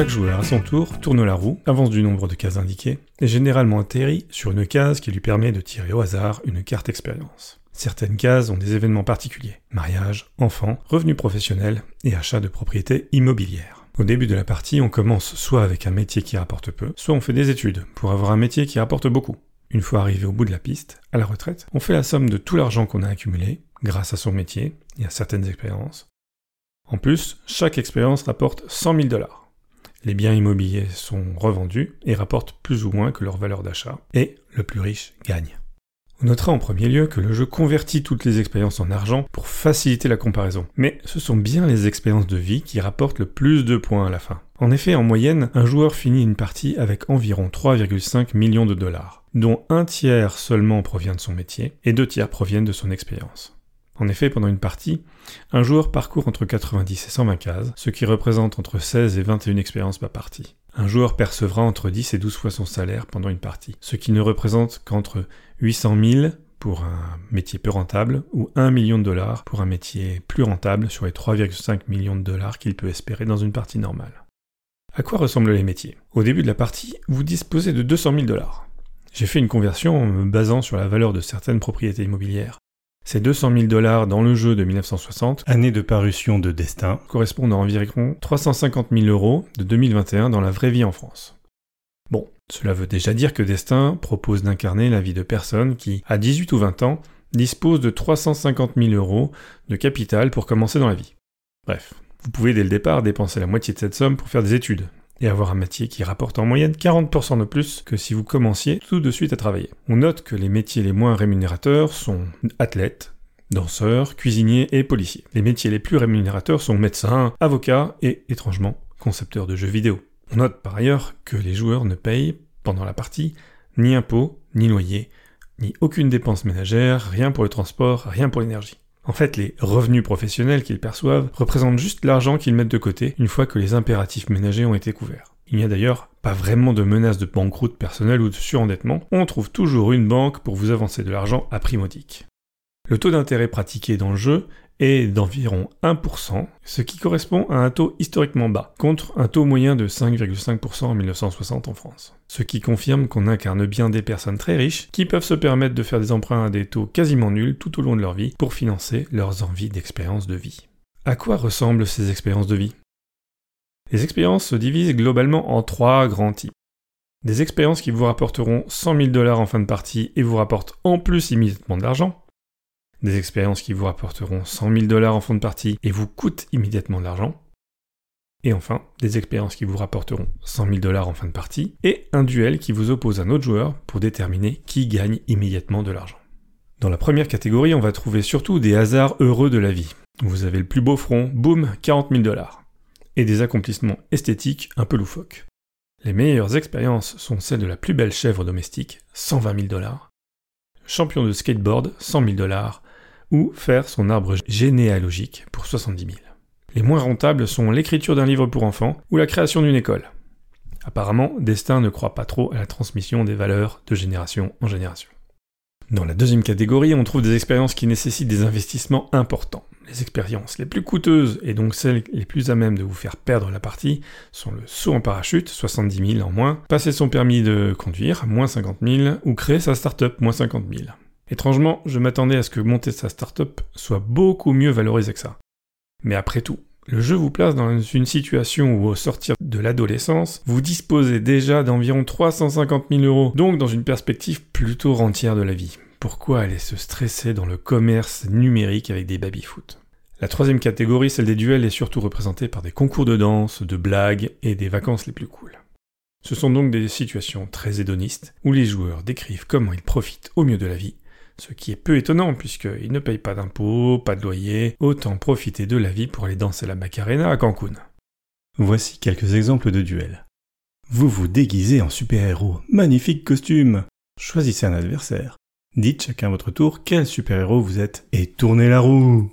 Chaque joueur à son tour tourne la roue, avance du nombre de cases indiquées, et généralement atterrit sur une case qui lui permet de tirer au hasard une carte expérience. Certaines cases ont des événements particuliers, mariage, enfants, revenus professionnels et achat de propriétés immobilières. Au début de la partie, on commence soit avec un métier qui rapporte peu, soit on fait des études pour avoir un métier qui rapporte beaucoup. Une fois arrivé au bout de la piste, à la retraite, on fait la somme de tout l'argent qu'on a accumulé, grâce à son métier et à certaines expériences. En plus, chaque expérience rapporte 100 000 dollars. Les biens immobiliers sont revendus et rapportent plus ou moins que leur valeur d'achat, et le plus riche gagne. On notera en premier lieu que le jeu convertit toutes les expériences en argent pour faciliter la comparaison, mais ce sont bien les expériences de vie qui rapportent le plus de points à la fin. En effet, en moyenne, un joueur finit une partie avec environ 3,5 millions de dollars, dont un tiers seulement provient de son métier et deux tiers proviennent de son expérience. En effet, pendant une partie, un joueur parcourt entre 90 et 120 cases, ce qui représente entre 16 et 21 expériences par partie. Un joueur percevra entre 10 et 12 fois son salaire pendant une partie, ce qui ne représente qu'entre 800 000 pour un métier peu rentable ou 1 million de dollars pour un métier plus rentable sur les 3,5 millions de dollars qu'il peut espérer dans une partie normale. À quoi ressemblent les métiers? Au début de la partie, vous disposez de 200 000 dollars. J'ai fait une conversion en me basant sur la valeur de certaines propriétés immobilières. Ces 200 000 dollars dans le jeu de 1960, année de parution de Destin, correspondent à environ 350 000 euros de 2021 dans la vraie vie en France. Bon, cela veut déjà dire que Destin propose d'incarner la vie de personnes qui, à 18 ou 20 ans, disposent de 350 000 euros de capital pour commencer dans la vie. Bref, vous pouvez dès le départ dépenser la moitié de cette somme pour faire des études, et avoir un métier qui rapporte en moyenne 40% de plus que si vous commenciez tout de suite à travailler. On note que les métiers les moins rémunérateurs sont athlètes, danseurs, cuisiniers et policiers. Les métiers les plus rémunérateurs sont médecins, avocats et, étrangement, concepteurs de jeux vidéo. On note par ailleurs que les joueurs ne payent, pendant la partie, ni impôts, ni loyer, ni aucune dépense ménagère, rien pour le transport, rien pour l'énergie. En fait, les revenus professionnels qu'ils perçoivent représentent juste l'argent qu'ils mettent de côté une fois que les impératifs ménagers ont été couverts. Il n'y a d'ailleurs pas vraiment de menace de banqueroute personnelle ou de surendettement, on trouve toujours une banque pour vous avancer de l'argent à prix modique. Le taux d'intérêt pratiqué dans le jeu est d'environ 1%, ce qui correspond à un taux historiquement bas, contre un taux moyen de 5,5% en 1960 en France. Ce qui confirme qu'on incarne bien des personnes très riches qui peuvent se permettre de faire des emprunts à des taux quasiment nuls tout au long de leur vie pour financer leurs envies d'expérience de vie. À quoi ressemblent ces expériences de vie? Les expériences se divisent globalement en trois grands types. Des expériences qui vous rapporteront 100 000 dollars en fin de partie et vous rapportent en plus immédiatement de l'argent, des expériences qui vous rapporteront 100 000 dollars en fin de partie et vous coûtent immédiatement de l'argent. Et enfin, des expériences qui vous rapporteront 100 000 dollars en fin de partie et un duel qui vous oppose à un autre joueur pour déterminer qui gagne immédiatement de l'argent. Dans la première catégorie, on va trouver surtout des hasards heureux de la vie. Vous avez le plus beau front, boum, 40 000 dollars. Et des accomplissements esthétiques un peu loufoques. Les meilleures expériences sont celles de la plus belle chèvre domestique, 120 000 dollars. Champion de skateboard, 100 000 dollars ou faire son arbre généalogique pour 70 000. Les moins rentables sont l'écriture d'un livre pour enfants ou la création d'une école. Apparemment, Destin ne croit pas trop à la transmission des valeurs de génération en génération. Dans la deuxième catégorie, on trouve des expériences qui nécessitent des investissements importants. Les expériences les plus coûteuses et donc celles les plus à même de vous faire perdre la partie sont le saut en parachute, 70 000 en moins, passer son permis de conduire, moins 50 000, ou créer sa start-up, moins 50 000. Étrangement, je m'attendais à ce que monter sa startup soit beaucoup mieux valorisé que ça. Mais après tout, le jeu vous place dans une situation où au sortir de l'adolescence, vous disposez déjà d'environ 350 000 euros, donc dans une perspective plutôt rentière de la vie. Pourquoi aller se stresser dans le commerce numérique avec des baby-foot La troisième catégorie, celle des duels, est surtout représentée par des concours de danse, de blagues et des vacances les plus cools. Ce sont donc des situations très hédonistes où les joueurs décrivent comment ils profitent au mieux de la vie ce qui est peu étonnant puisqu'ils ne payent pas d'impôts, pas de loyer, autant profiter de la vie pour aller danser la Macarena à Cancun. Voici quelques exemples de duels. Vous vous déguisez en super-héros, magnifique costume. Choisissez un adversaire. Dites chacun à votre tour quel super-héros vous êtes et tournez la roue.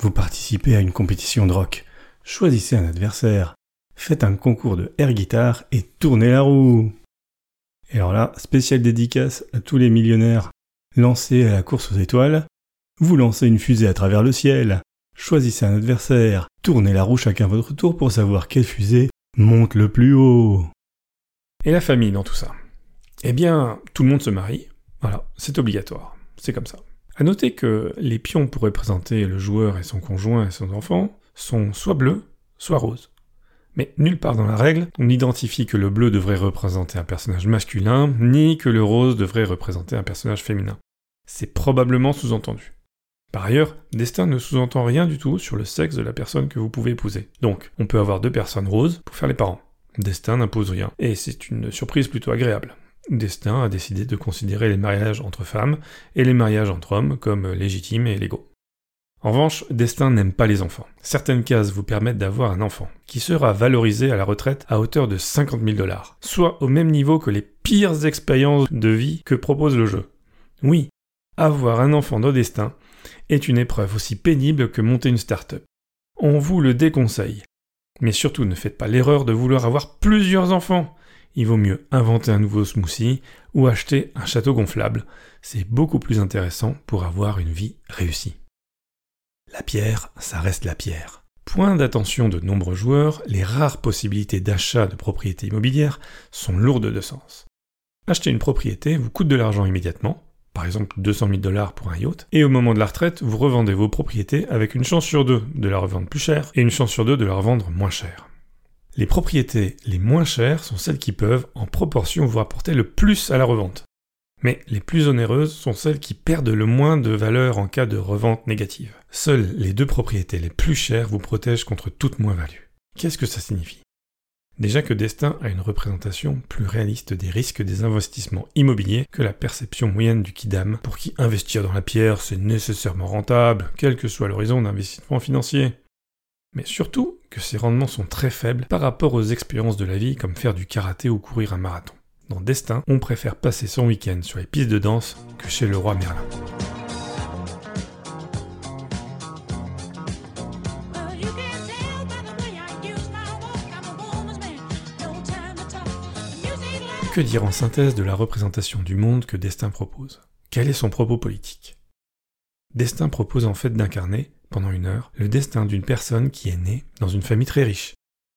Vous participez à une compétition de rock. Choisissez un adversaire. Faites un concours de air guitare et tournez la roue. Et alors là, spéciale dédicace à tous les millionnaires Lancez à la course aux étoiles. Vous lancez une fusée à travers le ciel. Choisissez un adversaire. Tournez la roue chacun votre tour pour savoir quelle fusée monte le plus haut. Et la famille dans tout ça Eh bien, tout le monde se marie. Voilà, c'est obligatoire. C'est comme ça. À noter que les pions pour représenter le joueur et son conjoint et son enfant sont soit bleus, soit roses. Mais nulle part dans la règle, on n'identifie que le bleu devrait représenter un personnage masculin, ni que le rose devrait représenter un personnage féminin. C'est probablement sous-entendu. Par ailleurs, Destin ne sous-entend rien du tout sur le sexe de la personne que vous pouvez épouser. Donc, on peut avoir deux personnes roses pour faire les parents. Destin n'impose rien, et c'est une surprise plutôt agréable. Destin a décidé de considérer les mariages entre femmes et les mariages entre hommes comme légitimes et légaux. En revanche, Destin n'aime pas les enfants. Certaines cases vous permettent d'avoir un enfant, qui sera valorisé à la retraite à hauteur de 50 000 dollars, soit au même niveau que les pires expériences de vie que propose le jeu. Oui, Avoir un enfant dans destin est une épreuve aussi pénible que monter une start-up. On vous le déconseille. Mais surtout ne faites pas l'erreur de vouloir avoir plusieurs enfants. Il vaut mieux inventer un nouveau smoothie ou acheter un château gonflable. C'est beaucoup plus intéressant pour avoir une vie réussie. La pierre, ça reste la pierre. Point d'attention de nombreux joueurs, les rares possibilités d'achat de propriétés immobilières sont lourdes de sens. Acheter une propriété vous coûte de l'argent immédiatement, par exemple 200 000 dollars pour un yacht, et au moment de la retraite, vous revendez vos propriétés avec une chance sur deux de la revendre plus cher et une chance sur deux de la revendre moins cher. Les propriétés les moins chères sont celles qui peuvent, en proportion, vous rapporter le plus à la revente. Mais les plus onéreuses sont celles qui perdent le moins de valeur en cas de revente négative. Seules les deux propriétés les plus chères vous protègent contre toute moins-value. Qu'est-ce que ça signifie? Déjà que Destin a une représentation plus réaliste des risques des investissements immobiliers que la perception moyenne du Kidam, pour qui investir dans la pierre c'est nécessairement rentable, quel que soit l'horizon d'investissement financier. Mais surtout que ces rendements sont très faibles par rapport aux expériences de la vie comme faire du karaté ou courir un marathon. Dans Destin, on préfère passer son week-end sur les pistes de danse que chez le roi Merlin. Que dire en synthèse de la représentation du monde que Destin propose? Quel est son propos politique? Destin propose en fait d'incarner, pendant une heure, le destin d'une personne qui est née dans une famille très riche.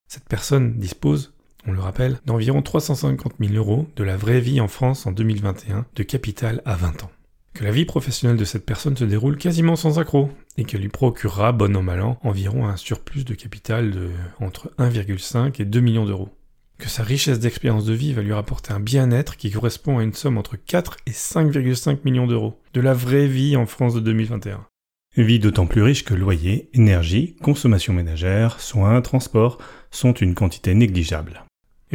Cette personne dispose, on le rappelle, d'environ 350 000 euros de la vraie vie en France en 2021 de capital à 20 ans. Que la vie professionnelle de cette personne se déroule quasiment sans accroc et qu'elle lui procurera, bon an mal an, environ un surplus de capital de entre 1,5 et 2 millions d'euros que sa richesse d'expérience de vie va lui rapporter un bien-être qui correspond à une somme entre 4 et 5,5 millions d'euros, de la vraie vie en France de 2021. Vie d'autant plus riche que loyer, énergie, consommation ménagère, soins, transport sont une quantité négligeable.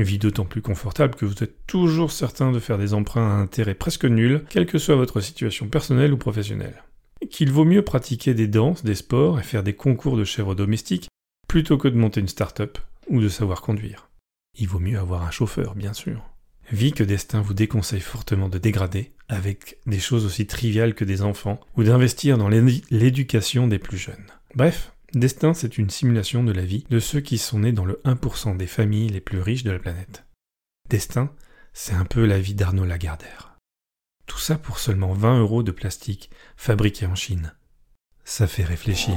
Vie d'autant plus confortable que vous êtes toujours certain de faire des emprunts à intérêt presque nul, quelle que soit votre situation personnelle ou professionnelle. Qu'il vaut mieux pratiquer des danses, des sports et faire des concours de chèvres domestiques plutôt que de monter une start-up ou de savoir conduire. Il vaut mieux avoir un chauffeur, bien sûr. Vie que Destin vous déconseille fortement de dégrader avec des choses aussi triviales que des enfants ou d'investir dans l'éducation des plus jeunes. Bref, Destin, c'est une simulation de la vie de ceux qui sont nés dans le 1% des familles les plus riches de la planète. Destin, c'est un peu la vie d'Arnaud Lagardère. Tout ça pour seulement 20 euros de plastique fabriqué en Chine. Ça fait réfléchir.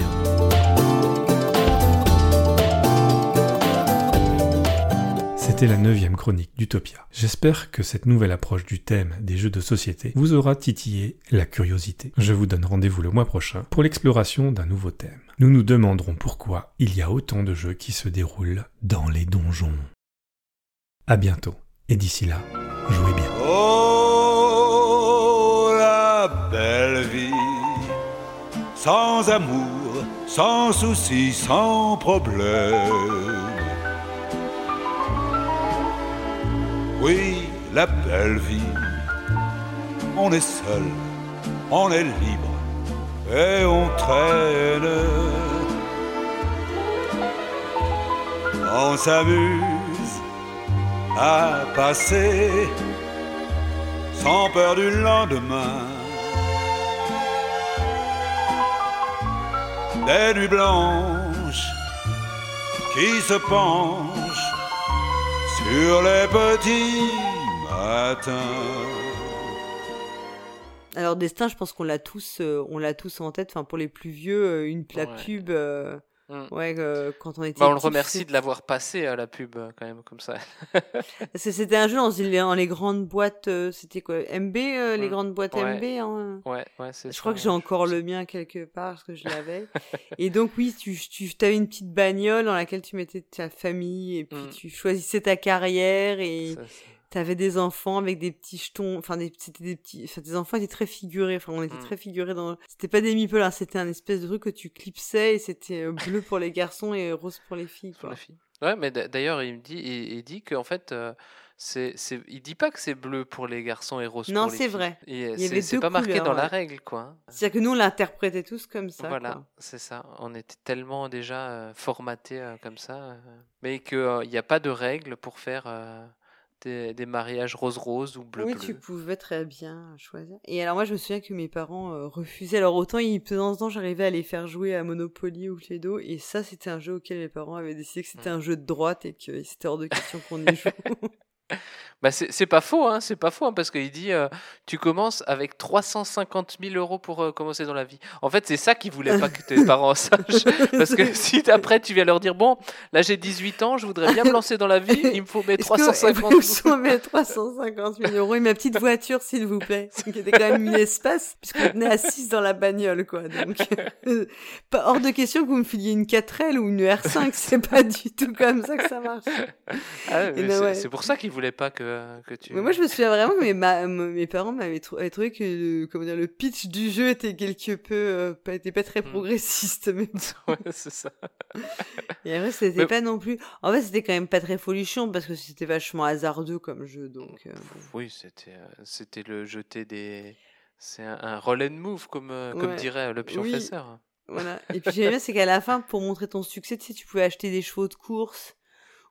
C'était la neuvième chronique d'Utopia. J'espère que cette nouvelle approche du thème des jeux de société vous aura titillé la curiosité. Je vous donne rendez-vous le mois prochain pour l'exploration d'un nouveau thème. Nous nous demanderons pourquoi il y a autant de jeux qui se déroulent dans les donjons. À bientôt, et d'ici là, jouez bien. Oh, la belle vie, sans amour, sans soucis, sans problème. Oui, la belle vie. On est seul, on est libre et on traîne. On s'amuse à passer sans peur du lendemain. Des nuits blanches qui se penchent sur les petits matins. Alors Destin, je pense qu'on l'a tous, euh, on l'a tous en tête. Enfin, pour les plus vieux, euh, une la Ouais. pub. euh, Mm. Ouais, euh, quand on était. Bah, on le remercie de l'avoir passé à la pub euh, quand même comme ça. C'était un jeu dans les, dans les grandes boîtes. euh, C'était quoi MB, euh, les Mm. grandes boîtes Ouais. MB. hein. Ouais, ouais, c'est Je ça, crois que j'ai encore le mien quelque part parce que je l'avais. et donc oui, tu, tu avais une petite bagnole dans laquelle tu mettais ta famille et puis Mm. tu choisissais ta carrière et Ça, tu avais des enfants avec des petits jetons. Enfin, des, c'était des petits. Enfin, tes enfants étaient très figurés. Enfin, on était Mm. très figurés dans. C'était pas des meeples, hein, c'était un espèce de truc que tu clipsais et c'était euh, bleu pour les garçons et rose pour les filles. Pour les filles. Ouais, mais d'ailleurs, il me dit, il, il dit qu'en fait, euh, c'est, c'est, il dit pas que c'est bleu pour les garçons et rose Non, pour les c'est filles. vrai. Et, euh, Il y c'est, c'est pas marqué couleurs, dans la règle, quoi. hein. C'est-à-dire que nous, on l'interprétait tous comme ça. voilà, quoi. c'est ça. On était tellement déjà euh, formatés euh, comme ça, euh, mais qu'il n'y a pas de règle pour faire des, des mariages rose-rose ou bleu-bleu. Oui, tu pouvais très bien choisir. Et alors moi, je me souviens que mes parents euh, refusaient. Alors autant, ils, de temps en temps, j'arrivais à les faire jouer à Monopoly ou Cluedo, et ça, c'était un jeu auquel mes parents avaient décidé que c'était Mm. un jeu de droite et que c'était hors de question qu'on y joue. Bah c'est pas faux, hein, c'est pas faux, hein, parce qu'il dit euh, tu commences avec 350 000 euros pour euh, commencer dans la vie. En fait, c'est ça qu'ils voulaient pas que tes parents sachent. Parce que si après tu viens leur dire bon, là j'ai 18 ans, je voudrais bien me lancer dans la vie, il me faut mes Est-ce que 350 vous sont mes 350 000 euros et ma petite voiture, s'il vous plaît. Qui était quand même une espace, puisqu'on tenait à 6 dans la bagnole, quoi. Donc, euh, pas hors de question que vous me filiez une 4L ou une R5, c'est pas du tout comme ça que ça marche. Ah, ben c'est ouais. pour ça qu'ils voulaient pas que, que tu. Mais moi, je me souviens vraiment que mes, ma- mes parents m'avaient trou- avaient trouvé que le, comment dire, le pitch du jeu était quelque peu, euh, pas, était pas très progressiste, mais bon. Ouais, c'est ça. Et après, c'était Mais- pas non plus. En fait, c'était quand même pas très folichon parce que c'était vachement hasardeux comme jeu, donc. euh. Oui, c'était euh, c'était le jeter des. C'est un, un roll and move, comme, euh, comme dirait le Oui, pionfesseur. Voilà. Et puis j'aimais bien, c'est qu'à la fin, pour montrer ton succès, tu sais, tu pouvais acheter des chevaux de course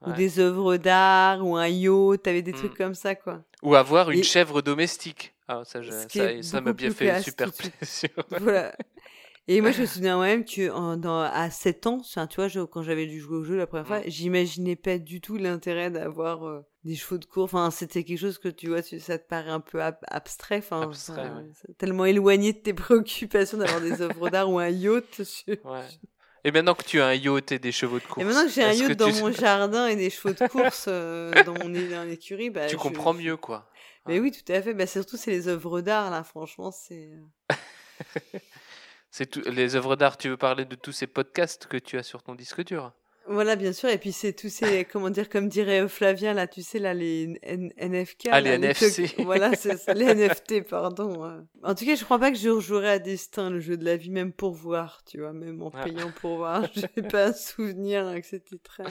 ou des œuvres d'art ou un yacht, t'avais des trucs Mm. comme ça, quoi. Ou avoir une Et- chèvre domestique. Ah, ça, je- ça, m'a bien fait classe super plaisir. voilà. Et moi, je me souviens quand même que en- dans, à 7 ans, tu vois, je- quand j'avais dû jouer au jeu la première fois, j'imaginais pas du tout l'intérêt d'avoir euh, des chevaux de course. Enfin, c'était quelque chose que tu vois, tu- ça te paraît un peu ab- abstrait. Enfin, Abstrait, ouais. tellement éloigné de tes préoccupations d'avoir des œuvres d'art ou un yacht. je- Ouais. Et maintenant que tu as un yacht et des chevaux de course. Et maintenant que j'ai un yacht dans tu- mon jardin et des chevaux de course euh, dans mon é- dans l'écurie, bah, Tu je- comprends mieux, quoi. Mais oui, tout à fait. Bah, surtout, c'est les œuvres d'art, là, franchement, c'est. euh, C'est tout... les œuvres d'art. Tu veux parler de tous ces podcasts que tu as sur ton disque dur? Voilà, bien sûr. Et puis, c'est tous ces. comment dire, comme dirait Flavien, là, tu sais, là, les N- NFC. Ah, les NFC. trucs- Voilà, c'est les NFT, pardon. En tout cas, je crois pas que je rejouerai à Destin, le jeu de la vie, même pour voir, tu vois, même en Ah. payant pour voir. Je n'ai pas un souvenir hein, que c'était très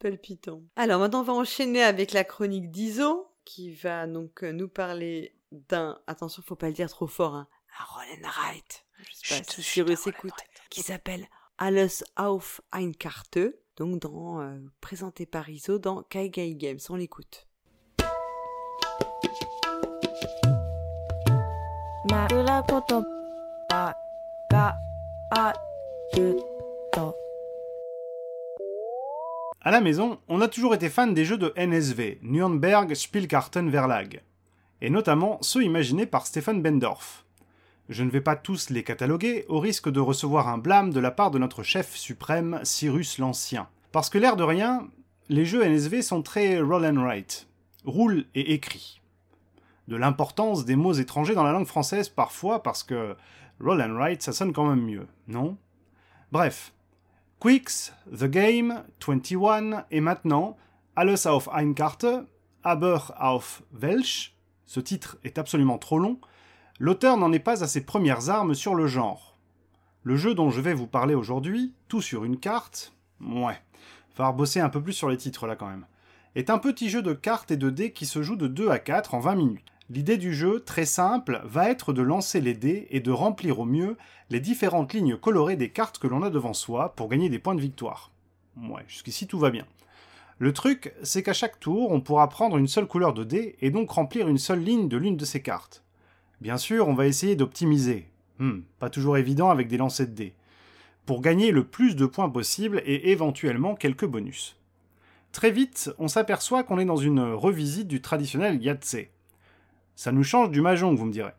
palpitant. Alors, maintenant, on va enchaîner avec la chronique d'Iso, qui va donc euh, nous parler d'un. Attention, faut pas le dire trop fort, hein. Un roll and write. Je sais pas si Cyrus écoute. Qui s'appelle Alles auf ein Karte donc dans euh, présenté par ISO dans Kaigai Games. On l'écoute. À la maison, on a toujours été fan des jeux de NSV, Nürnberg Spielkarten Verlag, et notamment ceux imaginés par Stefan Bendorf. Je ne vais pas tous les cataloguer, au risque de recevoir un blâme de la part de notre chef suprême, Cyrus l'Ancien. Parce que l'air de rien, les jeux NSV sont très roll and write, roule et écrit. De l'importance des mots étrangers dans la langue française parfois, parce que roll and write ça sonne quand même mieux, non? Bref, Quicks, The Game, 21 et maintenant Alles auf ein Karte, Aber auf Welsch. Ce titre est absolument trop long. L'auteur n'en est pas à ses premières armes sur le genre. Le jeu dont je vais vous parler aujourd'hui, tout sur une carte, ouais, falloir bosser un peu plus sur les titres là quand même, est un petit jeu de cartes et de dés qui se joue de 2 à 4 en 20 minutes. L'idée du jeu, très simple, va être de lancer les dés et de remplir au mieux les différentes lignes colorées des cartes que l'on a devant soi pour gagner des points de victoire. Ouais, jusqu'ici tout va bien. Le truc, c'est qu'à chaque tour, on pourra prendre une seule couleur de dés et donc remplir une seule ligne de l'une de ces cartes. Bien sûr, on va essayer d'optimiser. Hmm, pas toujours évident avec des lancers de dés. Pour gagner le plus de points possible et éventuellement quelques bonus. Très vite, on s'aperçoit qu'on est dans une revisite du traditionnel Yahtzee. Ça nous change du Mahjong, vous me direz.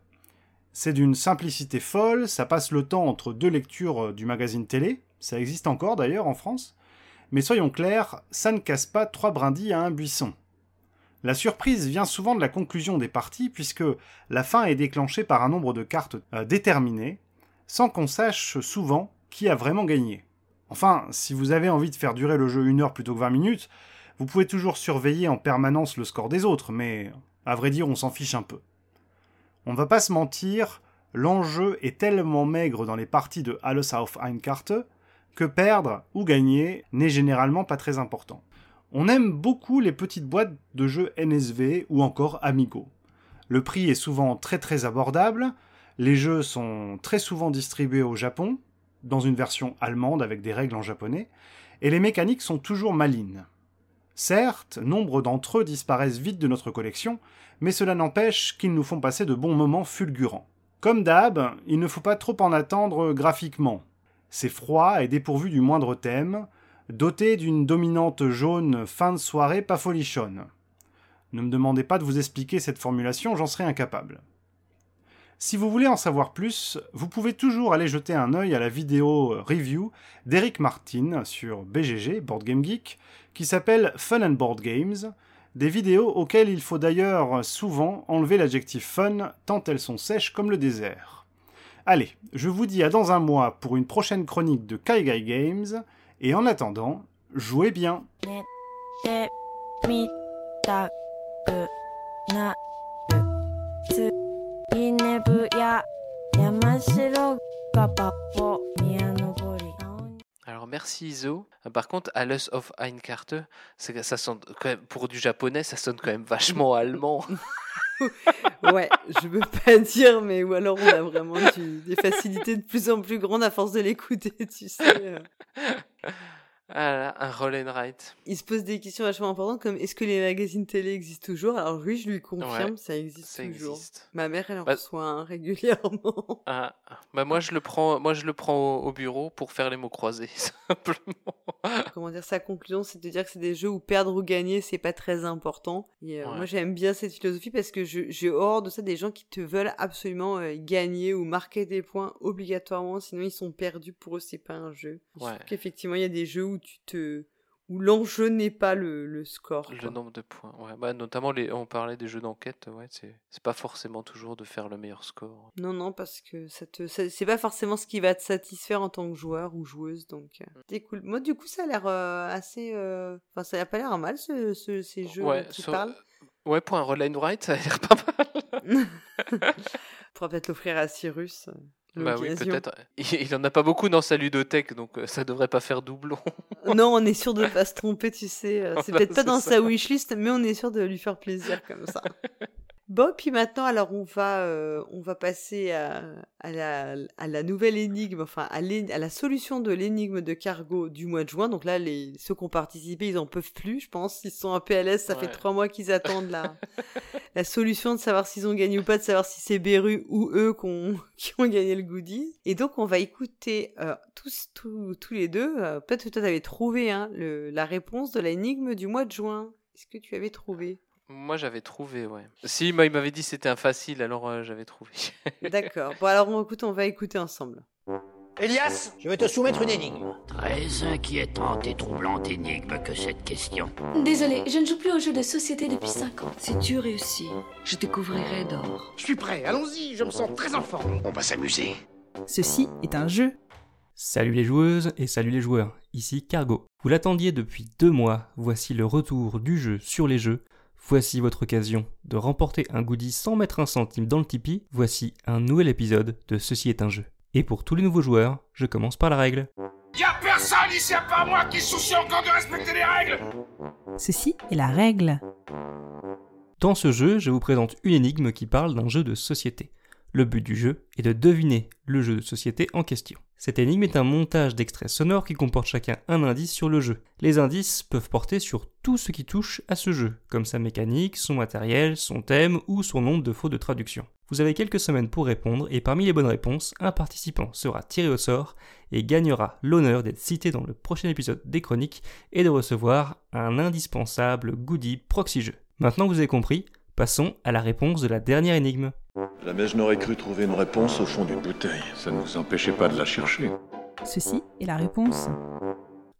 C'est d'une simplicité folle, ça passe le temps entre deux lectures euh, du magazine télé, ça existe encore d'ailleurs en France, mais soyons clairs, ça ne casse pas trois brindilles à un buisson. La surprise vient souvent de la conclusion des parties, puisque la fin est déclenchée par un nombre de cartes euh, déterminé, sans qu'on sache souvent qui a vraiment gagné. Enfin, si vous avez envie de faire durer le jeu une heure plutôt que 20 minutes, vous pouvez toujours surveiller en permanence le score des autres, mais à vrai dire, on s'en fiche un peu. On va pas se mentir, l'enjeu est tellement maigre dans les parties de Alles auf ein Karte que perdre ou gagner n'est généralement pas très important. On aime beaucoup les petites boîtes de jeux NSV ou encore Amigo. Le prix est souvent très très abordable, les jeux sont très souvent distribués au Japon, dans une version allemande avec des règles en japonais, et les mécaniques sont toujours malines. Certes, nombre d'entre eux disparaissent vite de notre collection, mais cela n'empêche qu'ils nous font passer de bons moments fulgurants. Comme d'hab, il ne faut pas trop en attendre graphiquement. C'est froid et dépourvu du moindre thème, doté d'une dominante jaune fin de soirée pas folichonne. Ne me demandez pas de vous expliquer cette formulation, j'en serais incapable. Si vous voulez en savoir plus, vous pouvez toujours aller jeter un œil à la vidéo review d'Eric Martin sur BGG, Board Game Geek, qui s'appelle Fun and Board Games, des vidéos auxquelles il faut d'ailleurs souvent enlever l'adjectif fun tant elles sont sèches comme le désert. Allez, je vous dis à dans un mois pour une prochaine chronique de Kaigai Games, et en attendant, jouez bien. Alors merci Iso. Euh, Par contre, Alice of Einkarte, ça sonne quand même, pour du japonais, ça sonne quand même vachement allemand. Ouais, je veux pas dire, mais ou alors on a vraiment du- des facilités de plus en plus grandes à force de l'écouter, tu sais. Ah là, un roll and write. Il se pose des questions vachement importantes comme est-ce que les magazines télé existent toujours? Alors oui, je lui confirme, Ouais, ça existe ça toujours. existe. Ma mère, elle en Bah- reçoit un régulièrement. Ah, bah moi je le prends, moi je le prends au, au bureau pour faire les mots croisés simplement. Comment dire Sa conclusion, c'est de dire que c'est des jeux où perdre ou gagner, c'est pas très important. Et euh, Ouais. moi, j'aime bien cette philosophie parce que je- j'ai hors de ça des gens qui te veulent absolument euh, gagner ou marquer des points obligatoirement, sinon ils sont perdus. Pour eux, c'est pas un jeu. Je Ouais. trouve qu'effectivement, il y a des jeux où tu te où l'enjeu n'est pas le, le score. Le quoi. nombre de points, ouais. Bah, notamment les, on parlait des jeux d'enquête, ouais, c'est c'est pas forcément toujours de faire le meilleur score. Non, non, parce que ça te, c'est pas forcément ce qui va te satisfaire en tant que joueur ou joueuse, donc euh, c'est cool. Moi, du coup, ça a l'air euh, assez, euh, enfin, ça a pas l'air mal ce, ce- ces jeux Ouais, sur- parles. Ouais, pour un roll and write, ça a l'air pas mal. On pourra peut-être l'offrir à Cyrus. Bah oui, peut-être. Il, en a pas beaucoup dans sa ludothèque, donc euh, ça devrait pas faire doublon. Non, on est sûr de pas se tromper, tu sais. euh, C'est peut-être pas dans ça. sa wishlist, mais on est sûr de lui faire plaisir comme ça. Bon, puis maintenant, alors on va, euh, on va passer à, à, la, à la nouvelle énigme, enfin à, la solution de l'énigme de Cargo du mois de juin. Donc là, les, ceux qui ont participé, ils en peuvent plus, je pense. Ils sont un PLS, ça fait trois mois qu'ils attendent la, la solution de savoir s'ils ont gagné ou pas, de savoir si c'est Beru ou eux qui ont gagné le goodie. Et donc, on va écouter euh, tous, tous, tous les deux. euh, Peut-être que toi, tu avais trouvé hein, le, la réponse de l'énigme du mois de juin. Est-ce que tu avais trouvé? Moi, j'avais trouvé, ouais. Si, moi, il m'avait dit que c'était un facile, alors euh, j'avais trouvé. D'accord. Bon, alors, on, écoute, on va écouter ensemble. Elias, je vais te soumettre une énigme. Très inquiétante et troublante énigme que cette question. Désolé, je ne joue plus aux jeux de société depuis 5 ans. Si tu réussis, je te couvrirai d'or. Je suis prêt, allons-y, je me sens très en forme. On va s'amuser. Ceci est un jeu. Salut les joueuses et salut les joueurs, ici Cargo. Vous l'attendiez depuis deux mois, voici le retour du jeu sur les jeux. Voici votre occasion de remporter un goodie sans mettre un centime dans le Tipeee. Voici un nouvel épisode de Ceci est un jeu. Et pour tous les nouveaux joueurs, je commence par la règle. Y'a personne ici à part moi qui se soucie encore de respecter les règles Ceci est la règle. Dans ce jeu, je vous présente une énigme qui parle d'un jeu de société. Le but du jeu est de deviner le jeu de société en question. Cette énigme est un montage d'extraits sonores qui comporte chacun un indice sur le jeu. Les indices peuvent porter sur tout ce qui touche à ce jeu, comme sa mécanique, son matériel, son thème ou son nombre de fautes de traduction. Vous avez quelques semaines pour répondre et parmi les bonnes réponses, un participant sera tiré au sort et gagnera l'honneur d'être cité dans le prochain épisode des chroniques et de recevoir un indispensable goodie proxy jeu. Maintenant que vous avez compris, passons à la réponse de la dernière énigme. Jamais je n'aurais cru trouver une réponse au fond d'une bouteille. Ça ne nous empêchait pas de la chercher. Ceci est la réponse.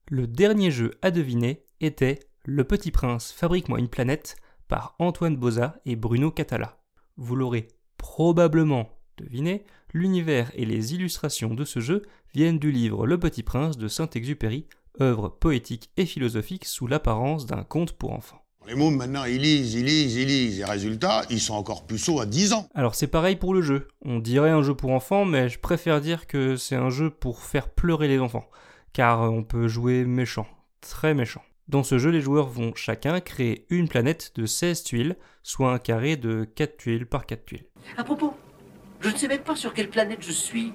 Le dernier jeu à deviner était Le Petit Prince fabrique-moi une planète par Antoine Boza et Bruno Catala. Vous l'aurez probablement deviné, l'univers et les illustrations de ce jeu viennent du livre Le Petit Prince de Saint-Exupéry, œuvre poétique et philosophique sous l'apparence d'un conte pour enfants. Les mômes, maintenant, ils lisent, ils lisent, ils lisent. Et résultat, ils sont encore puceaux à 10 ans. Alors c'est pareil pour le jeu. On dirait un jeu pour enfants, mais je préfère dire que c'est un jeu pour faire pleurer les enfants. Car on peut jouer méchant, très méchant. Dans ce jeu, les joueurs vont chacun créer une planète de 16 tuiles, soit un carré de 4 tuiles par 4 tuiles. À propos, je ne sais même pas sur quelle planète je suis.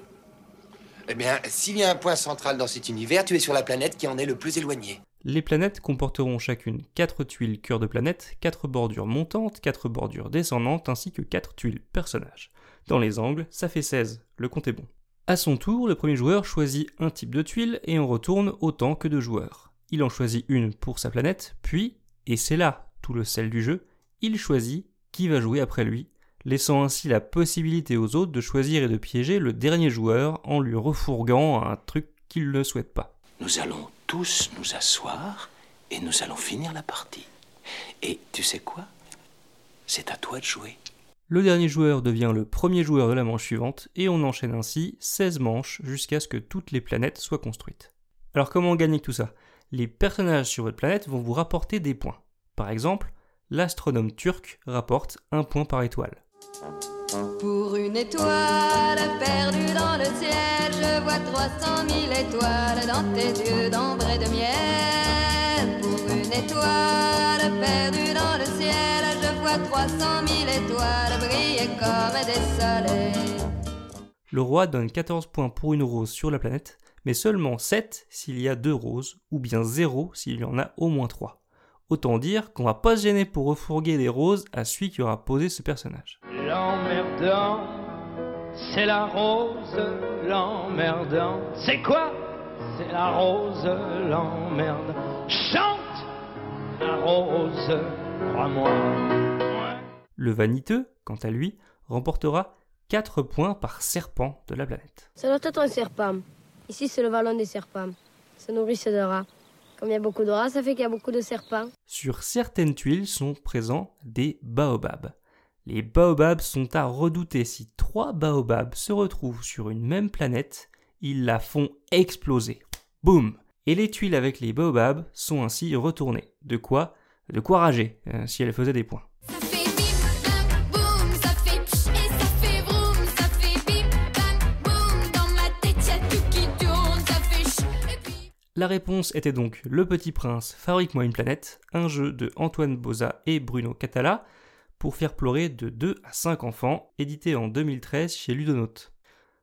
Eh bien, s'il y a un point central dans cet univers, tu es sur la planète qui en est le plus éloigné. Les planètes comporteront chacune 4 tuiles cœur de planète, 4 bordures montantes, 4 bordures descendantes ainsi que 4 tuiles personnages. Dans les angles, ça fait 16, le compte est bon. À son tour, le premier joueur choisit un type de tuile et on retourne autant que de joueurs. Il en choisit une pour sa planète, puis, et c'est là tout le sel du jeu, il choisit qui va jouer après lui, laissant ainsi la possibilité aux autres de choisir et de piéger le dernier joueur en lui refourguant un truc qu'il ne souhaite pas. Nous allons tous nous asseoir et nous allons finir la partie. Et tu sais quoi? C'est à toi de jouer. Le dernier joueur devient le premier joueur de la manche suivante et on enchaîne ainsi 16 manches jusqu'à ce que toutes les planètes soient construites. Alors comment gagner tout ça? Les personnages sur votre planète vont vous rapporter des points. Par exemple, l'astronome turc rapporte un point par étoile. Pour une étoile perdue dans le ciel, je vois 300 000 étoiles dans tes yeux d'ambre et de miel. Pour une étoile perdue dans le ciel, je vois 300 000 étoiles briller comme des soleils. Le roi donne 14 points pour une rose sur la planète, mais seulement 7 s'il y a deux roses, ou bien 0 s'il y en a au moins 3. Autant dire qu'on va pas se gêner pour refourguer des roses à celui qui aura posé ce personnage. L'emmerdant, c'est la rose, l'emmerdant. C'est quoi? C'est la rose, l'emmerde. Chante la rose, crois-moi. Le vaniteux, quant à lui, remportera 4 points par serpent de la planète. Ça doit être un serpent. Ici, c'est le vallon des serpents. Ça nourrit de rats. Comme il y a beaucoup de rats, ça fait qu'il y a beaucoup de serpents. Sur certaines tuiles sont présents des baobabs. Les baobabs sont à redouter. Si trois baobabs se retrouvent sur une même planète, ils la font exploser. Boum Et les tuiles avec les baobabs sont ainsi retournées. De quoi? De quoi rager, euh, si elles faisaient des points. La réponse était donc Le Petit Prince, Fabrique-moi une planète, un jeu de Antoine Boza et Bruno Catala pour faire pleurer de 2 à 5 enfants, édité en 2013 chez Ludonote.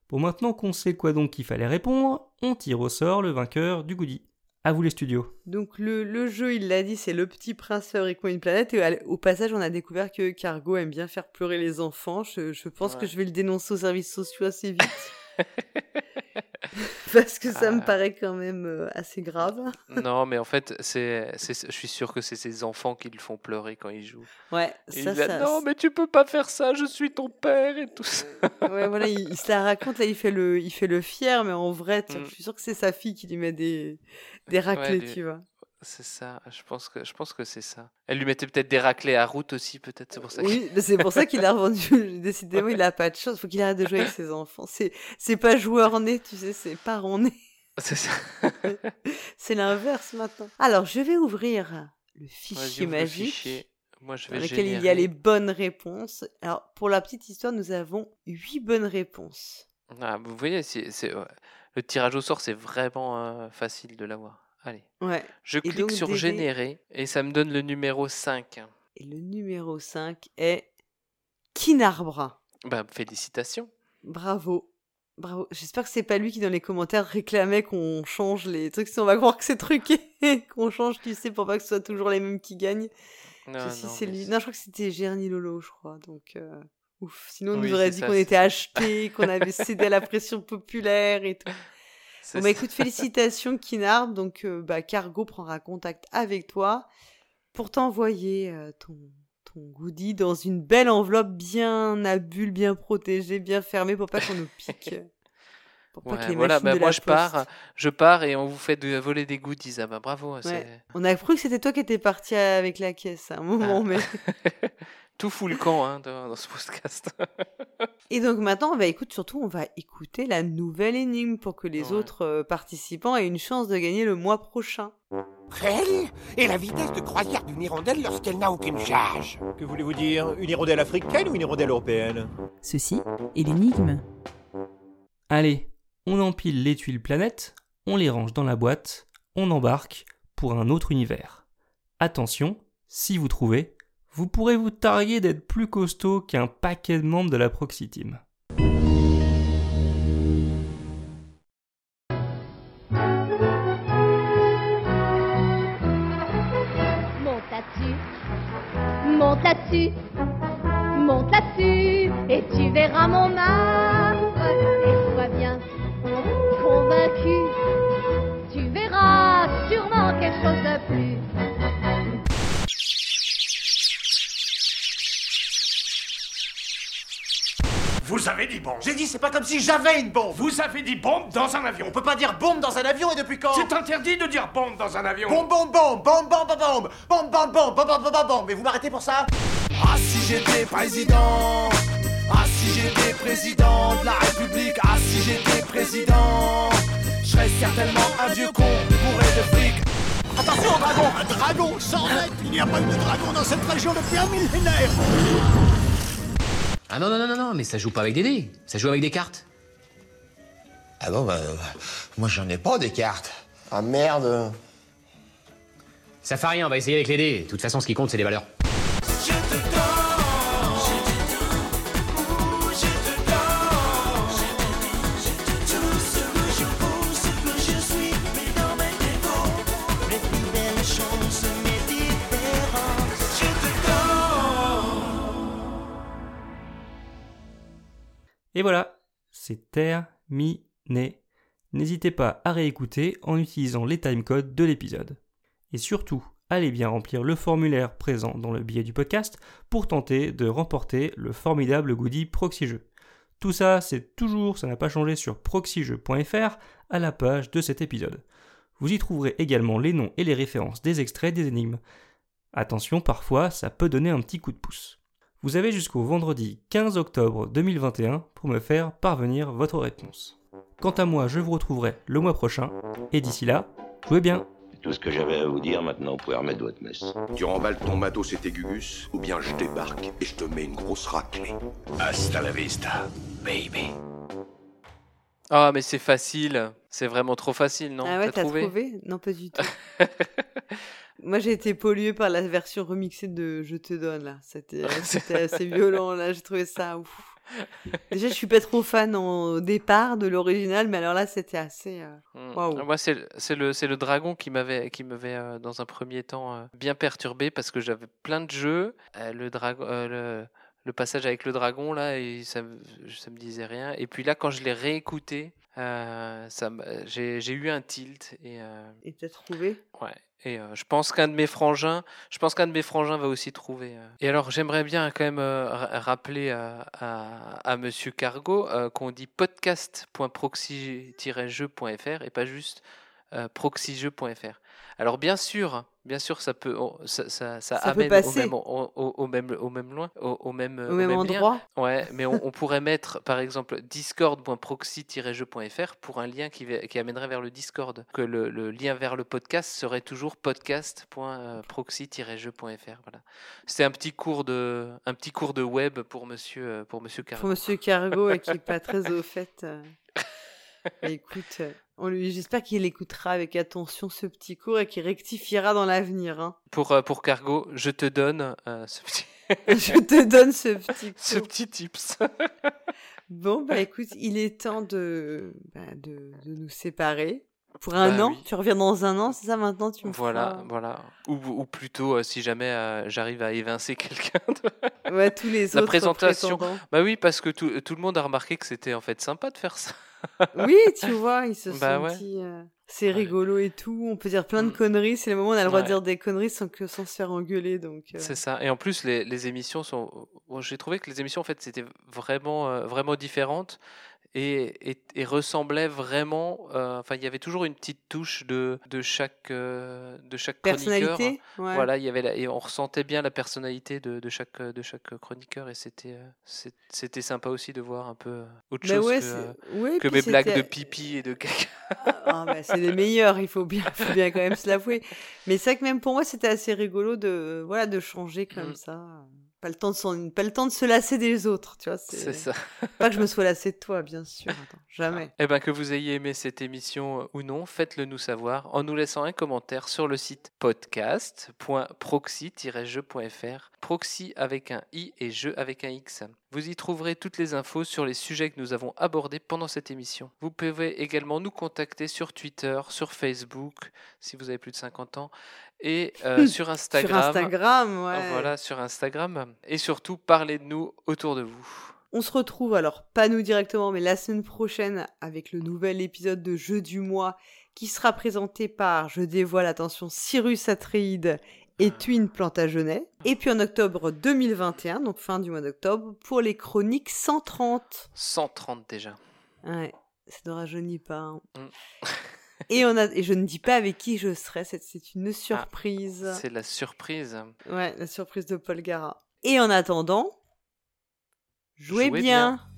Bon, maintenant qu'on sait quoi donc il fallait répondre, on tire au sort le vainqueur du goodie. À vous les studios. Donc le, jeu, il l'a dit, c'est Le Petit Prince Fabrique-moi une planète. Et au passage, on a découvert que Cargo aime bien faire pleurer les enfants. Je, pense que je vais le dénoncer aux services sociaux assez vite. Parce que ça me ah. paraît quand même euh, assez grave. non, mais en fait, c'est, je suis sûr que c'est ses enfants qui le font pleurer quand ils jouent. Ouais, ça, ça, Non, mais tu peux pas faire ça, je suis ton père et tout ça. ouais, voilà, il, se la raconte, là, il fait le, il fait le fier, mais en vrai, mm. je suis sûr que c'est sa fille qui lui met des, des raclés, tu vois. C'est ça, je pense que, je pense que c'est ça. Elle lui mettait peut-être des raclés à route aussi, peut-être, c'est pour ça Oui, c'est pour ça qu'il a revendu. Décidément, il a pas de chance, faut qu'il arrête de jouer avec ses enfants. C'est, c'est pas joueur né, tu sais, c'est parent né. C'est ça. c'est l'inverse maintenant. Alors, je vais ouvrir le fichier magique. Moi, je vais dans lequel il y a les bonnes réponses. Alors, pour la petite histoire, nous avons huit bonnes réponses. Ah, vous voyez, c'est, le tirage au sort, c'est vraiment euh, facile de l'avoir. Allez. Ouais. Je clique sur générer et ça me donne le numéro 5. Et le numéro 5 est Kinarbra. Bah, félicitations. Bravo. Bravo. J'espère que c'est pas lui qui dans les commentaires réclamait qu'on change les trucs. Si on va croire que c'est truqué, qu'on change, tu sais, pour pas que ce soit toujours les mêmes qui gagnent. Non, c'est lui. Non, je crois que c'était Gerny Lolo, je crois. Donc, euh, ouf. Sinon, on nous aurait dit qu'on était achetés, qu'on avait cédé à la pression populaire et tout. Bon, bah, écoute, félicitations Kinard. Donc, euh, bah, Cargo prendra contact avec toi pour t'envoyer euh, ton, ton goodie dans une belle enveloppe bien à bulle, bien protégée, bien fermée pour pas qu'on nous pique. Pour pas que les voilà, bah, moi je pars, je pars et on vous fait de voler des goodies. Ah bah bravo. On a cru que c'était toi qui étais parti avec la caisse à un moment, ah. mais. tout fout le camp hein, dans, ce podcast. et donc maintenant, on va écouter, surtout, on va écouter la nouvelle énigme pour que les autres euh, participants aient une chance de gagner le mois prochain. Quelle est la vitesse de croisière d'une hirondelle lorsqu'elle n'a aucune charge Que voulez-vous dire Une hirondelle africaine ou une hirondelle européenne? Ceci est l'énigme. Allez, on empile les tuiles planètes, on les range dans la boîte, on embarque pour un autre univers. Attention, si vous trouvez, vous pourrez vous targuer d'être plus costaud qu'un paquet de membres de la Proxy Team. Monte là-dessus, monte là-dessus, monte et tu verras mon arbre, et sois bien convaincu, tu verras sûrement quelque chose de plus. Vous avez dit bombe. J'ai dit, c'est pas comme si j'avais une bombe. Vous avez dit bombe dans un avion. On peut pas dire bombe dans un avion et depuis quand C'est interdit de dire bombe dans un avion. Bombe, bombe, bombe, bombe, bombe, bombe, bombe, bombe, bombe, bombe, bombe, bombe, bombe, bombe. Mais vous m'arrêtez pour ça Ah si j'étais président Ah si j'étais président de la République Ah si j'étais président Je serais certainement un vieux con bourré de fric Attention dragon Un dragon 100 mètres Il n'y a pas eu de dragon dans cette région depuis un millénaire Ah non, non, non, non, non, mais ça joue pas avec des dés, ça joue avec des cartes. Ah bon, bah, euh, moi j'en ai pas des cartes. Ah merde Ça fait rien, on va essayer avec les dés. De toute façon, ce qui compte, c'est les valeurs. Et voilà, c'est terminé. N'hésitez pas à réécouter en utilisant les timecodes de l'épisode. Et surtout, allez bien remplir le formulaire présent dans le billet du podcast pour tenter de remporter le formidable goodie Proxy Tout ça, c'est toujours, ça n'a pas changé sur proxyjeu.fr à la page de cet épisode. Vous y trouverez également les noms et les références des extraits des énigmes. Attention, parfois, ça peut donner un petit coup de pouce. Vous avez jusqu'au vendredi 15 octobre 2021 pour me faire parvenir votre réponse. Quant à moi, je vous retrouverai le mois prochain, et d'ici là, jouez bien C'est tout ce que j'avais à vous dire, maintenant vous pouvez remettre votre messe. Tu remballes ton matos et tes gugus, ou bien je débarque et je te mets une grosse raclée. Hasta la vista, baby. Ah, mais c'est facile. C'est vraiment trop facile, non? Ah ouais, t'as trouvé? Non, pas du tout. Moi, j'ai été pollué par la version remixée de Je te donne, là. C'était assez violent, là. J'ai trouvé ça ouf. Déjà, je suis pas trop fan en- au départ de l'original, mais alors là, c'était assez. euh, Hmm. Waouh. Moi, c'est le, le, dragon qui m'avait, qui m'avait euh, dans un premier temps euh, bien perturbé parce que j'avais plein de jeux. Euh, le, dragon, euh, le, le passage avec le dragon, là, et ça, ça me disait rien. Et puis là, quand je l'ai réécouté, euh, ça j'ai, j'ai eu un tilt. Et, euh, Et t'as trouvé? Ouais. Et euh, je pense qu'un de mes frangins, je pense qu'un de mes frangins va aussi trouver. euh. Et alors, j'aimerais bien quand même ra- rappeler à, à, à Monsieur Cargo qu'on dit podcast.proxy-jeu.fr et pas juste proxyjeu.fr. Alors bien sûr, bien sûr, ça peut, on- ça, ça, ça Ça peut amène au même, au, même, au même loin, au, même, Au même lien. endroit. Ouais, mais on, on pourrait mettre par exemple discord.proxy-jeu.fr pour un lien qui, amènerait vers le Discord. Que le, le lien vers le podcast serait toujours podcast.proxy-jeu.fr. Voilà. C'est un petit cours de un petit cours de web pour monsieur euh, pour monsieur Cargo. Pour Monsieur Cargo, et qui est pas très au fait. Écoute, on lui, j'espère qu'il écoutera avec attention ce petit cours et qu'il rectifiera dans l'avenir. Hein. Pour euh, pour Cargo, je te donne euh, ce petit Je te donne ce petit ce petit tips. Bon, bah écoute, il est temps de, bah, de, de nous séparer. Pour un Bah an, oui. tu reviens dans un an, c'est ça maintenant tu me Voilà, feras- voilà. Ou, ou plutôt, euh, si jamais euh, j'arrive à évincer quelqu'un de... Ouais, tous les La autres présentation. Bah oui, parce que tout, tout le monde a remarqué que c'était en fait sympa de faire ça. Oui, tu vois, ils se Bah sont ouais. dit, euh, c'est rigolo et tout, on peut dire plein de conneries, c'est le moment où on a le droit de Mm. Dire des conneries sans, que, sans se faire engueuler, donc... euh, C'est ça. Et en plus, les, les émissions sont. bon, J'ai trouvé que les émissions, en fait, c'était vraiment, euh, vraiment différentes et, et, et ressemblaient vraiment. euh, Enfin, il y avait toujours une petite touche de, de chaque, euh, de chaque chroniqueur. Ouais. Voilà, il y avait la- et on ressentait bien la personnalité de, de chaque, de chaque chroniqueur et c'était, euh, c'était sympa aussi de voir un peu autre Bah chose ouais, que, ouais, mes blagues de pipi et de caca. Ah, bah, c'est les meilleurs, il faut bien, faut bien quand même se l'avouer. Mais c'est vrai que même pour moi, c'était assez rigolo de, voilà, de changer comme Mm. ça. Pas le temps de pas le temps de se lasser des autres, tu vois. C'est ça. Pas que je me sois lassé de toi, bien sûr. Attends, jamais. Eh ben, que vous ayez aimé cette émission euh, ou non, faites-le nous savoir en nous laissant un commentaire sur le site podcast.proxy-jeu.fr. Proxy avec un i et jeu avec un x. Vous y trouverez toutes les infos sur les sujets que nous avons abordés pendant cette émission. Vous pouvez également nous contacter sur Twitter, sur Facebook, si vous avez plus de 50 ans, et euh, sur Instagram. Sur Instagram, ouais. Voilà, sur Instagram. Et surtout, parlez de nous autour de vous. On se retrouve alors, pas nous directement, mais la semaine prochaine avec le nouvel épisode de Jeu du mois qui sera présenté par, je dévoile, attention, Cyrus Atreide et Twin Plantagenet. Et puis en octobre 2021, donc fin du mois d'octobre, pour les chroniques 130. 130 déjà. Ouais, ça ne rajeunit pas. hein. Mm. et, on a, et je ne dis pas avec qui je serai, c'est, c'est une surprise. C'est la surprise. Ouais, la surprise de Paul Gara. Et en attendant, jouez, Jouez bien. bien.